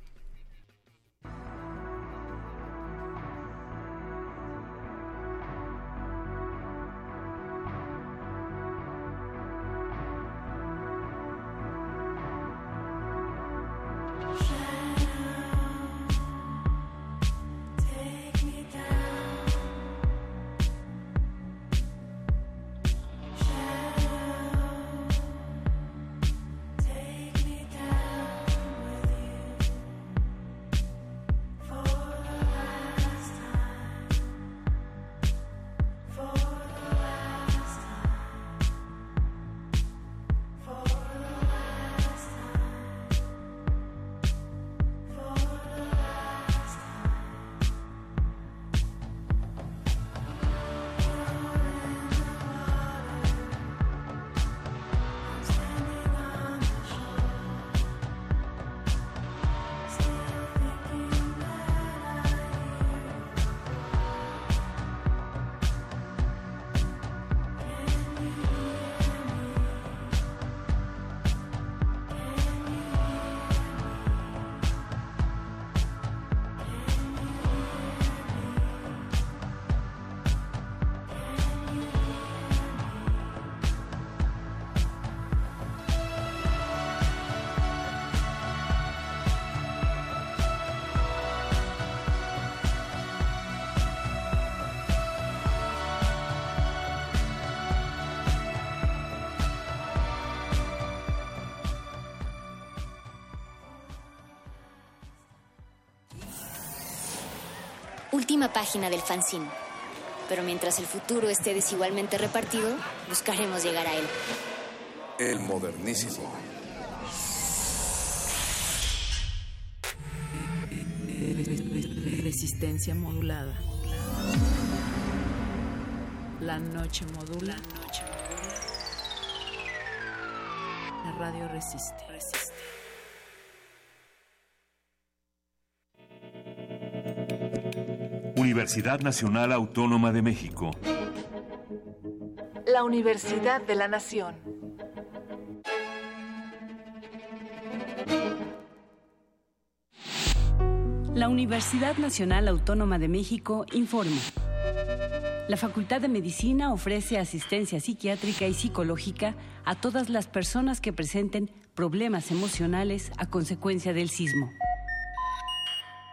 Página del fanzine. Pero mientras el futuro esté desigualmente repartido, buscaremos llegar a él.
El modernísimo.
Resistencia modulada. La noche modula. La radio resiste.
Universidad Nacional Autónoma de México.
La Universidad de la Nación.
La Universidad Nacional Autónoma de México informa. La Facultad de Medicina ofrece asistencia psiquiátrica y psicológica a todas las personas que presenten problemas emocionales a consecuencia del sismo.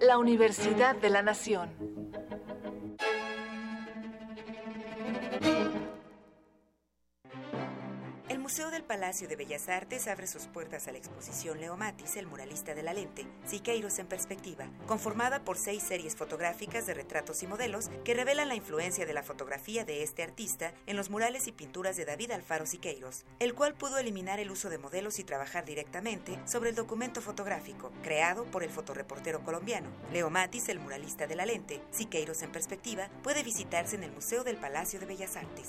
La Universidad de la Nación.
Museo del Palacio de Bellas Artes abre sus puertas a la exposición Leo Matis, el muralista de la lente, Siqueiros en perspectiva, conformada por seis series fotográficas de retratos y modelos que revelan la influencia de la fotografía de este artista en los murales y pinturas de David Alfaro Siqueiros, el cual pudo eliminar el uso de modelos y trabajar directamente sobre el documento fotográfico, creado por el fotoreportero colombiano. Leo Matis, el muralista de la lente, Siqueiros en perspectiva, puede visitarse en el Museo del Palacio de Bellas Artes.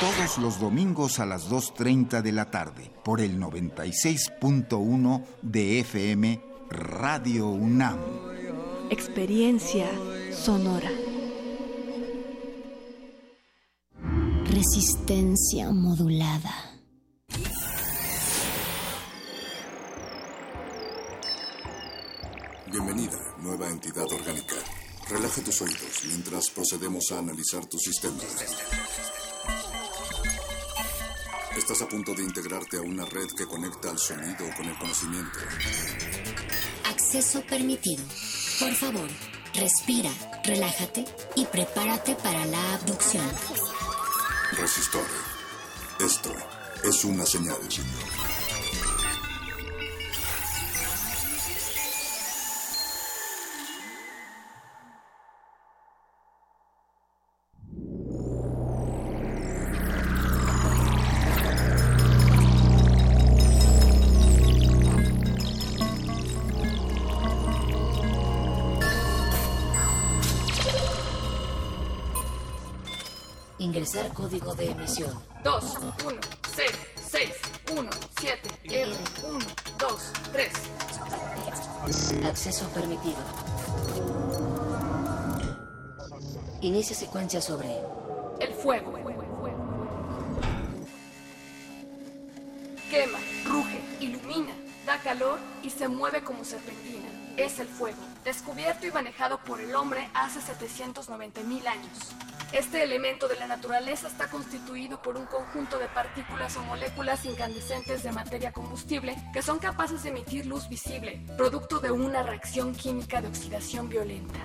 Todos los domingos a las 2.30 de la tarde por el 96.1 de FM Radio UNAM.
Experiencia sonora.
Resistencia modulada.
Bienvenida, nueva entidad orgánica. Relaja tus oídos mientras procedemos a analizar tu sistema. Estás a punto de integrarte a una red que conecta al sonido con el conocimiento.
Acceso permitido. Por favor, respira, relájate y prepárate para la abducción.
Resistor. Esto es una señal.
Código de emisión.
2, 1, 6, 6, 1, 7, R, 1, 2, 3.
Acceso permitido. Inicia secuencia sobre
El fuego. Quema, ruge, ilumina, da calor y se mueve como serpentina. Es el fuego, descubierto y manejado por el hombre hace 790 mil años. Este elemento de la naturaleza está constituido por un conjunto de partículas o moléculas incandescentes de materia combustible que son capaces de emitir luz visible, producto de una reacción química de oxidación violenta.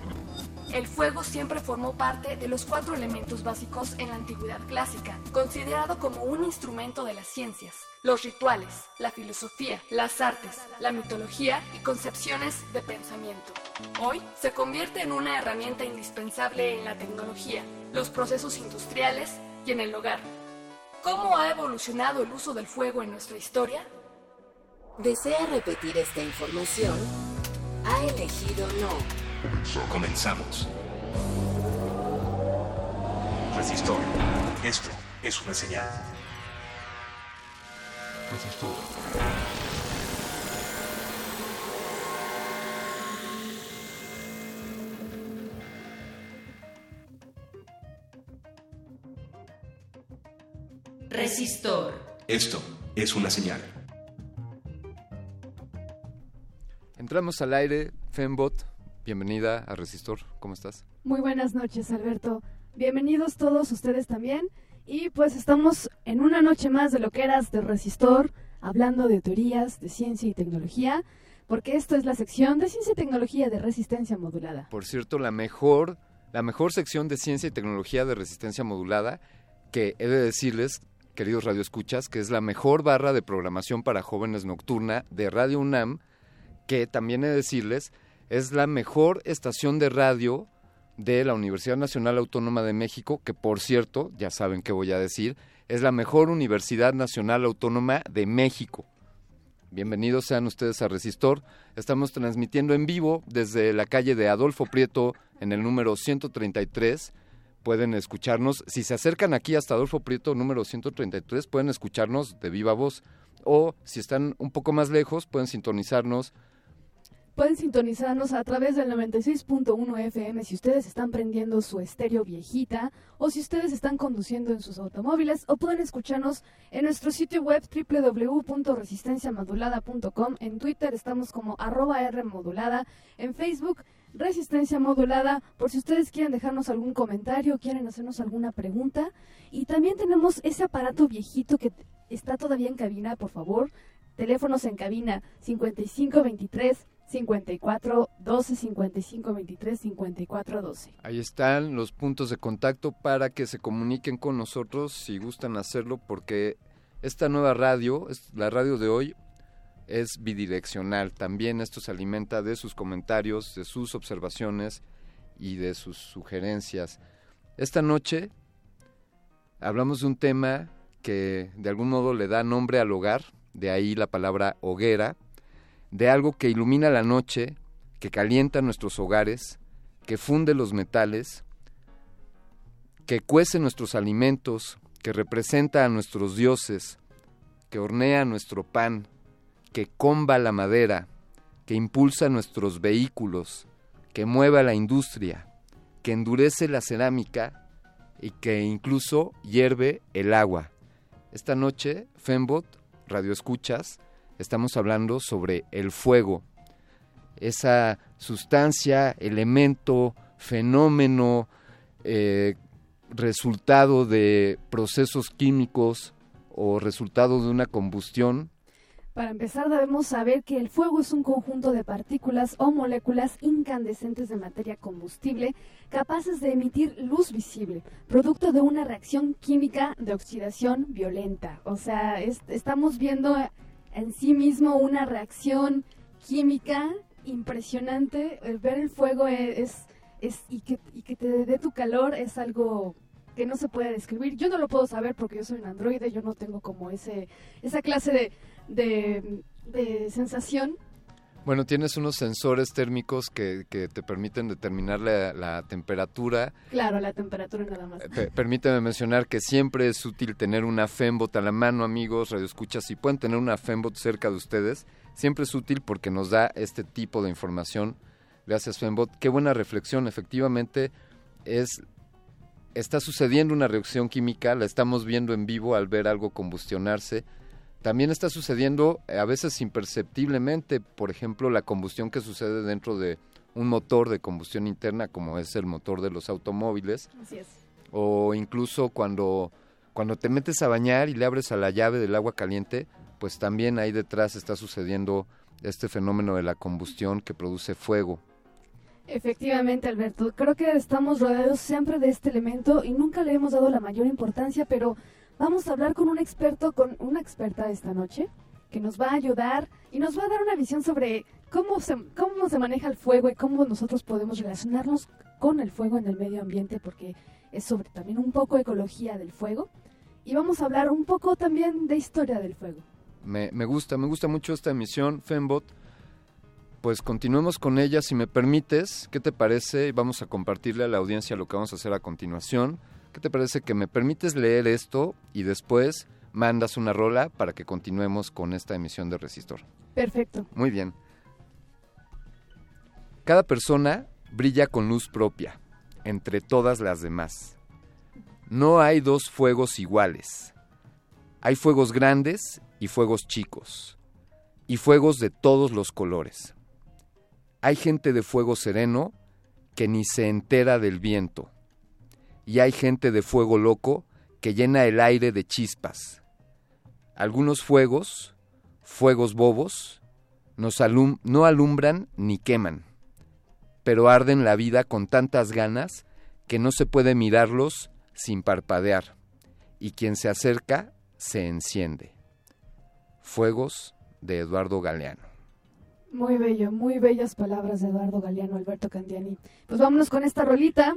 El fuego siempre formó parte de los cuatro elementos básicos en la antigüedad clásica, considerado como un instrumento de las ciencias, los rituales, la filosofía, las artes, la mitología y concepciones de pensamiento. Hoy se convierte en una herramienta indispensable en la tecnología, los procesos industriales y en el hogar. ¿Cómo ha evolucionado el uso del fuego en nuestra historia?
¿Desea repetir esta información? Ha elegido no.
Comenzamos. Resistor.
Esto es una señal.
Resistor.
Esto es una señal.
Entramos al aire, Fembot. Bienvenida a Resistor. ¿Cómo estás?
Muy buenas noches, Alberto. Bienvenidos todos ustedes también. Y pues estamos en una noche más de lo que eras de Resistor, hablando de teorías de ciencia y tecnología, porque esto es la sección de ciencia y tecnología de resistencia modulada.
Por cierto, la mejor, la mejor sección de ciencia y tecnología de resistencia modulada, que he de decirles, queridos radioescuchas, que es la mejor barra de programación para jóvenes nocturna de Radio UNAM, que también he de decirles, es la mejor estación de radio de la Universidad Nacional Autónoma de México, que por cierto, ya saben qué voy a decir, es la mejor Universidad Nacional Autónoma de México. Bienvenidos sean ustedes a Resistor. Estamos transmitiendo en vivo desde la calle de Adolfo Prieto en el número 133. Pueden escucharnos, si se acercan aquí hasta Adolfo Prieto número 133, pueden escucharnos de viva voz. O si están un poco más lejos, pueden sintonizarnos
Pueden sintonizarnos a través del 96.1 FM si ustedes están prendiendo su estéreo viejita o si ustedes están conduciendo en sus automóviles o pueden escucharnos en nuestro sitio web www.resistenciamodulada.com. En Twitter estamos como arroba Rmodulada. En Facebook Resistencia Modulada por si ustedes quieren dejarnos algún comentario, quieren hacernos alguna pregunta. Y también tenemos ese aparato viejito que está todavía en cabina, por favor. Teléfonos en cabina 5523 54 12 55 23 54 12.
Ahí están los puntos de contacto para que se comuniquen con nosotros si gustan hacerlo porque esta nueva radio, la radio de hoy, es bidireccional. También esto se alimenta de sus comentarios, de sus observaciones y de sus sugerencias. Esta noche hablamos de un tema que de algún modo le da nombre al hogar, de ahí la palabra hoguera, de algo que ilumina la noche, que calienta nuestros hogares, que funde los metales, que cuece nuestros alimentos, que representa a nuestros dioses, que hornea nuestro pan, que comba la madera, que impulsa nuestros vehículos, que mueve a la industria, que endurece la cerámica y que incluso hierve el agua. Esta noche, Fembot, Radio Escuchas, estamos hablando sobre el fuego, esa sustancia, elemento, fenómeno, eh, resultado de procesos químicos o resultado de una combustión.
Para empezar debemos saber que el fuego es un conjunto de partículas o moléculas incandescentes de materia combustible capaces de emitir luz visible, producto de una reacción química de oxidación violenta. O sea, estamos viendo en sí mismo una reacción química impresionante. El ver el fuego es, es, y, que, y que te dé tu calor es algo que no se puede describir. Yo no lo puedo saber porque yo soy un androide, yo no tengo como ese esa clase de, de, sensación.
Bueno, tienes unos sensores térmicos que, que te permiten determinar la, temperatura.
Claro, la temperatura nada más.
permíteme mencionar que siempre es útil tener una Fembot a la mano, amigos, radioescuchas. Si pueden tener una Fembot cerca de ustedes, siempre es útil porque nos da este tipo de información. Gracias, Fembot. Qué buena reflexión. Efectivamente, es está sucediendo una reacción química, la estamos viendo en vivo al ver algo combustionarse. También está sucediendo eh, a veces imperceptiblemente, por ejemplo, la combustión que sucede dentro de un motor de combustión interna, como es el motor de los automóviles.
Así es.
O incluso cuando, cuando te metes a bañar y le abres a la llave del agua caliente, pues también ahí detrás está sucediendo este fenómeno de la combustión que produce fuego.
Efectivamente, Alberto. Creo que estamos rodeados siempre de este elemento y nunca le hemos dado la mayor importancia, pero vamos a hablar con un experto, con una experta esta noche, que nos va a ayudar y nos va a dar una visión sobre cómo se, cómo se maneja el fuego y cómo nosotros podemos relacionarnos con el fuego en el medio ambiente, porque es sobre también un poco ecología del fuego. Y vamos a hablar un poco también de historia del fuego.
Me, me gusta, me gusta mucho esta emisión, Fembot pues continuemos con ella, si me permites, ¿qué te parece? Vamos a compartirle a la audiencia lo que vamos a hacer a continuación, ¿Qué te parece que me permites leer esto y después mandas una rola para que continuemos con esta emisión de Resistor?
Perfecto.
Muy bien. Cada persona brilla con luz propia, entre todas las demás. No hay dos fuegos iguales. Hay fuegos grandes y fuegos chicos, y fuegos de todos los colores. Hay gente de fuego sereno que ni se entera del viento, y hay gente de fuego loco que llena el aire de chispas. Algunos fuegos, fuegos bobos, no alumbran ni queman, pero arden la vida con tantas ganas que no se puede mirarlos sin parpadear, y quien se acerca se enciende. Fuegos de Eduardo Galeano.
Muy bello, muy bellas palabras de Eduardo Galeano, Alberto Candiani. Pues vámonos con esta rolita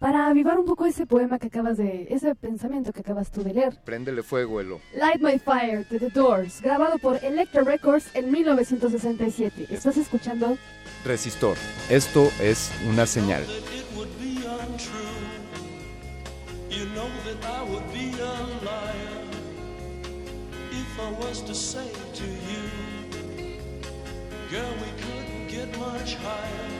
para avivar un poco ese poema que acabas de, ese pensamiento que acabas tú de leer.
Préndele fuego, Elo.
Light My Fire de The Doors, grabado por Electra Records en 1967. ¿Estás escuchando?
Resistor. Esto es una señal.
You know that I would be a liar if I was to say to you, girl, we couldn't get much higher.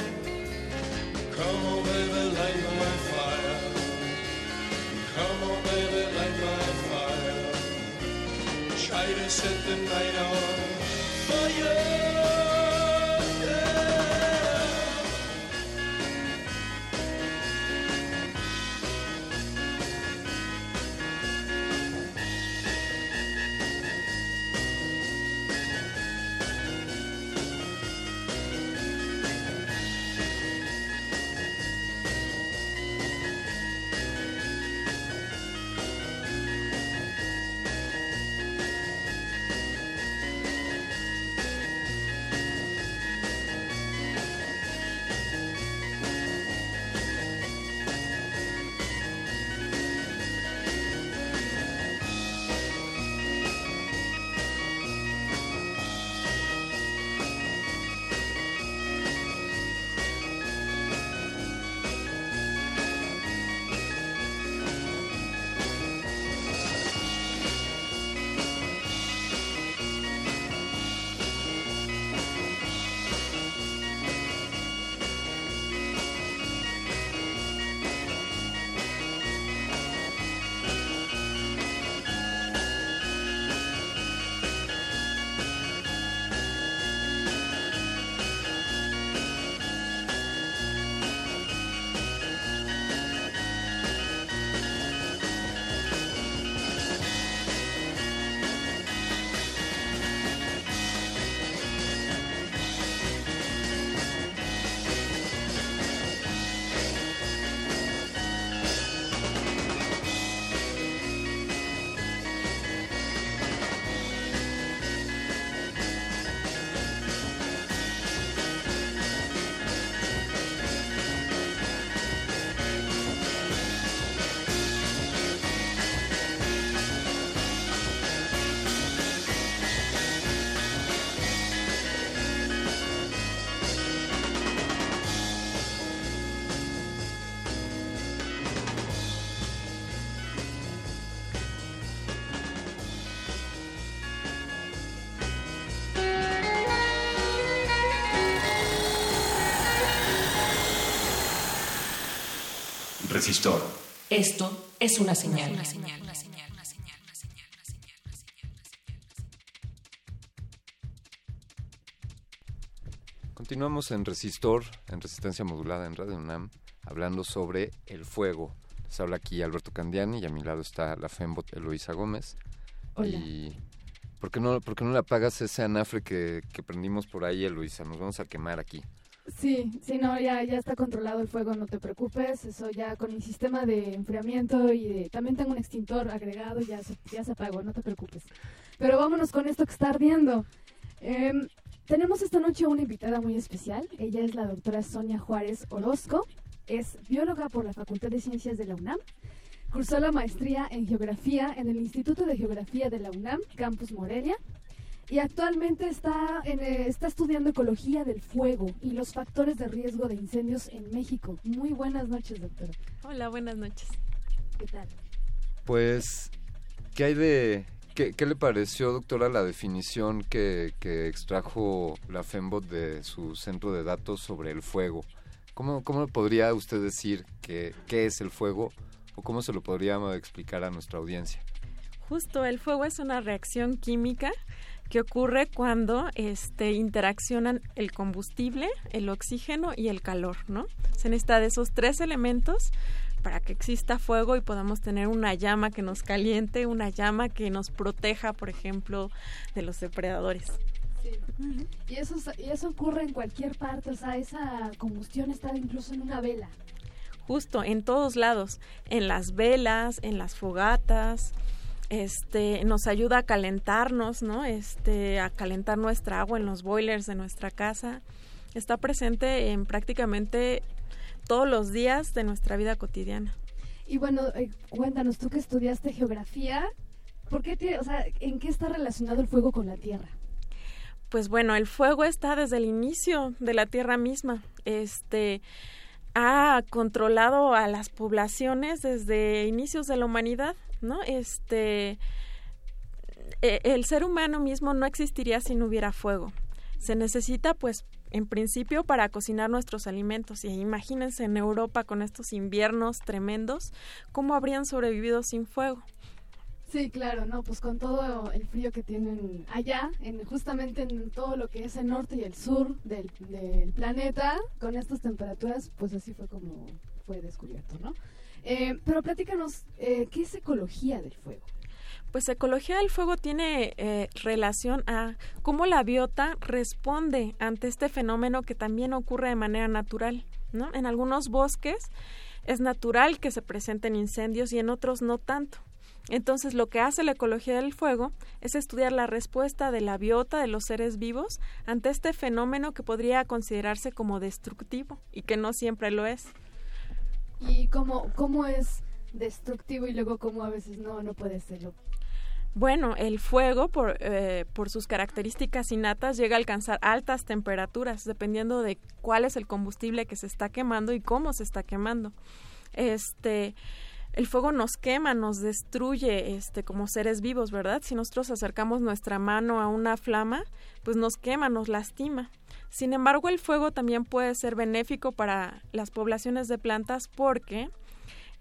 Come on, baby, light my fire. Come on, baby, light my fire. Try to set the night on fire.
Resistor.
Esto es una señal.
Continuamos en Resistor, en Resistencia Modulada en Radio UNAM, hablando sobre el fuego. Les habla aquí Alberto Candiani y a mi lado está la Fembot Eloisa Gómez.
Hola.
Y ¿por qué no, por qué no le apagas ese anafre que, que prendimos por ahí, Eloisa? Nos vamos a quemar aquí.
Sí, sí, no, ya, ya está controlado el fuego, no te preocupes. Eso ya con mi sistema de enfriamiento y de, también tengo un extintor agregado, ya ya se apagó, no te preocupes. Pero vámonos con esto que está ardiendo. Em, tenemos esta noche una invitada muy especial. Ella es la doctora Sonia Juárez Orozco. Es bióloga por la Facultad de Ciencias de la UNAM. Cursó la maestría en geografía en el Instituto de Geografía de la UNAM, Campus Morelia y actualmente está, en, eh, está estudiando ecología del fuego y los factores de riesgo de incendios en México. Muy buenas noches, doctora.
Hola, buenas noches.
¿Qué tal?
Pues, ¿qué hay de... ¿Qué, qué le pareció, doctora, la definición que, que, extrajo la FEMBOT de su centro de datos sobre el fuego? ¿Cómo, cómo podría usted decir que, qué es el fuego o cómo se lo podría explicar a nuestra audiencia?
Justo, el fuego es una reacción química que ocurre cuando este, interaccionan el combustible, el oxígeno y el calor, ¿no? Se necesita de esos tres elementos para que exista fuego y podamos tener una llama que nos caliente, una llama que nos proteja, por ejemplo, de los depredadores.
Sí. y, eso, y eso ocurre en cualquier parte, o sea, esa combustión está incluso en una vela.
Justo, en todos lados, en las velas, en las fogatas, este nos ayuda a calentarnos, ¿no? Este a calentar nuestra agua en los boilers de nuestra casa. Está presente en prácticamente todos los días de nuestra vida cotidiana.
Y bueno, eh, cuéntanos tú que estudiaste geografía, ¿por qué o sea, en qué está relacionado el fuego con la tierra?
Pues bueno, el fuego está desde el inicio de la tierra misma. Este ha controlado a las poblaciones desde inicios de la humanidad. ¿No? Este, e, el ser humano mismo no existiría si no hubiera fuego. Se necesita, pues, en principio para cocinar nuestros alimentos. Y imagínense en Europa con estos inviernos tremendos, ¿cómo habrían sobrevivido sin fuego?
Sí, claro, no, pues con todo el frío que tienen allá, en, justamente en todo lo que es el norte y el sur del, del planeta, con estas temperaturas, pues así fue como fue descubierto, ¿no? Eh, pero platícanos, eh, ¿qué es ecología del fuego?
Pues ecología del fuego tiene eh, relación a cómo la biota responde ante este fenómeno que también ocurre de manera natural. ¿no? En algunos bosques es natural que se presenten incendios y en otros no tanto. Entonces, lo que hace la ecología del fuego es estudiar la respuesta de la biota de los seres vivos ante este fenómeno que podría considerarse como destructivo y que no siempre lo es
y cómo, cómo es destructivo y luego cómo a veces no, no puede serlo.
Bueno, el fuego, por, eh, por sus características innatas, llega a alcanzar altas temperaturas, dependiendo de cuál es el combustible que se está quemando y cómo se está quemando. Este, el fuego nos quema, nos destruye, este, como seres vivos, ¿verdad? Si nosotros acercamos nuestra mano a una flama, pues nos quema, nos lastima. Sin embargo, el fuego también puede ser benéfico para las poblaciones de plantas porque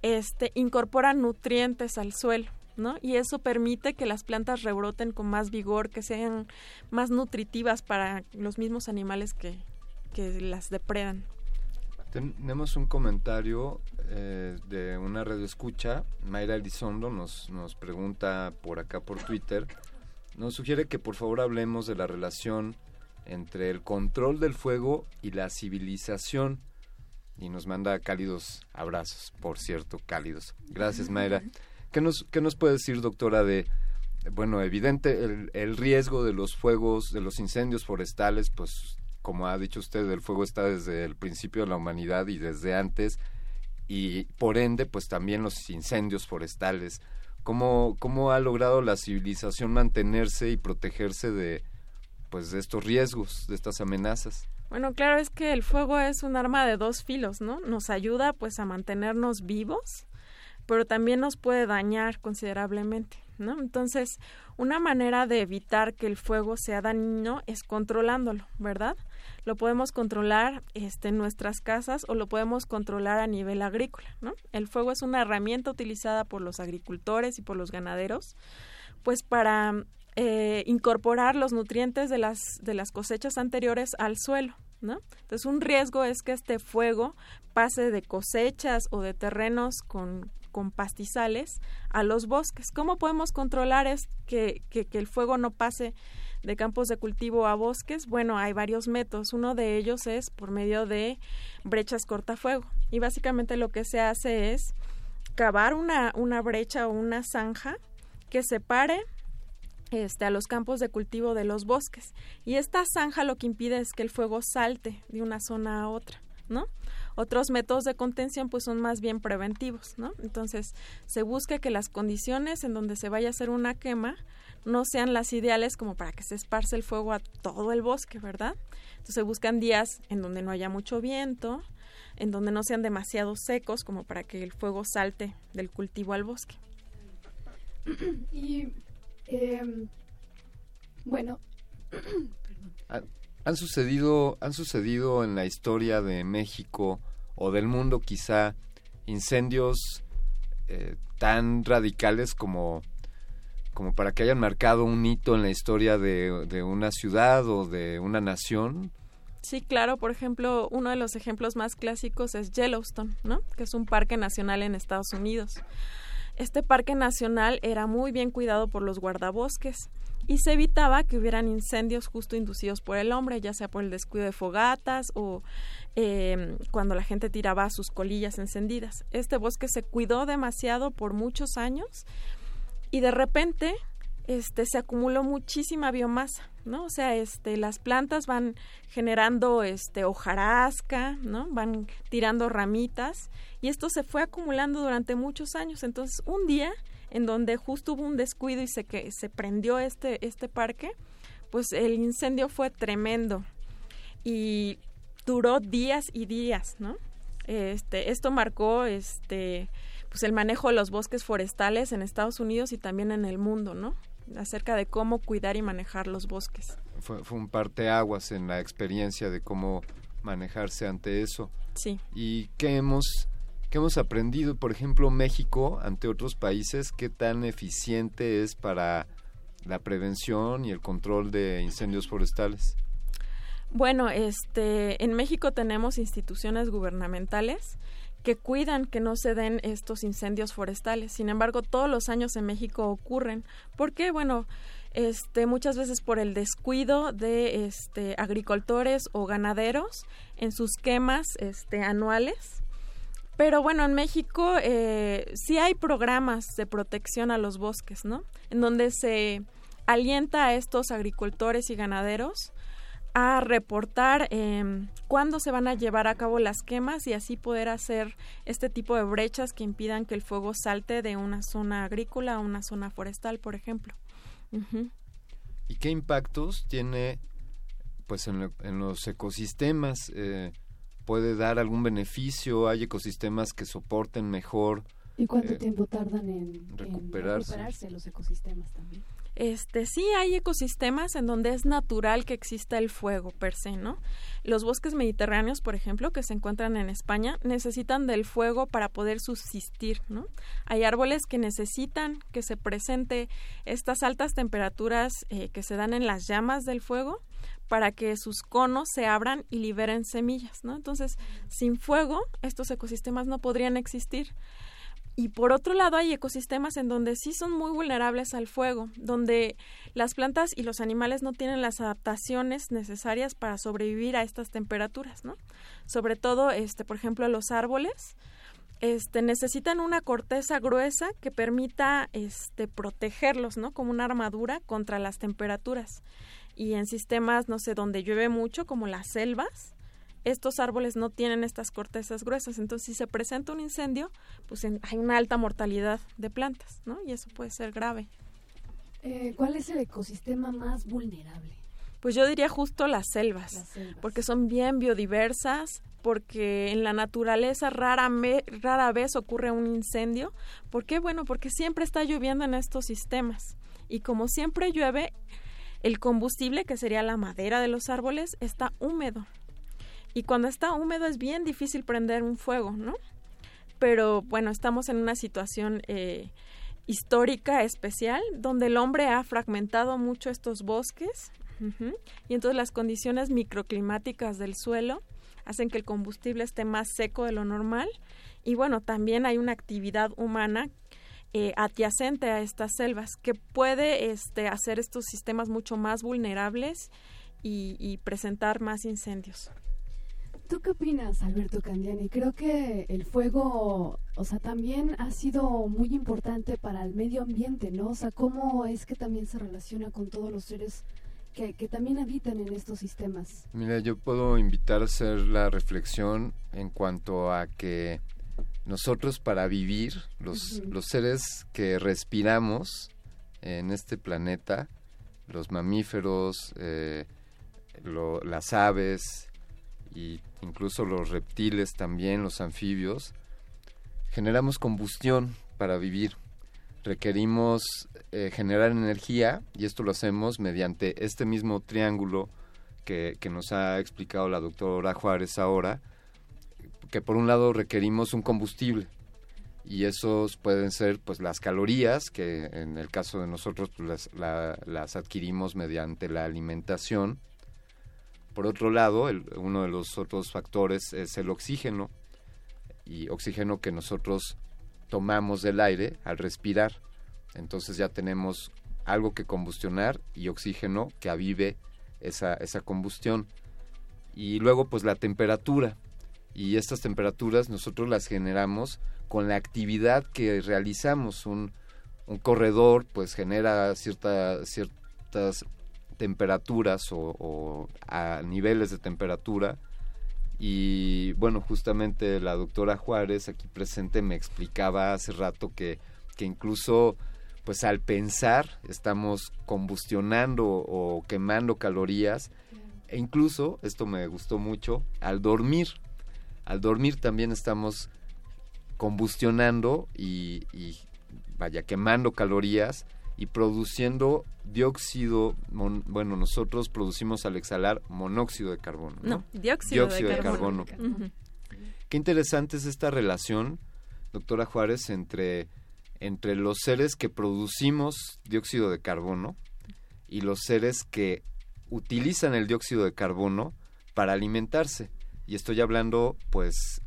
este, incorpora nutrientes al suelo. ¿no? Y eso permite que las plantas rebroten con más vigor, que sean más nutritivas para los mismos animales que, que las depredan.
Tenemos un comentario eh, de una radio escucha. Mayra Elizondo nos, nos pregunta por acá por Twitter. Nos sugiere que por favor hablemos de la relación entre el control del fuego y la civilización. Y nos manda cálidos abrazos, por cierto, cálidos. Gracias, Mayra. ¿Qué nos, qué nos puede decir, doctora, de, bueno, evidente, el, el riesgo de los fuegos, de los incendios forestales, pues, como ha dicho usted, el fuego está desde el principio de la humanidad y desde antes, y por ende, pues también los incendios forestales. ¿Cómo, cómo ha logrado la civilización mantenerse y protegerse de, pues de estos riesgos, de estas amenazas.
Bueno, claro, es que el fuego es un arma de dos filos, ¿no? Nos ayuda pues a mantenernos vivos, pero también nos puede dañar considerablemente, ¿no? Entonces, una manera de evitar que el fuego sea dañino es controlándolo, ¿verdad? Lo podemos controlar este, en nuestras casas o lo podemos controlar a nivel agrícola, ¿no? El fuego es una herramienta utilizada por los agricultores y por los ganaderos, pues para eh, incorporar los nutrientes de las, de las cosechas anteriores al suelo. ¿no? Entonces un riesgo es que este fuego pase de cosechas o de terrenos con con pastizales a los bosques. ¿Cómo podemos controlar es que, que, que el fuego no pase de campos de cultivo a bosques? Bueno, hay varios métodos. Uno de ellos es por medio de brechas cortafuego. Y básicamente lo que se hace es cavar una, una brecha o una zanja que separe este, a los campos de cultivo de los bosques. Y esta zanja lo que impide es que el fuego salte de una zona a otra, ¿no? Otros métodos de contención pues son más bien preventivos, ¿no? Entonces se busca que las condiciones en donde se vaya a hacer una quema no sean las ideales como para que se esparce el fuego a todo el bosque, ¿verdad? Entonces se buscan días en donde no haya mucho viento, en donde no sean demasiado secos como para que el fuego salte del cultivo al bosque.
y eh, bueno,
Han, han sucedido, han sucedido en la historia de México o del mundo quizá incendios eh, tan radicales como, como para que hayan marcado un hito en la historia de, una ciudad o de una nación.
Sí, claro, por ejemplo, uno de los ejemplos más clásicos es Yellowstone, ¿no? Que es un parque nacional en Estados Unidos. Este parque nacional era muy bien cuidado por los guardabosques y se evitaba que hubieran incendios justo inducidos por el hombre, ya sea por el descuido de fogatas o eh, cuando la gente tiraba sus colillas encendidas. Este bosque se cuidó demasiado por muchos años y de repente este se acumuló muchísima biomasa, ¿no? O sea, este las plantas van generando este hojarasca, ¿no? Van tirando ramitas y esto se fue acumulando durante muchos años. Entonces, un día en donde justo hubo un descuido y se que se prendió este este parque, pues el incendio fue tremendo y duró días y días, ¿no? Este esto marcó este pues el manejo de los bosques forestales en Estados Unidos y también en el mundo, ¿no? acerca de cómo cuidar y manejar los bosques.
Fue, fue un parteaguas en la experiencia de cómo manejarse ante eso.
Sí.
¿Y qué hemos, qué hemos aprendido? Por ejemplo, México, ante otros países, ¿qué tan eficiente es para la prevención y el control de incendios forestales?
Bueno, este, en México tenemos instituciones gubernamentales que cuidan que no se den estos incendios forestales. Sin embargo, todos los años en México ocurren. ¿Por qué? Bueno, este, muchas veces por el descuido de este, agricultores o ganaderos en sus quemas este, anuales. Pero bueno, en México eh, sí hay programas de protección a los bosques, ¿no? En donde se alienta a estos agricultores y ganaderos a reportar eh, cuándo se van a llevar a cabo las quemas y así poder hacer este tipo de brechas que impidan que el fuego salte de una zona agrícola a una zona forestal, por ejemplo.
¿Y qué impactos tiene pues en, lo- en los ecosistemas? Eh, ¿Puede dar algún beneficio? ¿Hay ecosistemas que soporten mejor?
¿Y cuánto
eh,
tiempo tardan en
recuperarse
los ecosistemas también?
Este, sí hay ecosistemas en donde es natural que exista el fuego per se, ¿no? Los bosques mediterráneos, por ejemplo, que se encuentran en España, necesitan del fuego para poder subsistir, ¿no? Hay árboles que necesitan que se presente estas altas temperaturas eh, que se dan en las llamas del fuego para que sus conos se abran y liberen semillas, ¿no? Entonces, sin fuego, estos ecosistemas no podrían existir. Y por otro lado, hay ecosistemas en donde sí son muy vulnerables al fuego, donde las plantas y los animales no tienen las adaptaciones necesarias para sobrevivir a estas temperaturas, ¿no? Sobre todo, este, por ejemplo, los árboles, este, necesitan una corteza gruesa que permita, este, protegerlos, ¿no? Como una armadura contra las temperaturas. Y en sistemas, no sé, donde llueve mucho, como las selvas, estos árboles no tienen estas cortezas gruesas, entonces si se presenta un incendio, pues en- hay una alta mortalidad de plantas, ¿no? Y eso puede ser grave.
Eh, ¿Cuál es el ecosistema más vulnerable?
Pues yo diría justo las selvas,
Las selvas.
porque son bien biodiversas, porque en la naturaleza rara, me- rara vez ocurre un incendio. ¿Por qué? Bueno, porque siempre está lloviendo en estos sistemas. Y como siempre llueve, el combustible, que sería la madera de los árboles, está húmedo. Y cuando está húmedo es bien difícil prender un fuego, ¿no? Pero bueno, estamos en una situación eh, histórica especial donde el hombre ha fragmentado mucho estos bosques ujú, y entonces las condiciones microclimáticas del suelo hacen que el combustible esté más seco de lo normal y bueno, también hay una actividad humana eh, adyacente a estas selvas que puede este, hacer estos sistemas mucho más vulnerables y presentar más incendios.
¿Tú qué opinas, Alberto Candiani? Creo que el fuego, o sea, también ha sido muy importante para el medio ambiente, ¿no? O sea, ¿cómo es que también se relaciona con todos los seres que, que también habitan en estos sistemas?
Mira, yo puedo invitar a hacer la reflexión en cuanto a que nosotros para vivir, los, seres que respiramos en este planeta, los mamíferos, eh, lo- las aves y incluso los reptiles también, los anfibios, generamos combustión para vivir. Requerimos eh, generar energía y esto lo hacemos mediante este mismo triángulo que, nos ha explicado la doctora Juárez ahora, que por un lado requerimos un combustible y esos pueden ser pues las calorías que en el caso de nosotros pues, las, la- las adquirimos mediante la alimentación por otro lado uno de los otros factores es el oxígeno y oxígeno que nosotros tomamos del aire al respirar. Entonces ya tenemos algo que combustionar y oxígeno que avive esa, esa combustión. Y luego pues la temperatura. Y estas temperaturas nosotros las generamos con la actividad que realizamos. Un, un corredor pues genera cierta, ciertas temperaturas o, a niveles de temperatura y bueno justamente la doctora Juárez aquí presente me explicaba hace rato que, que incluso pues al pensar estamos combustionando o quemando calorías e incluso, esto me gustó mucho, al dormir. Al dormir también estamos combustionando y, vaya, quemando calorías y produciendo dióxido, mon- bueno, nosotros producimos al exhalar monóxido de carbono. No,
No, dióxido de
de
carbono.
carbono. Qué interesante es esta relación, doctora Juárez, entre, entre los seres que producimos dióxido de carbono y los seres que utilizan el dióxido de carbono para alimentarse. Y estoy hablando, pues,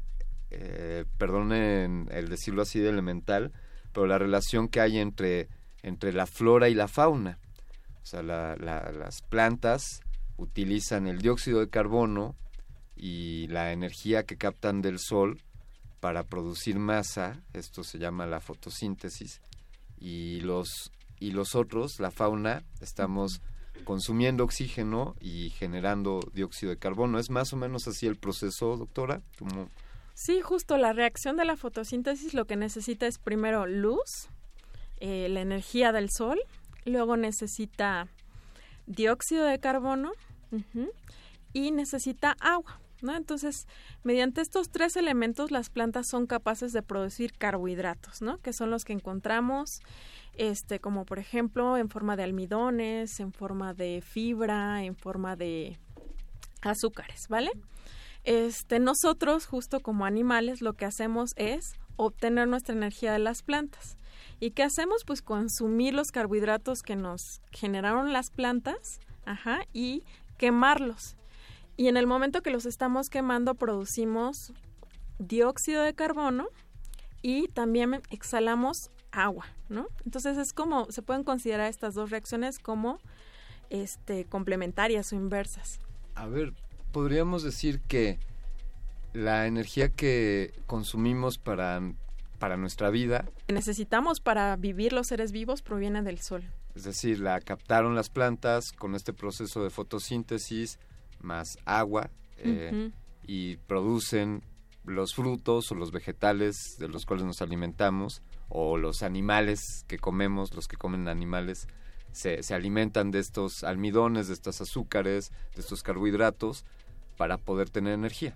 eh, perdonen el decirlo así de elemental, pero la relación que hay entre, entre la flora y la fauna. O sea, la- la- las plantas utilizan el dióxido de carbono y la energía que captan del sol para producir masa, esto se llama la fotosíntesis, y los, y los otros, la fauna, estamos consumiendo oxígeno y generando dióxido de carbono. ¿Es más o menos así el proceso, doctora?
Sí, justo la reacción de la fotosíntesis lo que necesita es primero luz, eh, la energía del sol, luego necesita dióxido de carbono y necesita agua. ¿no? Entonces, mediante estos tres elementos las plantas son capaces de producir carbohidratos, ¿no? que son los que encontramos, este, como por ejemplo en forma de almidones, en forma de fibra, en forma de azúcares, ¿vale? Este, nosotros, justo como animales, lo que hacemos es obtener nuestra energía de las plantas. ¿Y qué hacemos? Pues consumir los carbohidratos que nos generaron las plantas, ajá, y quemarlos. Y en el momento que los estamos quemando, producimos dióxido de carbono y también exhalamos agua, ¿no? Entonces es como, se pueden considerar estas dos reacciones como este, complementarias o inversas.
A ver, podríamos decir que la energía que consumimos para, para nuestra vida,
que necesitamos para vivir los seres vivos proviene del sol.
es decir, la captaron las plantas con este proceso de fotosíntesis más agua eh, y producen los frutos o los vegetales de los cuales nos alimentamos o los animales que comemos, los que comen animales, se, se alimentan de estos almidones, de estos azúcares, de estos carbohidratos para poder tener energía.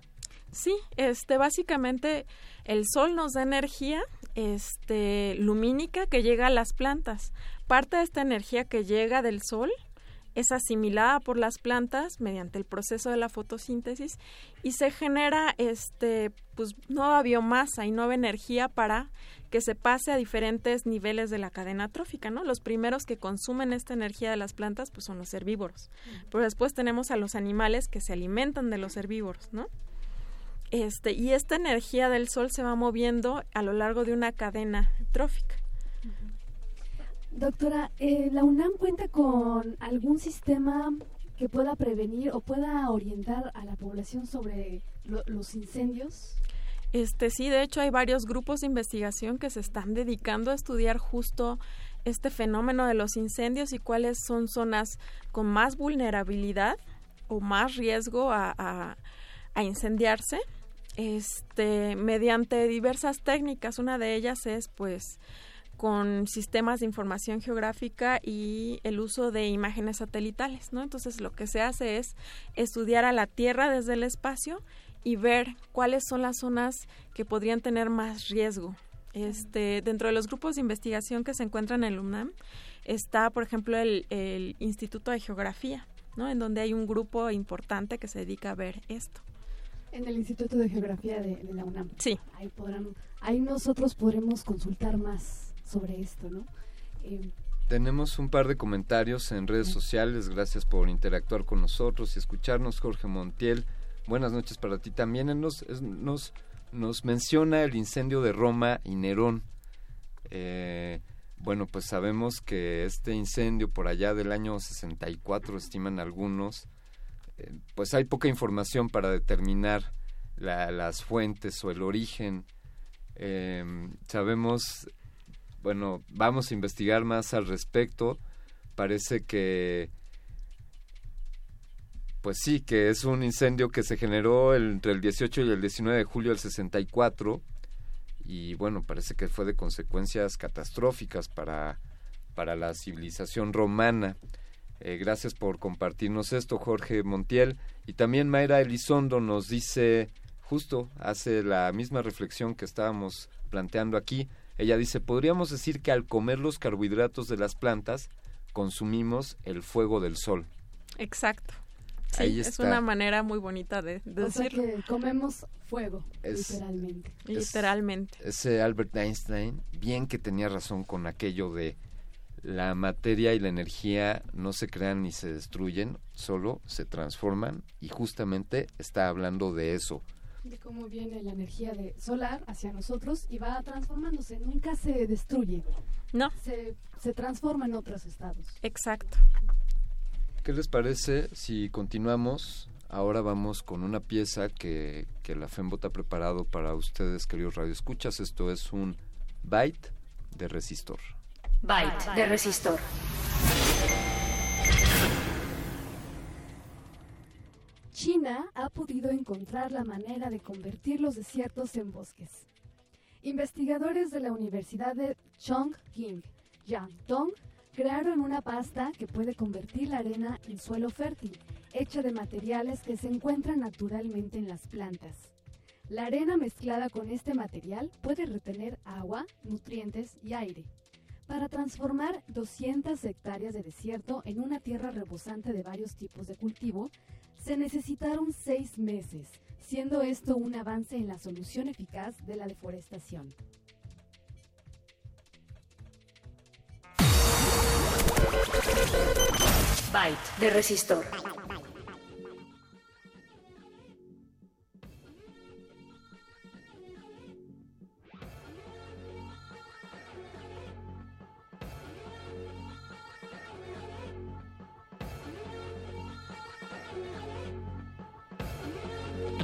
Sí, este básicamente el sol nos da energía este lumínica que llega a las plantas. Parte de esta energía que llega del sol es asimilada por las plantas mediante el proceso de la fotosíntesis y se genera este pues nueva biomasa y nueva energía para que se pase a diferentes niveles de la cadena trófica, ¿no? Los primeros que consumen esta energía de las plantas pues son los herbívoros. Pero después tenemos a los animales que se alimentan de los herbívoros, ¿no? Este, y esta energía del sol se va moviendo a lo largo de una cadena trófica.
Doctora, eh, ¿la UNAM cuenta con algún sistema que pueda prevenir o pueda orientar a la población sobre lo- los incendios?
Este sí, de hecho hay varios grupos de investigación que se están dedicando a estudiar justo este fenómeno de los incendios y cuáles son zonas con más vulnerabilidad o más riesgo a, a- a incendiarse este mediante diversas técnicas una de ellas es pues con sistemas de información geográfica y el uso de imágenes satelitales, ¿no? Entonces lo que se hace es estudiar a la Tierra desde el espacio y ver cuáles son las zonas que podrían tener más riesgo. Este, dentro de los grupos de investigación que se encuentran en el UNAM está, por ejemplo, el, el Instituto de Geografía, ¿no? En donde hay un grupo importante que se dedica a ver esto.
En el Instituto de Geografía de, de la UNAM.
Sí.
Ahí, podrán, ahí nosotros podremos consultar más sobre esto, ¿no? Eh,
Tenemos un par de comentarios en redes sociales. Gracias por interactuar con nosotros y escucharnos, Jorge Montiel. Buenas noches para ti también. Nos, nos, nos menciona el incendio de Roma y Nerón. Eh, bueno, pues sabemos que este incendio por allá del año 64, estiman algunos, pues hay poca información para determinar la- las fuentes o el origen. Eh, sabemos, bueno, vamos a investigar más al respecto. Parece que, pues sí, que es un incendio que se generó entre el 18 y el 19 de julio del 64 y bueno, parece que fue de consecuencias catastróficas para, para la civilización romana. Eh, gracias por compartirnos esto, Jorge Montiel. Y también Mayra Elizondo nos dice, justo hace la misma reflexión que estábamos planteando aquí. Ella dice, podríamos decir que al comer los carbohidratos de las plantas, consumimos el fuego del sol.
Exacto. Sí,
Ahí
es
está.
una manera muy bonita de, de
o sea
decirlo.
que comemos fuego,
Es-
literalmente.
Literalmente.
Ese Albert Einstein, bien que tenía razón con aquello de la materia y la energía no se crean ni se destruyen, solo se transforman y justamente está hablando de eso.
De cómo viene la energía de solar hacia nosotros y va transformándose, nunca se destruye.
No.
Se, se transforma en otros estados.
Exacto.
¿Qué les parece si continuamos? Ahora vamos con una pieza que, que la FEMBOT ha preparado para ustedes, queridos radioescuchas. Esto es un byte de resistor.
Byte de resistor.
China ha podido encontrar la manera de convertir los desiertos en bosques. Investigadores de la Universidad de Chongqing, Yangtong, crearon una pasta que puede convertir la arena en suelo fértil, hecha de materiales que se encuentran naturalmente en las plantas. La arena mezclada con este material puede retener agua, nutrientes y aire. Para transformar 200 hectáreas de desierto en una tierra rebosante de varios tipos de cultivo, se necesitaron seis meses, siendo esto un avance en la solución eficaz de la deforestación.
Byte de resistor.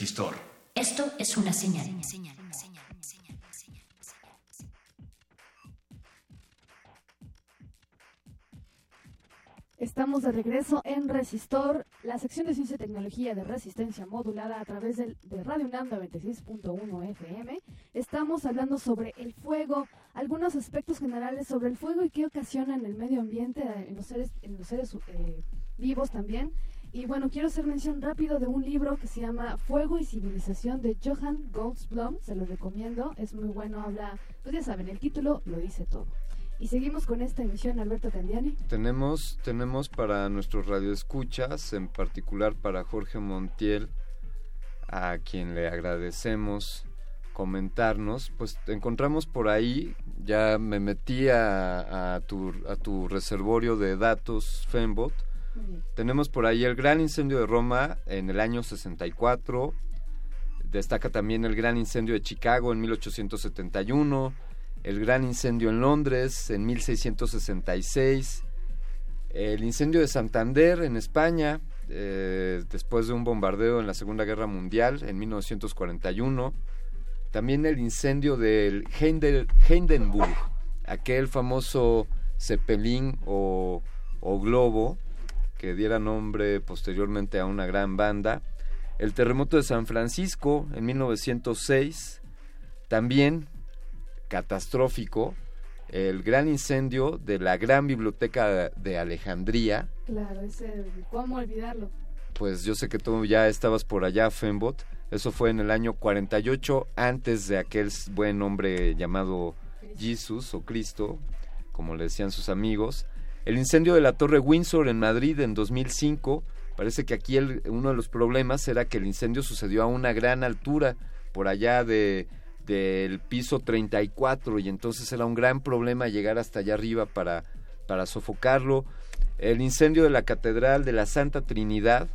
Resistor.
Esto es una señal.
Estamos de regreso en Resistor, la sección de ciencia y tecnología de resistencia modulada a través del- de Radio UNAM 96.1 FM. Estamos hablando sobre el fuego, algunos aspectos generales sobre el fuego y qué ocasiona en el medio ambiente, en los seres, en los seres eh, vivos también. Y bueno, quiero hacer mención rápido de un libro que se llama Fuego y Civilización de Johann Goldsblom, se lo recomiendo, es muy bueno, habla, pues ya saben, el título lo dice todo. Y seguimos con esta emisión, Alberto Candiani.
Tenemos, tenemos para nuestros radioescuchas, en particular para Jorge Montiel, a quien le agradecemos comentarnos, pues encontramos por ahí, ya me metí a, a tu, a tu reservorio de datos Fembot, tenemos por ahí el gran incendio de Roma en el año 64, destaca también el gran incendio de Chicago en 1871, el gran incendio en Londres en 1666, el incendio de Santander en España, eh, después de un bombardeo en la Segunda Guerra Mundial en 1941, también el incendio del Heindel- Hindenburg, aquel famoso Zeppelin o, o globo que diera nombre posteriormente a una gran banda, el terremoto de San Francisco en 1906, también catastrófico, el gran incendio de la gran biblioteca de Alejandría,
Claro, ese, ¿cómo olvidarlo?
pues yo sé que tú ya estabas por allá, Fembot. Eso fue en el año 48, antes de aquel buen hombre llamado Jesus o Cristo, como le decían sus amigos. El incendio de la Torre Windsor en Madrid en 2005. Parece que aquí el- uno de los problemas era que el incendio sucedió a una gran altura, por allá de del piso 34, y entonces era un gran problema llegar hasta allá arriba para, para sofocarlo. El incendio de la Catedral de la Santa Trinidad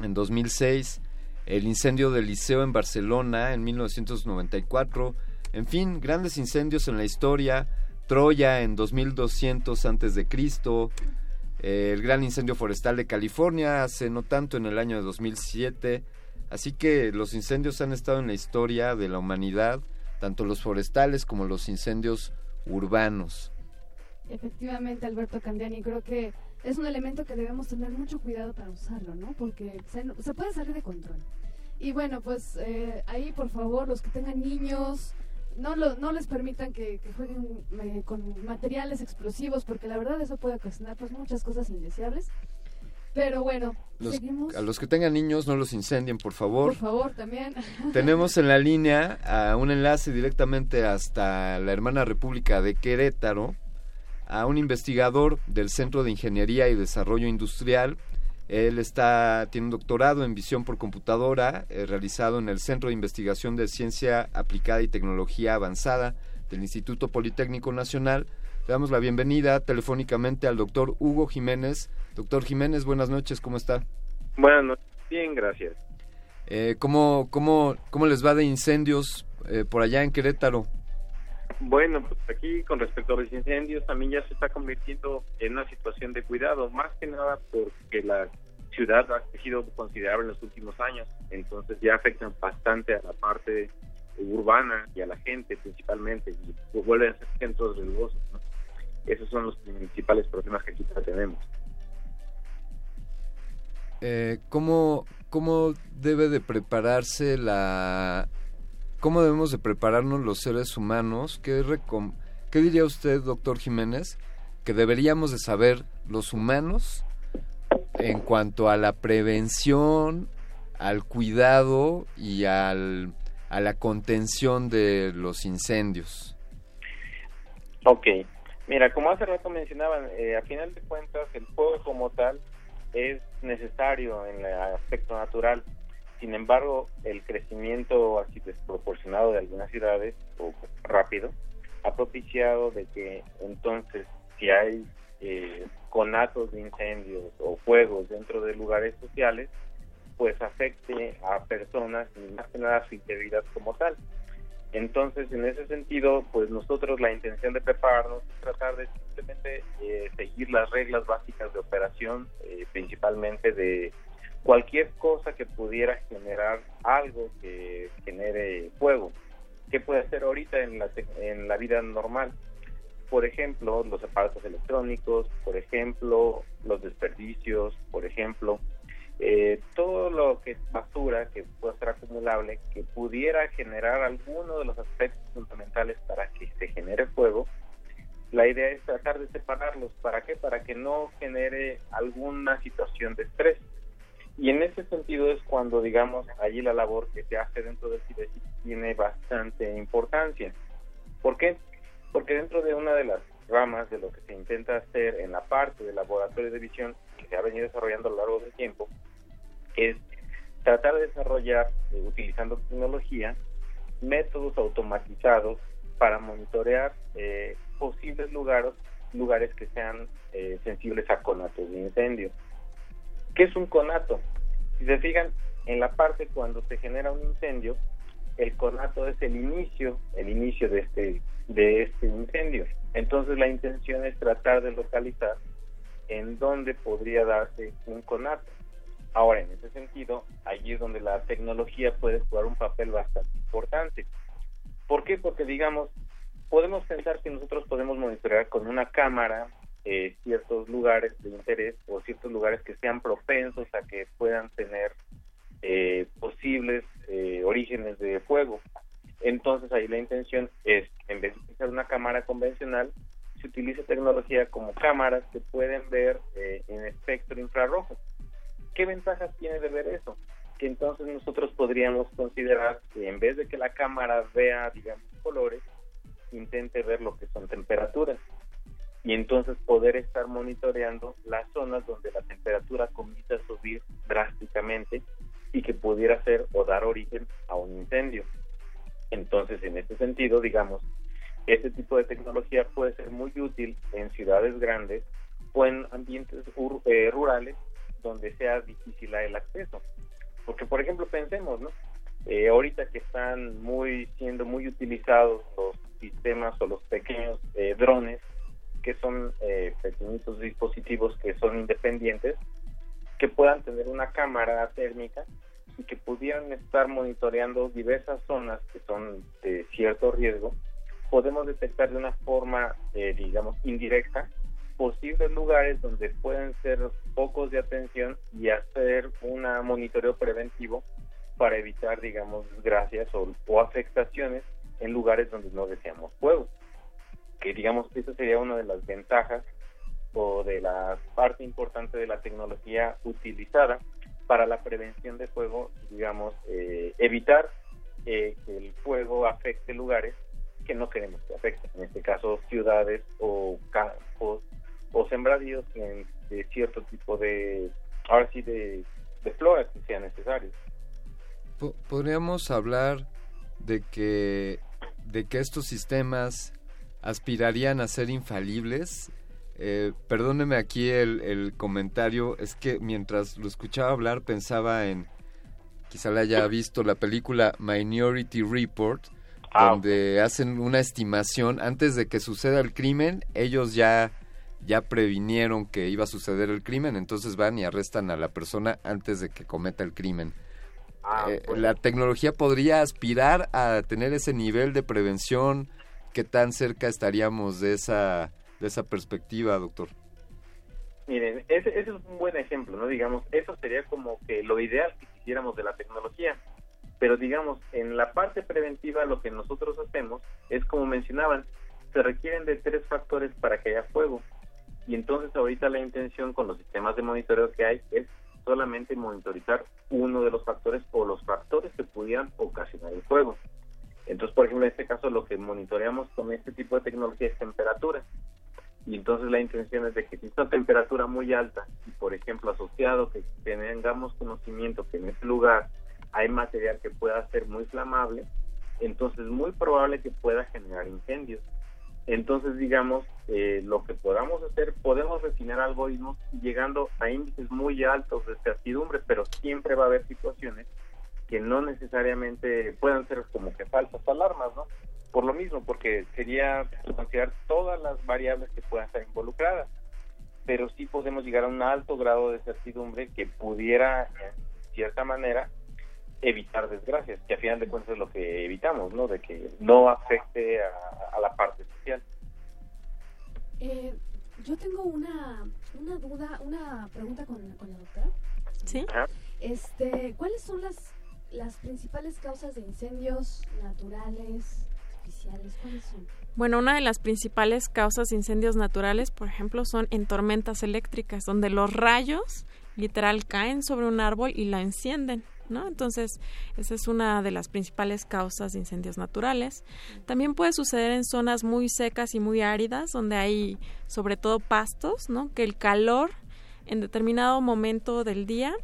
en 2006, el incendio del Liceo en Barcelona en 1994, en fin, grandes incendios en la historia, Troya en 2200 antes de Cristo, eh, el gran incendio forestal de California hace no tanto en el año de 2007, así que los incendios han estado en la historia de la humanidad, tanto los forestales como los incendios urbanos.
Efectivamente, Alberto Candiani, creo que es un elemento que debemos tener mucho cuidado para usarlo, ¿no? Porque se, puede salir de control. Y bueno, pues eh, ahí por favor, los que tengan niños, no, lo, no les permitan que, que jueguen eh, con materiales explosivos, porque la verdad eso puede ocasionar pues muchas cosas indeseables. Pero bueno,
Los-
seguimos.
a los que tengan niños no los incendien, por favor.
Por favor, también.
Tenemos en la línea a un enlace directamente hasta la hermana República de Querétaro, a un investigador del Centro de Ingeniería y Desarrollo Industrial. Él está, tiene un doctorado en visión por computadora eh, realizado en el Centro de Investigación de Ciencia Aplicada y Tecnología Avanzada del Instituto Politécnico Nacional. Le damos la bienvenida telefónicamente al doctor Hugo Jiménez. Doctor Jiménez, buenas noches, ¿cómo está?
Buenas noches, bien, gracias.
Eh, ¿cómo, cómo, ¿Cómo les va de incendios eh, por allá en Querétaro?
Bueno, pues aquí con respecto a los incendios también ya se está convirtiendo en una situación de cuidado, más que nada porque la ciudad ha crecido considerable en los últimos años, entonces ya afectan bastante a la parte urbana y a la gente principalmente, y pues vuelven a ser centros riesgosos. ¿no? Esos son los principales problemas que aquí tenemos.
Eh, ¿cómo, ¿Cómo debe de prepararse la... ¿Cómo debemos de prepararnos los seres humanos? ¿Qué, recom- ¿Qué diría usted, doctor Jiménez, que deberíamos de saber los humanos en cuanto a la prevención, al cuidado y al, a la contención de los incendios?
Ok, mira, como hace rato mencionaban, eh, a final de cuentas el fuego como tal es necesario en el aspecto natural. Sin embargo, el crecimiento así desproporcionado de algunas ciudades, o rápido, ha propiciado de que entonces si hay eh, conatos de incendios o fuegos dentro de lugares sociales, pues afecte a personas y más que nada su integridad como tal. Entonces, en ese sentido, pues nosotros la intención de prepararnos es tratar de simplemente eh, seguir las reglas básicas de operación, eh, principalmente de cualquier cosa que pudiera generar algo que genere fuego. ¿Qué puede hacer ahorita en la, en la vida normal? Por ejemplo, los aparatos electrónicos, por ejemplo, los desperdicios, por ejemplo, eh, todo lo que es basura que pueda ser acumulable, que pudiera generar alguno de los aspectos fundamentales para que se genere fuego, la idea es tratar de separarlos. ¿Para qué? Para que no genere alguna situación de estrés. Y en ese sentido es cuando, digamos, allí la labor que se hace dentro del CIDESI tiene bastante importancia. ¿Por qué? Porque dentro de una de las ramas de lo que se intenta hacer en la parte del laboratorio de visión que se ha venido desarrollando a lo largo del tiempo es tratar de desarrollar, eh, utilizando tecnología, métodos automatizados para monitorear eh, posibles lugares, lugares que sean eh, sensibles a conatos de incendio. ¿Qué es un conato? Si se fijan, en la parte cuando se genera un incendio, el conato es el inicio, el inicio de este, de este incendio. Entonces la intención es tratar de localizar en dónde podría darse un conato. Ahora, en ese sentido, allí es donde la tecnología puede jugar un papel bastante importante. ¿Por qué? Porque, digamos, podemos pensar que nosotros podemos monitorear con una cámara eh, ciertos lugares de interés o ciertos lugares que sean propensos a que puedan tener eh, posibles eh, orígenes de fuego. Entonces ahí la intención es, en vez de utilizar una cámara convencional, se utiliza tecnología como cámaras que pueden ver en espectro infrarrojo. ¿Qué ventajas tiene de ver eso? Que entonces nosotros podríamos considerar que en vez de que la cámara vea, digamos, colores, intente ver lo que son temperaturas y entonces poder estar monitoreando las zonas donde la temperatura comienza a subir drásticamente y que pudiera ser o dar origen a un incendio. Entonces, en este sentido, digamos, este tipo de tecnología puede ser muy útil en ciudades grandes o en ambientes eh, rurales donde sea difícil el acceso. Porque, por ejemplo, pensemos, ¿no? Eh, ahorita que están muy siendo muy utilizados los sistemas o los pequeños eh, drones, que son eh, pequeñitos dispositivos que son independientes, que puedan tener una cámara térmica y que pudieran estar monitoreando diversas zonas que son de cierto riesgo, podemos detectar de una forma, digamos, indirecta posibles lugares donde pueden ser focos de atención y hacer un monitoreo preventivo para evitar, digamos, desgracias o, afectaciones en lugares donde no deseamos fuego. Que digamos que esa sería una de las ventajas o de la parte importante de la tecnología utilizada para la prevención de fuego, digamos, eh, evitar eh, que el fuego afecte lugares que no queremos que afecte, en este caso ciudades o campos o sembradíos en, de cierto tipo de, ahora sí, de, flora que sea necesario.
Podríamos hablar de que, de que estos sistemas aspirarían a ser infalibles. Eh, perdóneme aquí el, el, comentario, es que mientras lo escuchaba hablar pensaba en, quizá le haya visto la película Minority Report, ah, donde hacen una estimación antes de que suceda el crimen, ellos ya ya previnieron que iba a suceder el crimen, entonces van y arrestan a la persona antes de que cometa el crimen. Ah, eh. La tecnología podría aspirar a tener ese nivel de prevención. ¿Qué tan cerca estaríamos de esa, de esa perspectiva, doctor?
Miren, ese, ese, es un buen ejemplo, ¿no? Digamos, eso sería como que lo ideal que quisiéramos de la tecnología. Pero digamos, en la parte preventiva lo que nosotros hacemos es, como mencionaban, se requieren de tres factores para que haya fuego. Y entonces ahorita la intención con los sistemas de monitoreo que hay es solamente monitorizar uno de los factores o los factores que pudieran ocasionar el fuego. Entonces, por ejemplo, en este caso lo que monitoreamos con este tipo de tecnología es temperatura. Y entonces la intención es de que si está temperatura muy alta y, por ejemplo, asociado que tengamos conocimiento que en ese lugar hay material que pueda ser muy flamable, entonces es muy probable que pueda generar incendios. Entonces, digamos, eh, lo que podamos hacer, podemos refinar algoritmos llegando a índices muy altos de certidumbre, pero siempre va a haber situaciones que no necesariamente puedan ser como que falsas alarmas, ¿no? Por lo mismo, porque sería considerar todas las variables que puedan estar involucradas. pero sí podemos llegar a un alto grado de certidumbre que pudiera, en cierta manera, evitar desgracias, que a final de cuentas es lo que evitamos, ¿no? De que no afecte a, a la parte social.
Eh, yo tengo una, una duda, una pregunta con, con la doctora.
Sí.
Este, ¿cuáles son las las principales causas de incendios naturales, artificiales? ¿Cuáles son?
Bueno, una de las principales causas de incendios naturales, por ejemplo, son en tormentas eléctricas, donde los rayos literal caen sobre un árbol y la encienden. ¿No? Entonces, esa es una de las principales causas de incendios naturales. También puede suceder en zonas muy secas y muy áridas, donde hay sobre todo pastos, ¿no? Que el calor en determinado momento del día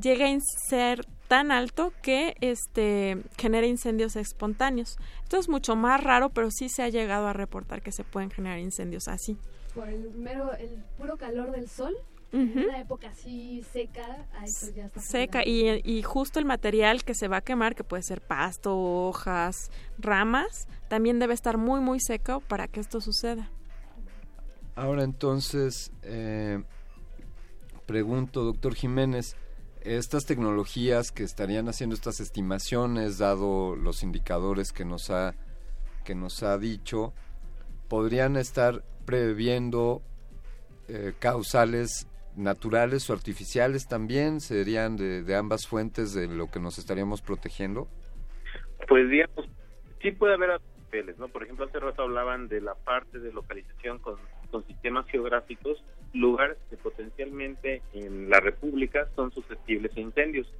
llega a ser tan alto que este genera incendios espontáneos. Esto es mucho más raro, pero sí se ha llegado a reportar que se pueden generar incendios así.
Por el mero, el puro calor del sol. En una época así seca, a eso ya está.
Seca y, y justo el material que se va a quemar, que puede ser pasto, hojas, ramas, también debe estar muy muy seco para que esto suceda.
Ahora entonces, eh, pregunto, doctor Jiménez, estas tecnologías que estarían haciendo estas estimaciones, dado los indicadores que nos ha, que nos ha dicho, podrían estar previendo eh, causales naturales o artificiales también, serían de, ambas fuentes de lo que nos estaríamos protegiendo.
Pues digamos, sí puede haber niveles, ¿no? Por ejemplo, hace rato hablaban de la parte de localización con sistemas geográficos, lugares que potencialmente en la República son susceptibles a incendios.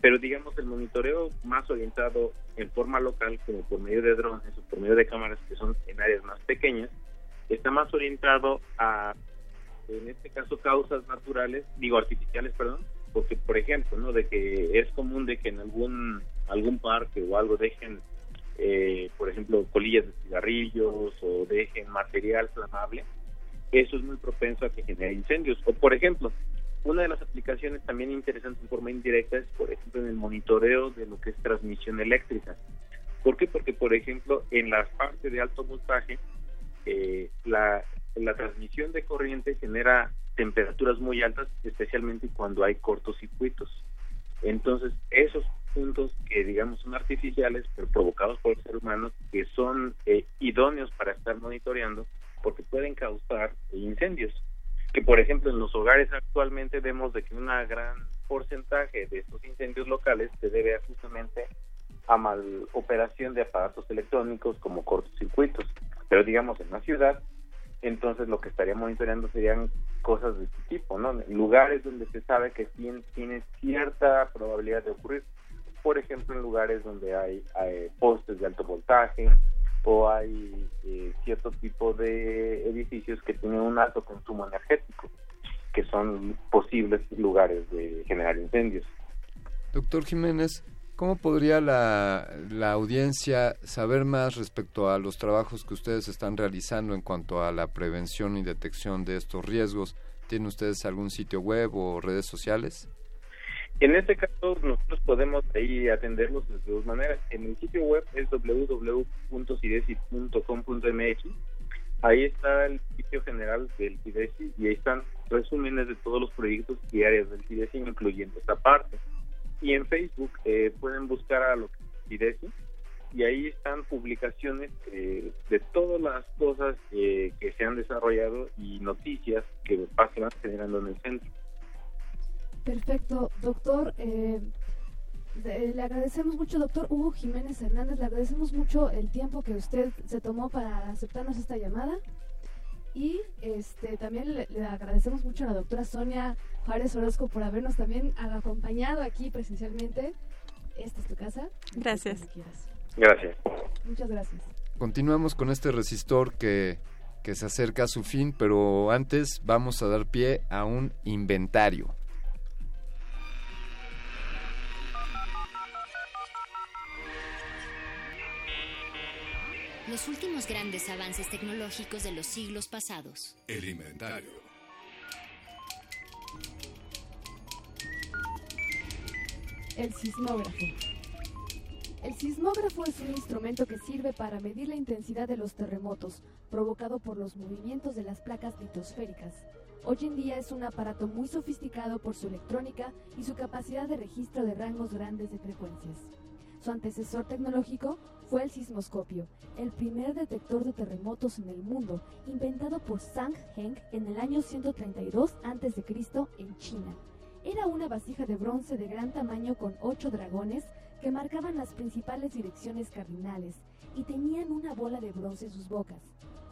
Pero digamos, el monitoreo más orientado en forma local, como por medio de drones o por medio de cámaras que son en áreas más pequeñas, está más orientado a, en este caso, causas naturales, digo artificiales, perdón, porque por ejemplo, ¿no? De que es común de que en algún algún parque o algo dejen eh, por ejemplo, colillas de cigarrillos o dejen material flamable, eso es muy propenso a que genere incendios. O, por ejemplo, una de las aplicaciones también interesantes en forma indirecta es, por ejemplo, en el monitoreo de lo que es transmisión eléctrica. ¿Por qué? Porque, por ejemplo, en las partes de alto voltaje, eh, la, la transmisión de corriente genera temperaturas muy altas, especialmente cuando hay cortocircuitos. Entonces, esos puntos que digamos son artificiales, pero provocados por el ser humano, que son eh, idóneos para estar monitoreando, porque pueden causar incendios. Que por ejemplo en los hogares actualmente vemos de que un gran porcentaje de estos incendios locales se debe justamente a mal operación de aparatos electrónicos como cortocircuitos. Pero digamos en la ciudad, entonces lo que estaría monitoreando serían cosas de este tipo, ¿no? Lugares donde se sabe que tiene, tiene cierta probabilidad de ocurrir por ejemplo, en lugares donde hay, postes de alto voltaje o hay eh, cierto tipo de edificios que tienen un alto consumo energético, que son posibles lugares de generar incendios.
Doctor Jiménez, ¿cómo podría la, la audiencia saber más respecto a los trabajos que ustedes están realizando en cuanto a la prevención y detección de estos riesgos? ¿Tienen ustedes algún sitio web o redes sociales?
En este caso, nosotros podemos ahí atenderlos de dos maneras. En el sitio web es www.cidesi.com.mx. Ahí está el sitio general del CIDESI y ahí están resúmenes de todos los proyectos y áreas del CIDESI, incluyendo esta parte. Y en Facebook eh, pueden buscar a lo que es CIDESI y ahí están publicaciones eh, de todas las cosas eh, que se han desarrollado y noticias que van generando en el centro.
Perfecto, doctor. Eh, le agradecemos mucho, doctor Hugo Jiménez Hernández, le agradecemos mucho el tiempo que usted se tomó para aceptarnos esta llamada. Y este también le, agradecemos mucho a la doctora Sonia Juárez Orozco por habernos también acompañado aquí presencialmente. Esta es tu casa.
Gracias.
Gracias.
Muchas gracias.
Continuamos con este resistor que, que se acerca a su fin, pero antes vamos a dar pie a un inventario.
Los últimos grandes avances tecnológicos de los siglos pasados.
El inventario.
El sismógrafo. El sismógrafo es un instrumento que sirve para medir la intensidad de los terremotos provocado por los movimientos de las placas litosféricas. Hoy en día es un aparato muy sofisticado por su electrónica y su capacidad de registro de rangos grandes de frecuencias. Su antecesor tecnológico fue el sismoscopio, el primer detector de terremotos en el mundo, inventado por Zhang Heng en el año 132 a.C. en China. Era una vasija de bronce de gran tamaño con ocho dragones que marcaban las principales direcciones cardinales y tenían una bola de bronce en sus bocas.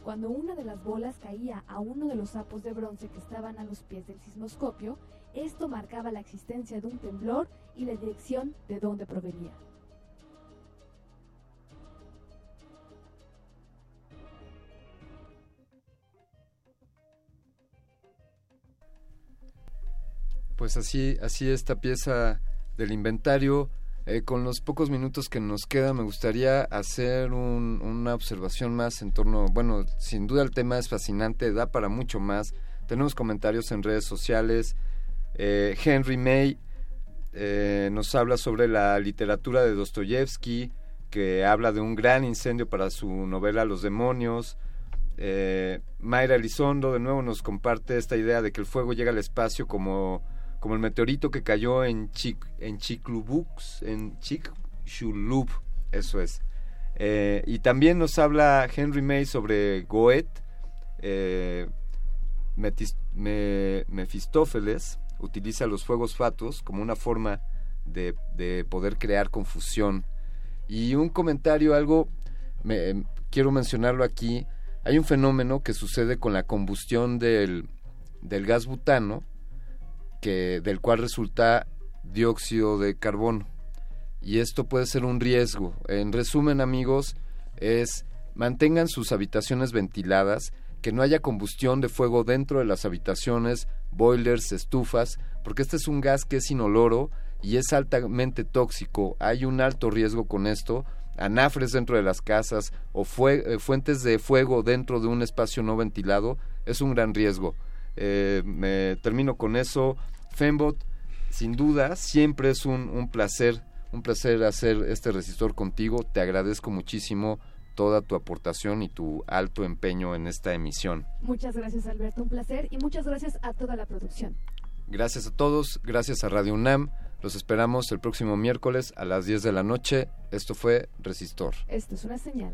Cuando una de las bolas caía a uno de los sapos de bronce que estaban a los pies del sismoscopio, esto marcaba la existencia de un temblor y la dirección de dónde provenía.
Pues así, así esta pieza del inventario. Eh, con los pocos minutos que nos queda, me gustaría hacer una observación más en torno, bueno, sin duda el tema es fascinante, da para mucho más. Tenemos comentarios en redes sociales. Eh, Henry May eh, nos habla sobre la literatura de Dostoyevsky, que habla de un gran incendio para su novela Los demonios. Mayra Elizondo de nuevo nos comparte esta idea de que el fuego llega al espacio como como el meteorito que cayó en Chic, en Chiclubux, en Chicxulub, eso es. Eh, y también nos habla Henry May sobre Goethe, eh, Mefistófeles utiliza los fuegos fatos como una forma de, poder crear confusión. Y un comentario, algo, me, quiero mencionarlo aquí, hay un fenómeno que sucede con la combustión del gas butano, del cual resulta dióxido de carbono. Y esto puede ser un riesgo. En resumen, amigos, es mantengan sus habitaciones ventiladas, que no haya combustión de fuego dentro de las habitaciones, boilers, estufas, porque este es un gas que es inoloro y es altamente tóxico. Hay un alto riesgo con esto. Anafres dentro de las casas o eh, fuentes de fuego dentro de un espacio no ventilado es un gran riesgo. Eh, me termino con eso. Fembot, sin duda, siempre es un, un placer, un placer hacer este resistor contigo. Te agradezco muchísimo toda tu aportación y tu alto empeño en esta emisión.
Muchas gracias Alberto, un placer y muchas gracias a toda la producción.
Gracias a todos, gracias a Radio UNAM. Los esperamos el próximo miércoles a las 10 de la noche. Esto fue Resistor.
Esto es una señal.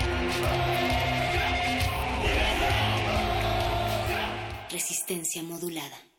Resistencia modulada.